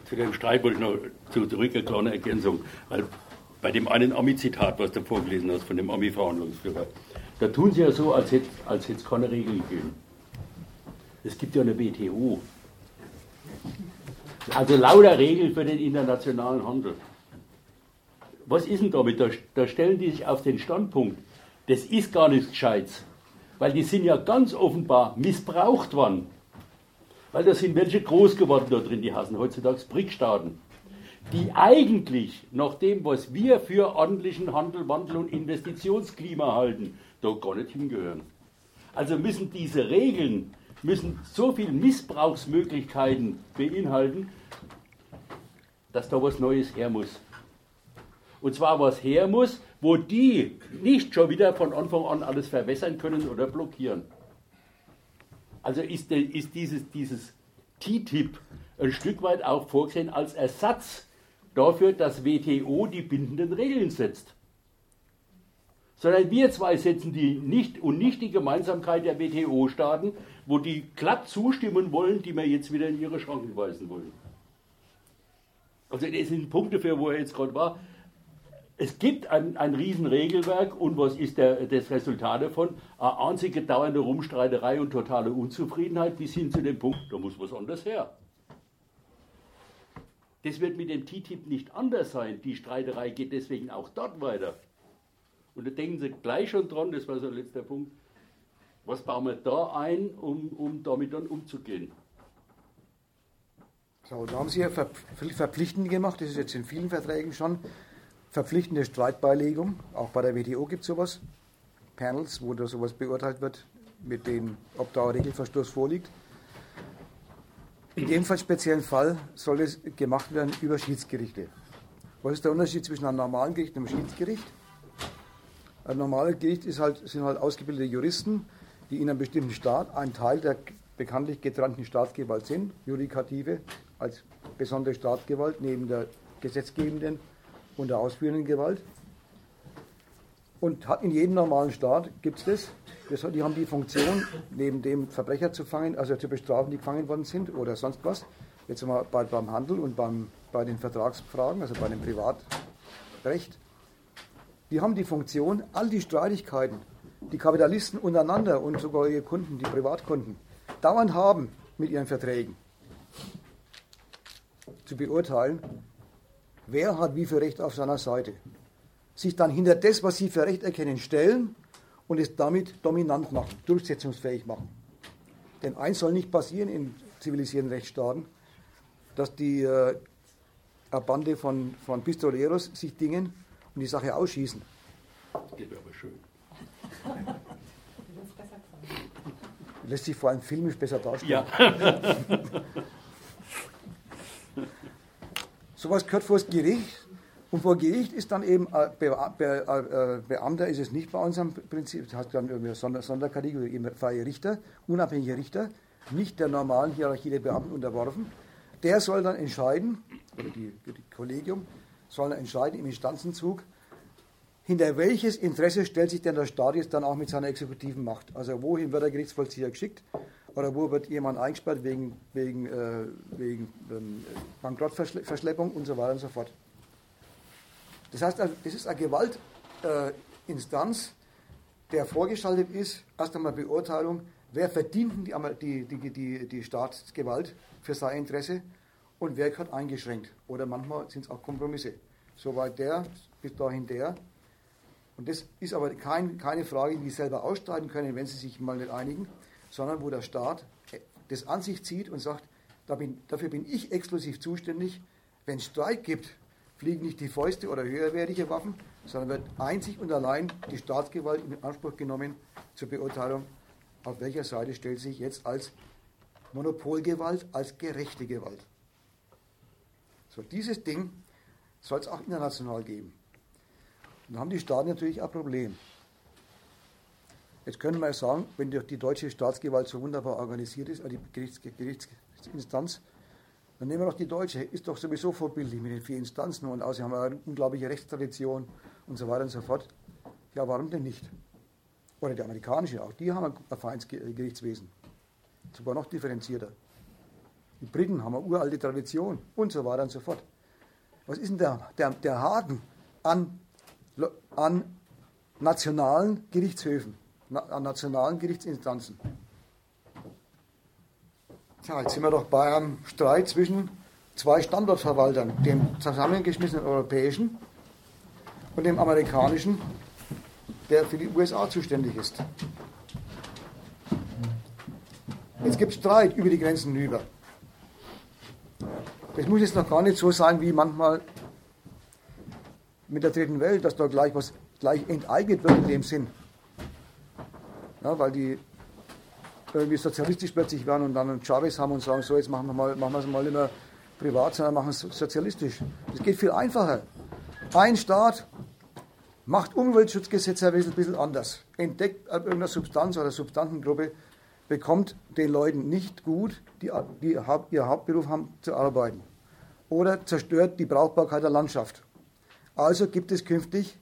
Zu dem Streit wollte ich noch zurück eine kleine Ergänzung. Weil bei dem einen Ami-Zitat, was du vorgelesen hast, von dem Ami-Verhandlungsführer, da tun sie ja so, als hätte als es keine Regeln gegeben. Es gibt ja eine WTO. Also lauter Regeln für den internationalen Handel was ist denn damit? Da, da stellen die sich auf den Standpunkt, das ist gar nichts Gescheites. Weil die sind ja ganz offenbar missbraucht worden. Weil da sind welche groß geworden da drin, die hassen heutzutage BRIC-Staaten. Die eigentlich nach dem, was wir für ordentlichen Handel, Wandel und Investitionsklima halten, da gar nicht hingehören. Also müssen diese Regeln müssen so viele Missbrauchsmöglichkeiten beinhalten, dass da was Neues her muss. Und zwar was her muss, wo die nicht schon wieder von Anfang an alles verwässern können oder blockieren. Also ist, ist dieses, dieses TTIP ein Stück weit auch vorgesehen als Ersatz dafür, dass WTO die bindenden Regeln setzt. Sondern wir zwei setzen die nicht und nicht die Gemeinsamkeit der WTO-Staaten, wo die glatt zustimmen wollen, die wir jetzt wieder in ihre Schranken weisen wollen. Also das sind Punkte, für wo er jetzt gerade war es gibt ein, ein Riesenregelwerk und was ist der, das Resultat davon? Eine einzige dauernde Rumstreiterei und totale Unzufriedenheit bis hin zu dem Punkt, da muss was anderes her. Das wird mit dem TTIP nicht anders sein. Die Streiterei geht deswegen auch dort weiter. Und da denken Sie gleich schon dran, das war so ein letzter Punkt, was bauen wir da ein, um, um damit dann umzugehen? So, da haben Sie ja verpflichtend gemacht, das ist jetzt in vielen Verträgen schon verpflichtende Streitbeilegung. Auch bei der WTO gibt es sowas. Panels, wo da sowas beurteilt wird, mit denen, ob da ein Regelverstoß vorliegt. In dem Fall, speziellen Fall soll es gemacht werden über Schiedsgerichte. Was ist der Unterschied zwischen einem normalen Gericht und einem Schiedsgericht? Ein normales Gericht halt, sind halt ausgebildete Juristen, die in einem bestimmten Staat ein Teil der bekanntlich getrennten Staatsgewalt sind, Judikative als besondere Staatsgewalt neben der gesetzgebenden und der ausführenden Gewalt. Und in jedem normalen Staat gibt es das. das. Die haben die Funktion, neben dem Verbrecher zu fangen, also zu bestrafen, die gefangen worden sind oder sonst was. Jetzt mal bei, beim Handel und beim, bei den Vertragsfragen, also bei dem Privatrecht. Die haben die Funktion, all die Streitigkeiten, die Kapitalisten untereinander und sogar ihre Kunden, die Privatkunden, dauernd haben mit ihren Verträgen, zu beurteilen wer hat wie viel Recht auf seiner Seite. Sich dann hinter das, was sie für Recht erkennen, stellen und es damit dominant machen, durchsetzungsfähig machen. Denn eins soll nicht passieren in zivilisierten Rechtsstaaten, dass die äh, Bande von, von Pistoleros sich dingen und die Sache ausschießen. Das wäre aber schön. Lässt sich vor allem filmisch besser darstellen. Ja. Sowas gehört vor das Gericht und vor Gericht ist dann eben äh, Be Be äh, Beamter ist es nicht bei unserem Prinzip, das hat dann irgendwie Sonder Sonderkategorie, freie Richter, unabhängige Richter, nicht der normalen Hierarchie der Beamten unterworfen. Der soll dann entscheiden, oder die, die Kollegium soll dann entscheiden im Instanzenzug, hinter welches Interesse stellt sich denn der Staat jetzt dann auch mit seiner exekutiven Macht? Also wohin wird der Gerichtsvollzieher geschickt? Oder wo wird jemand eingesperrt wegen, wegen, äh, wegen ähm, Bankrottverschleppung und so weiter und so fort. Das heißt, es ist eine Gewaltinstanz, der vorgeschaltet ist, erst einmal Beurteilung, wer verdient die, die, die, die, Staatsgewalt für sein Interesse und wer gehört eingeschränkt. Oder manchmal sind es auch Kompromisse. Soweit der, bis dahin der. Und das ist aber kein, keine Frage, die sie selber ausstreiten können, wenn sie sich mal nicht einigen, sondern wo der Staat das an sich zieht und sagt, dafür bin ich exklusiv zuständig. Wenn es Streik gibt, fliegen nicht die Fäuste oder höherwertige Waffen, sondern wird einzig und allein die Staatsgewalt in Anspruch genommen zur Beurteilung, auf welcher Seite stellt sich jetzt als Monopolgewalt, als gerechte Gewalt. So, dieses Ding soll es auch international geben. Und da haben die Staaten natürlich ein Problem. Jetzt können wir sagen, wenn die deutsche Staatsgewalt so wunderbar organisiert ist, also die Gerichts Gerichtsinstanz, dann nehmen wir doch die deutsche, ist doch sowieso vorbildlich mit den vier Instanzen und außerdem haben wir eine unglaubliche Rechtstradition und so weiter und so fort. Ja, warum denn nicht? Oder die amerikanische, auch die haben ein Vereinsgerichtswesen. Sogar noch differenzierter. Die Briten haben eine uralte Tradition und so weiter und so fort. Was ist denn der, der, der Haken an, an nationalen Gerichtshöfen, an nationalen Gerichtsinstanzen? Tja, jetzt sind wir doch bei einem Streit zwischen zwei Standortverwaltern, dem zusammengeschmissenen europäischen und dem amerikanischen, der für die USA zuständig ist. Jetzt gibt es Streit über die Grenzen hinüber. Das muss jetzt noch gar nicht so sein wie manchmal mit der dritten Welt, dass da gleich was gleich enteignet wird in dem Sinn. Ja, weil die irgendwie sozialistisch plötzlich werden und dann einen Chavez haben und sagen, so jetzt machen wir, mal, machen wir es mal nicht mehr privat, sondern machen es sozialistisch. Das geht viel einfacher. Ein Staat macht Umweltschutzgesetze ein bisschen anders, entdeckt irgendeine Substanz oder Substanzengruppe, bekommt den Leuten nicht gut, die, die ihr Hauptberuf haben, zu arbeiten. Oder zerstört die Brauchbarkeit der Landschaft. Also gibt es künftig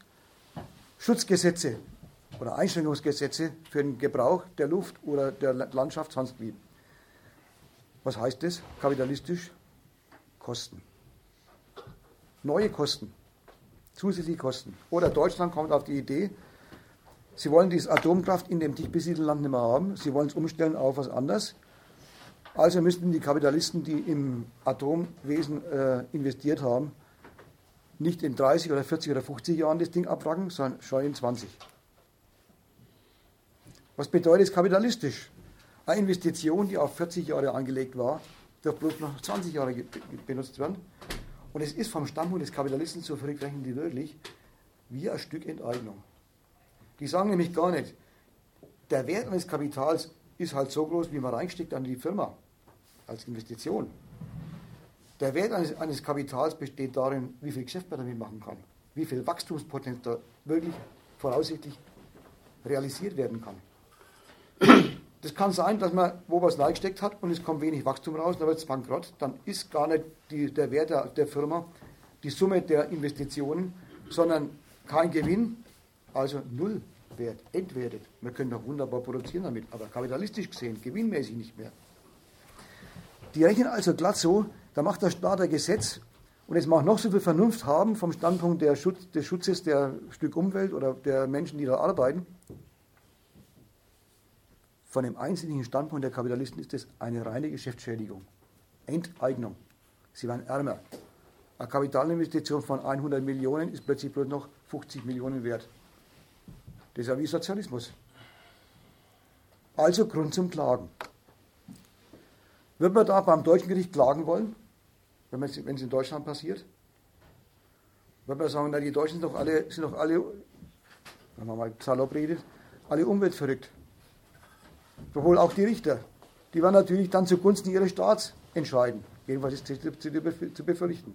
Schutzgesetze oder Einschränkungsgesetze für den Gebrauch der Luft oder der Landschaft sonst wie. Was heißt das? Kapitalistisch? Kosten. Neue Kosten. Zusätzliche Kosten. Oder Deutschland kommt auf die Idee, sie wollen diese Atomkraft in dem dicht besiedelten Land nicht mehr haben, sie wollen es umstellen auf was anderes. Also müssten die Kapitalisten, die im Atomwesen äh, investiert haben, nicht in 30 oder 40 oder 50 Jahren das Ding abwracken, sondern schon in 20. Was bedeutet es kapitalistisch? Eine Investition, die auf 40 Jahre angelegt war, darf bloß noch 20 Jahre benutzt werden. Und es ist vom Standpunkt des Kapitalisten, so verrückt rechnen die wirklich, wie ein Stück Enteignung. Die sagen nämlich gar nicht, der Wert eines Kapitals ist halt so groß, wie man reingesteckt an die Firma als Investition. Der Wert eines, eines Kapitals besteht darin, wie viel Geschäft man damit machen kann, wie viel Wachstumspotenzial wirklich voraussichtlich realisiert werden kann. Das kann sein, dass man wo was reingesteckt hat und es kommt wenig Wachstum raus, dann wird es bankrott. Dann ist gar nicht die, der Wert der, der Firma die Summe der Investitionen, sondern kein Gewinn, also null Wert, entwertet. Wir können doch wunderbar produzieren damit, aber kapitalistisch gesehen, gewinnmäßig nicht mehr. Die rechnen also glatt so, da macht der Staat ein Gesetz und es mag noch so viel Vernunft haben vom Standpunkt Schutz, des Schutzes der Stück Umwelt oder der Menschen, die da arbeiten. Von dem einzelnen Standpunkt der Kapitalisten ist es eine reine Geschäftsschädigung. Enteignung. Sie werden ärmer. Eine Kapitalinvestition von 100 Millionen ist plötzlich bloß noch 50 Millionen wert. Das ist ja wie Sozialismus. Also Grund zum Klagen. Wird man da beim deutschen Gericht klagen wollen, wenn es in Deutschland passiert? Wird man sagen, na, die Deutschen sind doch alle, sind doch alle wenn man mal salopp redet, alle umweltverrückt. Sowohl auch die Richter. Die werden natürlich dann zugunsten ihres Staats entscheiden. Jedenfalls ist zu befürchten.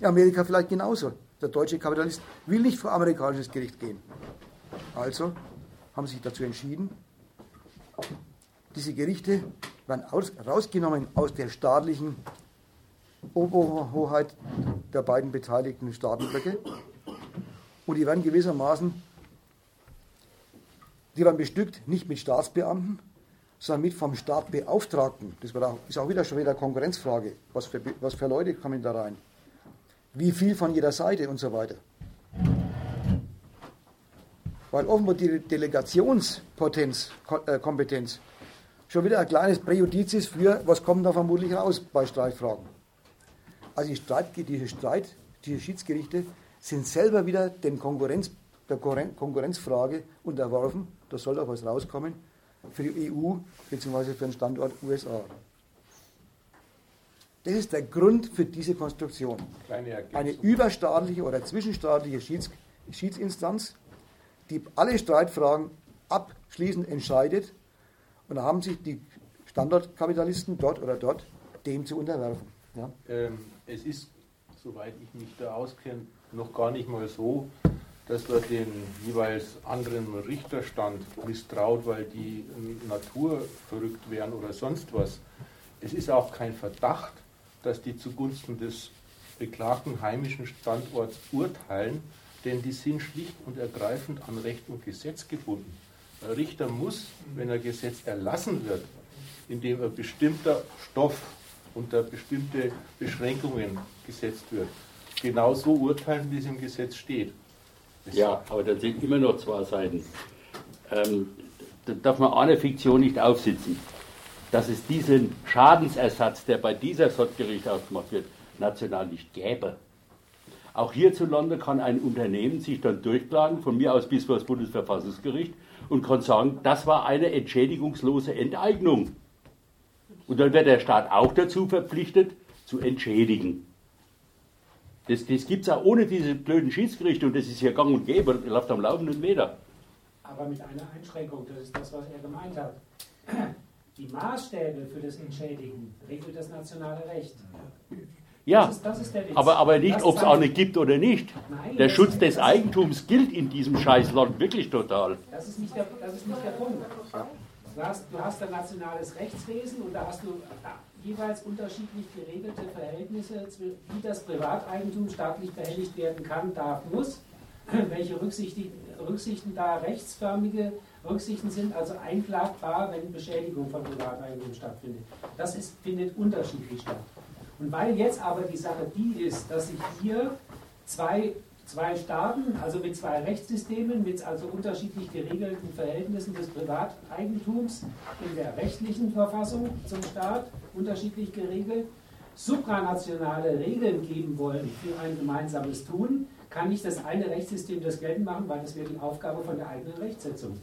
In Amerika vielleicht genauso. Der deutsche Kapitalist will nicht vor amerikanisches Gericht gehen. Also haben sie sich dazu entschieden, diese Gerichte werden aus, rausgenommen aus der staatlichen Oberhoheit der beiden beteiligten Staatenblöcke und die werden gewissermaßen die waren bestückt nicht mit Staatsbeamten, sondern mit vom Staat Beauftragten. Das ist auch wieder schon wieder Konkurrenzfrage. Was für, was für Leute kommen da rein? Wie viel von jeder Seite und so weiter. Weil offenbar die Delegationspotenz, äh, Kompetenz, schon wieder ein kleines Präjudiz ist für, was kommt da vermutlich raus bei Streitfragen. Also die Streit, diese Streit, diese Schiedsgerichte sind selber wieder den Konkurrenz, der Konkurrenzfrage unterworfen da soll doch was rauskommen für die EU bzw. für den Standort USA. Das ist der Grund für diese Konstruktion. Eine überstaatliche oder zwischenstaatliche Schieds Schiedsinstanz, die alle Streitfragen abschließend entscheidet. Und da haben sich die Standortkapitalisten dort oder dort dem zu unterwerfen. Ja? Ähm, es ist, soweit ich mich da auskenne, noch gar nicht mal so, dass man den jeweils anderen Richterstand misstraut, weil die Natur verrückt wären oder sonst was. Es ist auch kein Verdacht, dass die zugunsten des beklagten heimischen Standorts urteilen, denn die sind schlicht und ergreifend an Recht und Gesetz gebunden. Der Richter muss, wenn er Gesetz erlassen wird, indem ein bestimmter Stoff unter bestimmte Beschränkungen gesetzt wird, genauso urteilen, wie es im Gesetz steht. Ja, aber da sind immer noch zwei Seiten. Ähm, da darf man eine Fiktion nicht aufsitzen. Dass es diesen Schadensersatz, der bei dieser Sortgericht ausgemacht wird, national nicht gäbe. Auch hierzulande kann ein Unternehmen sich dann durchklagen, von mir aus bis vor das Bundesverfassungsgericht, und kann sagen, das war eine entschädigungslose Enteignung. Und dann wird der Staat auch dazu verpflichtet, zu entschädigen. Das, das gibt es auch ohne diese blöden Schiedsgerichte und das ist ja gang und gäbe, das läuft am laufenden Meter. Aber mit einer Einschränkung, das ist das, was er gemeint hat. Die Maßstäbe für das Entschädigen regelt das nationale Recht. Ja, das ist, das ist aber, aber nicht, ob es auch nicht gibt oder nicht. Nein, der Schutz des Eigentums gilt in diesem Scheißland wirklich total. Das ist nicht der, das ist nicht der Punkt. Du hast, du hast ein nationales Rechtswesen und da hast du jeweils unterschiedlich geregelte Verhältnisse, wie das Privateigentum staatlich behelligt werden kann, darf, muss, welche Rücksichten, da rechtsförmige Rücksichten sind, also einklagbar, wenn Beschädigung von Privateigentum stattfindet. Das ist, findet unterschiedlich statt. Und weil jetzt aber die Sache die ist, dass sich hier zwei zwei Staaten, also mit zwei Rechtssystemen, mit also unterschiedlich geregelten Verhältnissen des Privateigentums in der rechtlichen Verfassung zum Staat, unterschiedlich geregelt, supranationale Regeln geben wollen für ein gemeinsames Tun, kann nicht das eine Rechtssystem das geltend machen, weil das wäre die Aufgabe von der eigenen Rechtsetzung.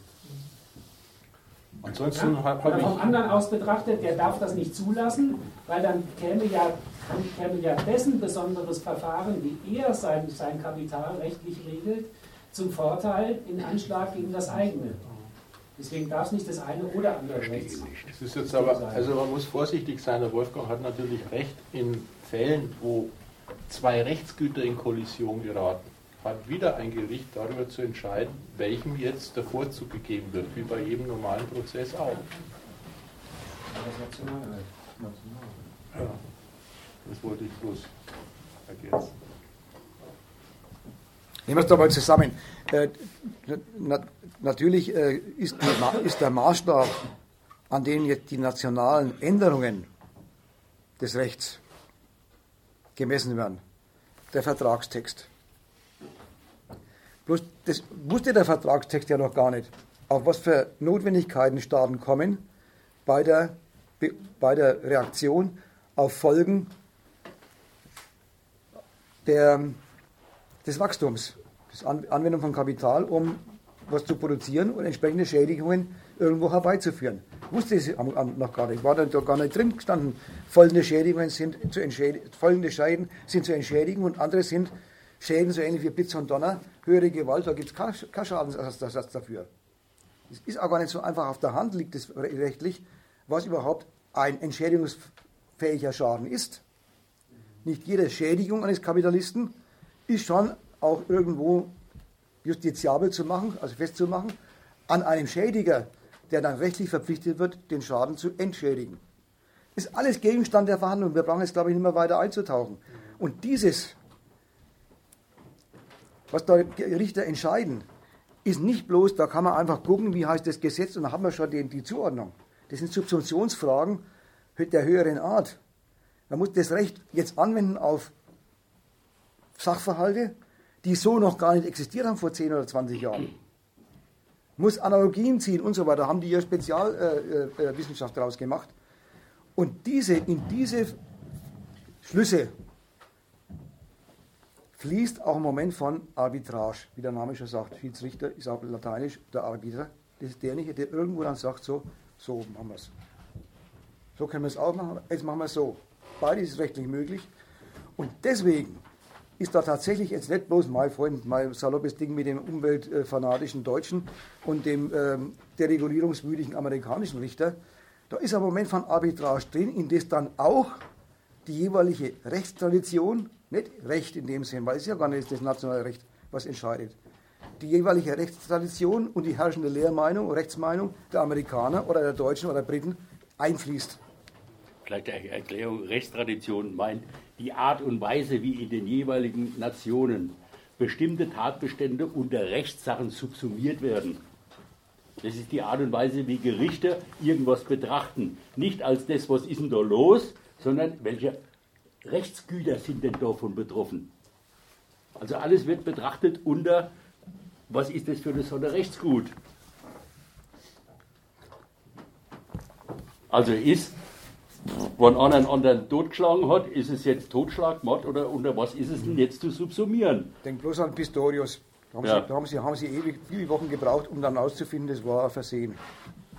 Ansonsten ja? habe ich. Vom anderen aus betrachtet, der darf das nicht zulassen, weil dann käme ja, käme ja dessen besonderes Verfahren, wie er sein, sein Kapital rechtlich regelt, zum Vorteil in Anschlag gegen das eigene. Deswegen darf es nicht das eine oder andere Rechts. Das ist jetzt aber, also man muss vorsichtig sein. Der Wolfgang hat natürlich recht in Fällen, wo zwei Rechtsgüter in Kollision geraten hat wieder ein Gericht darüber zu entscheiden, welchem jetzt der Vorzug gegeben wird, wie bei jedem normalen Prozess auch. Das Ja, das wollte ich bloß ergänzen. Nehmen wir es doch mal zusammen. Na, natürlich äh, ist, ist der Maßstab, an dem jetzt die nationalen Änderungen des Rechts gemessen werden, der Vertragstext. Bloß das wusste der Vertragstext ja noch gar nicht, auf was für Notwendigkeiten Staaten kommen bei der, bei der Reaktion auf Folgen der, des Wachstums, des Anwendung von Kapital, um was zu produzieren und entsprechende Schädigungen irgendwo herbeizuführen. Ich wusste es noch gar nicht, war da gar nicht drin gestanden. Folgende Schädigungen sind zu entschädigen, folgende Schäden sind zu entschädigen und andere sind Schäden so ähnlich wie Blitz und Donner, höhere Gewalt, da gibt es keinen Schadensersatz dafür. Es ist auch gar nicht so einfach auf der Hand, liegt es rechtlich, was überhaupt ein entschädigungsfähiger Schaden ist. Nicht jede Schädigung eines Kapitalisten ist schon auch irgendwo justiziabel zu machen, also festzumachen, an einem Schädiger, der dann rechtlich verpflichtet wird, den Schaden zu entschädigen. Ist alles Gegenstand der Verhandlung. Wir brauchen jetzt, glaube ich, nicht mehr weiter einzutauchen. Und dieses, was da Richter entscheiden, ist nicht bloß, da kann man einfach gucken, wie heißt das Gesetz und dann haben wir schon die, die Zuordnung. Das sind Subsumptionsfragen der höheren Art. Man muss das Recht jetzt anwenden auf Sachverhalte, die so noch gar nicht existiert haben vor 10 oder 20 Jahren. Muss Analogien ziehen und so weiter, haben die ja Spezialwissenschaft äh, äh, daraus gemacht. Und diese, in diese Schlüsse fließt auch ein Moment von Arbitrage, wie der Name schon sagt. Schiedsrichter ist auch lateinisch der Arbiter. Das ist derjenige, der irgendwo dann sagt, so, so machen wir es. So können wir es auch machen, jetzt machen wir es so. Beides ist rechtlich möglich. Und deswegen ist da tatsächlich jetzt nicht bloß mein Freund, mein saloppes Ding mit dem umweltfanatischen Deutschen und dem ähm, deregulierungswütigen amerikanischen Richter. Da ist ein Moment von Arbitrage drin, in das dann auch die jeweilige Rechtstradition, nicht Recht in dem Sinn, weil es ja gar nicht das nationale Recht, was entscheidet, die jeweilige Rechtstradition und die herrschende Lehrmeinung, Rechtsmeinung der Amerikaner oder der Deutschen oder der Briten einfließt. Vielleicht eine Erklärung, Rechtstradition meint die Art und Weise, wie in den jeweiligen Nationen bestimmte Tatbestände unter Rechtssachen subsumiert werden. Das ist die Art und Weise, wie Gerichte irgendwas betrachten. Nicht als das, was ist denn da los, sondern welche Rechtsgüter sind denn davon betroffen. Also alles wird betrachtet unter, was ist das für eine Sonne Rechtsgut. Also ist wenn einer einen anderen totgeschlagen hat, ist es jetzt Totschlag, Mord oder unter was ist es denn jetzt zu subsumieren? Denk bloß an Pistorius. Da haben, ja. sie, da haben, sie, haben sie ewig viele Wochen gebraucht, um dann auszufinden, das war ein Versehen.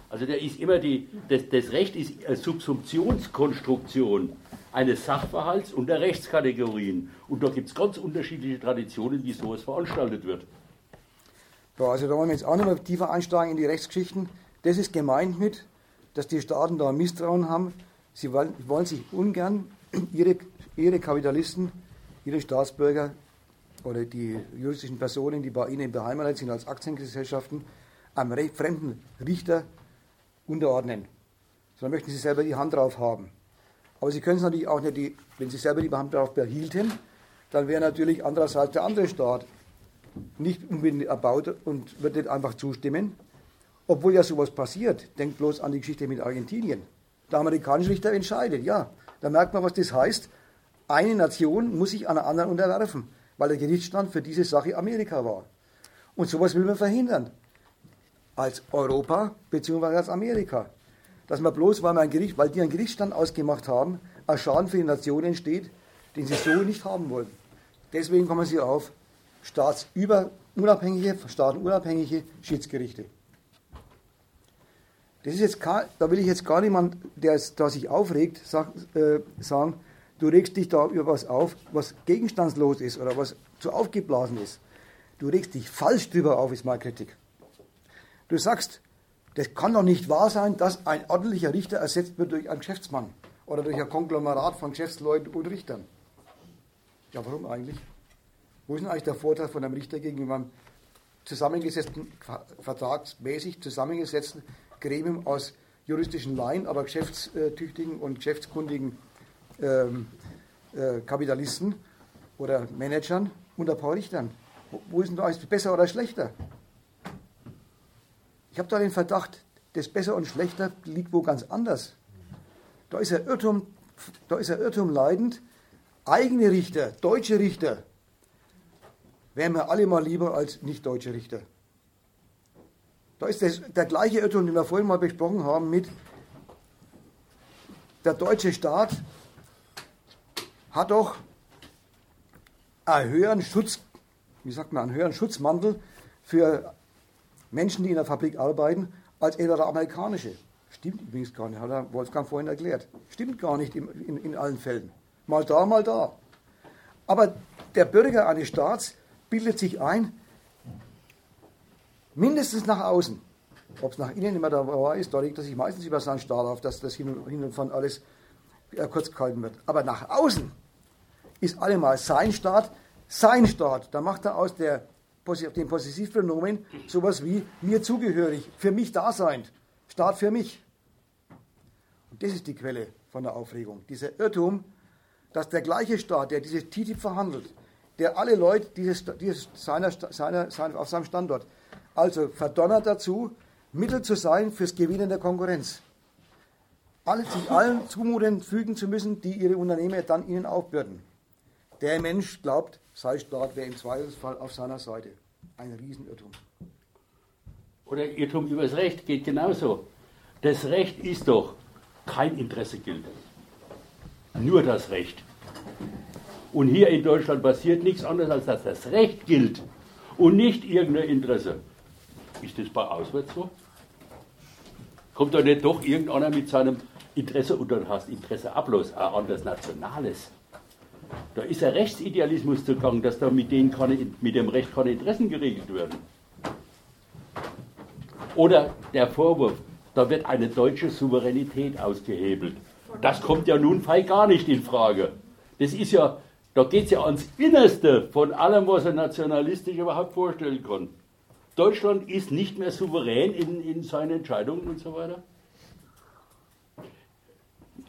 Also der ist immer die, das, das Recht ist eine Subsumptionskonstruktion eines Sachverhalts und der Rechtskategorien. Und da gibt es ganz unterschiedliche Traditionen, wie sowas veranstaltet wird. Ja, also da wollen wir jetzt auch mehr tiefer einsteigen in die Rechtsgeschichten. Das ist gemeint mit, dass die Staaten da Misstrauen haben, Sie wollen, wollen sich ungern ihre, ihre Kapitalisten, ihre Staatsbürger oder die juristischen Personen, die bei ihnen beheimatet sind als Aktiengesellschaften, einem fremden Richter unterordnen. Sondern möchten sie selber die Hand drauf haben. Aber sie können es natürlich auch nicht, die, wenn sie selber die Hand drauf behielten, dann wäre natürlich andererseits der andere Staat nicht unbedingt erbaut und würde nicht einfach zustimmen. Obwohl ja sowas passiert. Denkt bloß an die Geschichte mit Argentinien. Der amerikanische Richter entscheidet, ja. Da merkt man, was das heißt. Eine Nation muss sich einer anderen unterwerfen, weil der Gerichtsstand für diese Sache Amerika war. Und sowas will man verhindern. Als Europa bzw. als Amerika. Dass man bloß, weil, man ein Gericht, weil die einen Gerichtsstand ausgemacht haben, ein Schaden für die Nation entsteht, den sie so nicht haben wollen. Deswegen kommen sie auf staatsüberunabhängige, staatenunabhängige Schiedsgerichte. Das ist jetzt, da will ich jetzt gar niemand, der da sich aufregt, sag, äh, sagen, du regst dich da über was auf, was gegenstandslos ist oder was zu aufgeblasen ist. Du regst dich falsch drüber auf, ist meine Kritik. Du sagst, das kann doch nicht wahr sein, dass ein ordentlicher Richter ersetzt wird durch einen Geschäftsmann oder durch ein Konglomerat von Geschäftsleuten und Richtern. Ja, warum eigentlich? Wo ist denn eigentlich der Vorteil von einem Richter gegenüber einem zusammengesetzten, vertragsmäßig zusammengesetzten Gremium aus juristischen Laien, aber geschäftstüchtigen und geschäftskundigen ähm, äh, Kapitalisten oder Managern und ein paar Richtern. Wo, wo ist denn da alles besser oder schlechter? Ich habe da den Verdacht, das Besser und Schlechter liegt wo ganz anders. Da ist ein Irrtum, da ist ein Irrtum leidend. Eigene Richter, deutsche Richter, wären mir alle mal lieber als nicht deutsche Richter. Da ist das, der gleiche Irrtum, den wir vorhin mal besprochen haben, mit der deutsche Staat hat doch einen höheren Schutz, wie sagt man, einen höheren Schutzmantel für Menschen, die in der Fabrik arbeiten, als etwa der amerikanische. Stimmt übrigens gar nicht, hat er Wolfgang vorhin erklärt. Stimmt gar nicht in, in, in allen Fällen. Mal da, mal da. Aber der Bürger eines Staats bildet sich ein, mindestens nach außen. Ob es nach innen immer da ist, da legt er sich meistens über seinen Staat auf, dass das hin und, hin und von alles äh, kurz gehalten wird. Aber nach außen ist allemal sein Staat, sein Staat. Da macht er aus der, dem Possessivpronomen sowas wie mir zugehörig, für mich da sein. Staat für mich. Und das ist die Quelle von der Aufregung. Dieser Irrtum, dass der gleiche Staat, der dieses TTIP verhandelt, der alle Leute dieses, dieses seiner, seiner, seiner, auf seinem Standort, also verdonnert dazu, Mittel zu sein fürs Gewinnen der Konkurrenz. Alle, sich allen Zumutungen fügen zu müssen, die ihre Unternehmer dann ihnen aufbürden. Der Mensch glaubt, sei Staat wäre im Zweifelsfall auf seiner Seite. Ein Riesenirrtum. Oder Irrtum übers Recht geht genauso. Das Recht ist doch, kein Interesse gilt. Nur das Recht. Und hier in Deutschland passiert nichts anderes, als dass das Recht gilt und nicht irgendein Interesse. Ist das bei auswärts so? Kommt da nicht doch irgendeiner mit seinem Interesse, und dann hast Interesse ablos, auch an das Nationales. Da ist ein Rechtsidealismus zugang, dass da mit, denen keine, mit dem Recht keine Interessen geregelt werden. Oder der Vorwurf, da wird eine deutsche Souveränität ausgehebelt. Das kommt ja nun fei gar nicht in Frage. Das ist ja, da geht es ja ans Innerste von allem, was er nationalistisch überhaupt vorstellen kann. Deutschland ist nicht mehr souverän in, in seinen Entscheidungen und so weiter.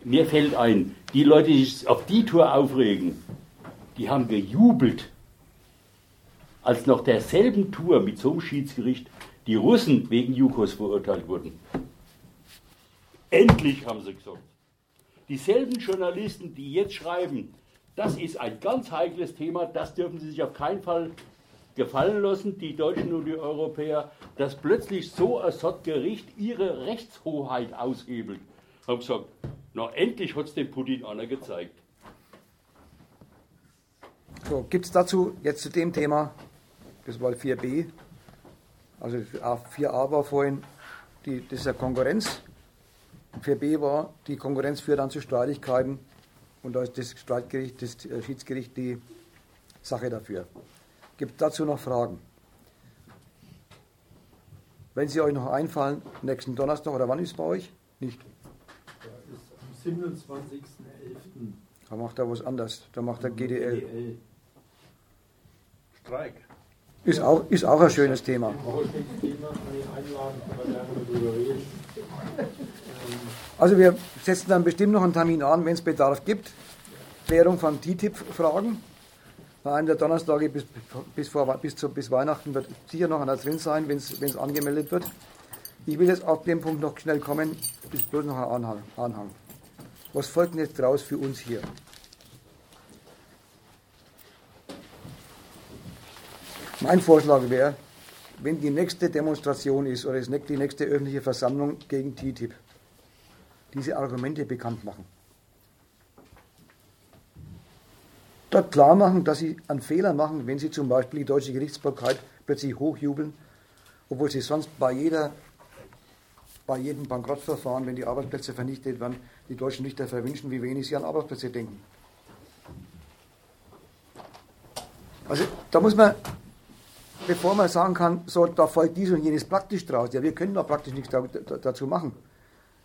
Mir fällt ein, die Leute, die sich auf die Tour aufregen, die haben gejubelt, als nach derselben Tour mit so einem Schiedsgericht die Russen wegen Jukos verurteilt wurden. Endlich haben sie gesagt. Dieselben Journalisten, die jetzt schreiben, das ist ein ganz heikles Thema, das dürfen sie sich auf keinen Fall gefallen lassen, die Deutschen und die Europäer, dass plötzlich so ein Gericht ihre Rechtshoheit aushebelt. Haben gesagt, na endlich hat es dem Putin einer gezeigt. So, gibt es dazu jetzt zu dem Thema, das war 4b, also 4a war vorhin, die, das ist ja Konkurrenz. 4b war, die Konkurrenz führt dann zu Streitigkeiten und da ist das Streitgericht, das Schiedsgericht die Sache dafür. Gibt es dazu noch Fragen? Wenn sie euch noch einfallen, nächsten Donnerstag oder wann ist es bei euch? Nicht. Ja, ist am 27.11. Da macht er was anders. Da macht er GDL. GDL. Streik. Ist auch, ist auch ein schönes Thema. Also wir setzen dann bestimmt noch einen Termin an, wenn es Bedarf gibt. Klärung von TTIP-Fragen. Einem der Donnerstage bis, bis, vor, bis, zu, bis Weihnachten wird sicher noch einer drin sein, wenn es angemeldet wird. Ich will jetzt auf den Punkt noch schnell kommen, bis bloß noch ein Anhang. Anhang. Was folgt denn jetzt draus für uns hier? Mein Vorschlag wäre, wenn die nächste Demonstration ist oder die nächste öffentliche Versammlung gegen TTIP, diese Argumente bekannt machen. Dort klar machen, dass sie einen Fehler machen, wenn sie zum Beispiel die deutsche Gerichtsbarkeit plötzlich hochjubeln, obwohl sie sonst bei, jeder, bei jedem Bankrottverfahren, wenn die Arbeitsplätze vernichtet werden, die deutschen Richter verwünschen, wie wenig sie an Arbeitsplätze denken. Also da muss man bevor man sagen kann, so, da folgt dies und jenes praktisch draus. Ja, wir können doch praktisch nichts da, da, dazu machen.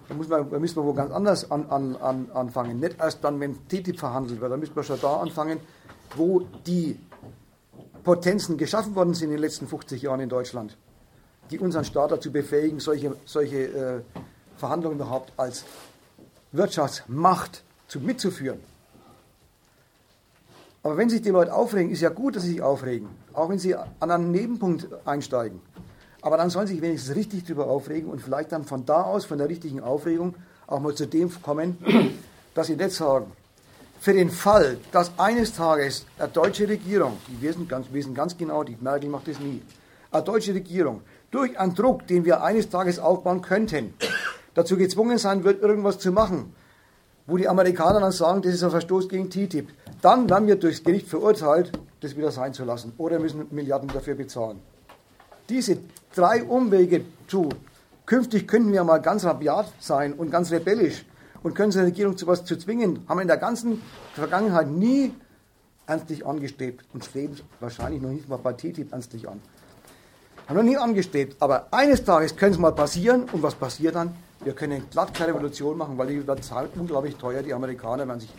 Da, muss man, da müssen wir wo ganz anders an, an, an, anfangen. Nicht erst dann, wenn TTIP verhandelt wird. Da müssen wir schon da anfangen, wo die Potenzen geschaffen worden sind in den letzten 50 Jahren in Deutschland, die unseren Staat dazu befähigen, solche, solche äh, Verhandlungen überhaupt als Wirtschaftsmacht zu, mitzuführen. Aber wenn sich die Leute aufregen, ist ja gut, dass sie sich aufregen, auch wenn sie an einen Nebenpunkt einsteigen. Aber dann sollen sie sich wenigstens richtig darüber aufregen und vielleicht dann von da aus, von der richtigen Aufregung, auch mal zu dem kommen, dass sie nicht sagen, für den Fall, dass eines Tages eine deutsche Regierung, die wissen ganz, wissen ganz genau, die Merkel macht das nie, eine deutsche Regierung durch einen Druck, den wir eines Tages aufbauen könnten, dazu gezwungen sein wird, irgendwas zu machen, wo die Amerikaner dann sagen, das ist ein Verstoß gegen TTIP, dann werden wir durchs Gericht verurteilt, das wieder sein zu lassen oder müssen Milliarden dafür bezahlen. Diese drei Umwege zu, künftig könnten wir mal ganz rabiat sein und ganz rebellisch und können seine Regierung zu was zu zwingen, haben in der ganzen Vergangenheit nie ernstlich angestrebt und streben wahrscheinlich noch nicht mal bei TTIP ernstlich an. Haben noch nie angestrebt, aber eines Tages könnte es mal passieren und was passiert dann? Wir können glatt keine Revolution machen, weil die wird unglaublich teuer. Die Amerikaner werden sich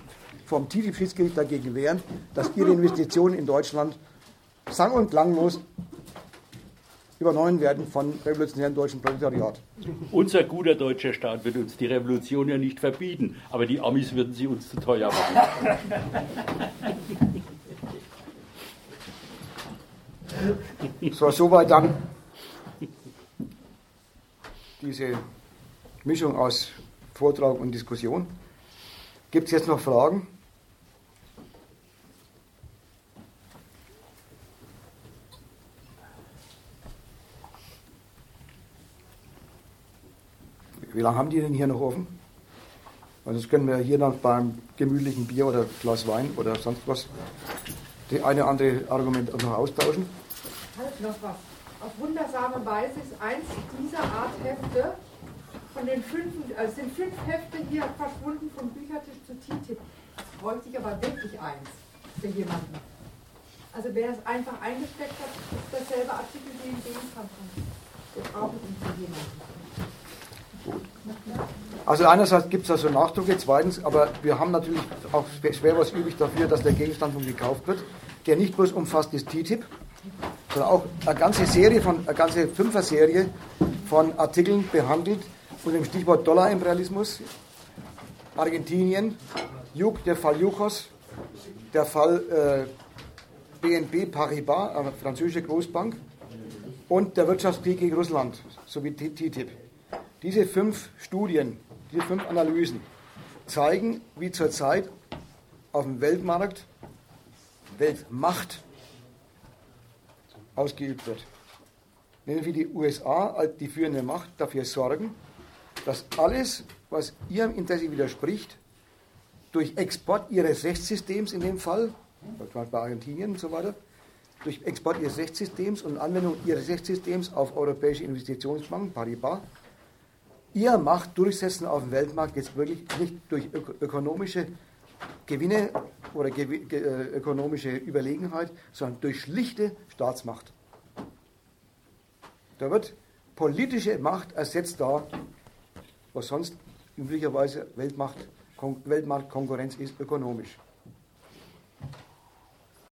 vom TTIP-Schiedsgericht dagegen wehren, dass ihre Investitionen in Deutschland sang- und klanglos übernommen werden von revolutionären deutschen Proletariat. Unser guter deutscher Staat wird uns die Revolution ja nicht verbieten, aber die Amis würden sie uns zu teuer machen. So, soweit dann diese Mischung aus Vortrag und Diskussion. Gibt es jetzt noch Fragen? Wie lange haben die denn hier noch offen? Also das können wir hier noch beim gemütlichen Bier oder Glas Wein oder sonst was die eine oder andere Argument noch austauschen. Halt noch was. Auf wundersame Weise ist eins dieser Art Hefte von den fünf, also sind fünf Hefte hier verschwunden vom Büchertisch zu TTIP. Es bräuchte ich aber wirklich eins für jemanden. Also wer es einfach eingesteckt hat, ist derselbe Artikel wie in dem Fall. Wir brauchen ihn für jemanden. Also einerseits gibt es also Nachdrucke, zweitens, aber wir haben natürlich auch schwer was übrig dafür, dass der Gegenstand von gekauft wird, der nicht bloß umfasst das TTIP, sondern auch eine ganze Serie von, eine ganze Fünfer-Serie von Artikeln behandelt unter dem Stichwort Dollarimperialismus, Argentinien, Juk, der Fall Jukos, der Fall äh, BNP Paribas, eine französische Großbank, und der Wirtschaftskrieg gegen Russland sowie TTIP. Diese fünf Studien, diese fünf Analysen zeigen, wie zurzeit auf dem Weltmarkt Weltmacht ausgeübt wird. Nennen wir die USA als die führende Macht dafür sorgen, dass alles, was ihrem Interesse widerspricht, durch Export ihres Rechtssystems in dem Fall, bei Argentinien und so weiter, durch Export ihres Rechtssystems und Anwendung ihres Rechtssystems auf europäische Investitionsbanken, Paribas, ihr Macht durchsetzen auf dem Weltmarkt jetzt wirklich nicht durch ökonomische Gewinne oder gew äh, ökonomische Überlegenheit, sondern durch schlichte Staatsmacht. Da wird politische Macht ersetzt da, was sonst üblicherweise Weltmacht, Weltmarktkonkurrenz ist, ökonomisch.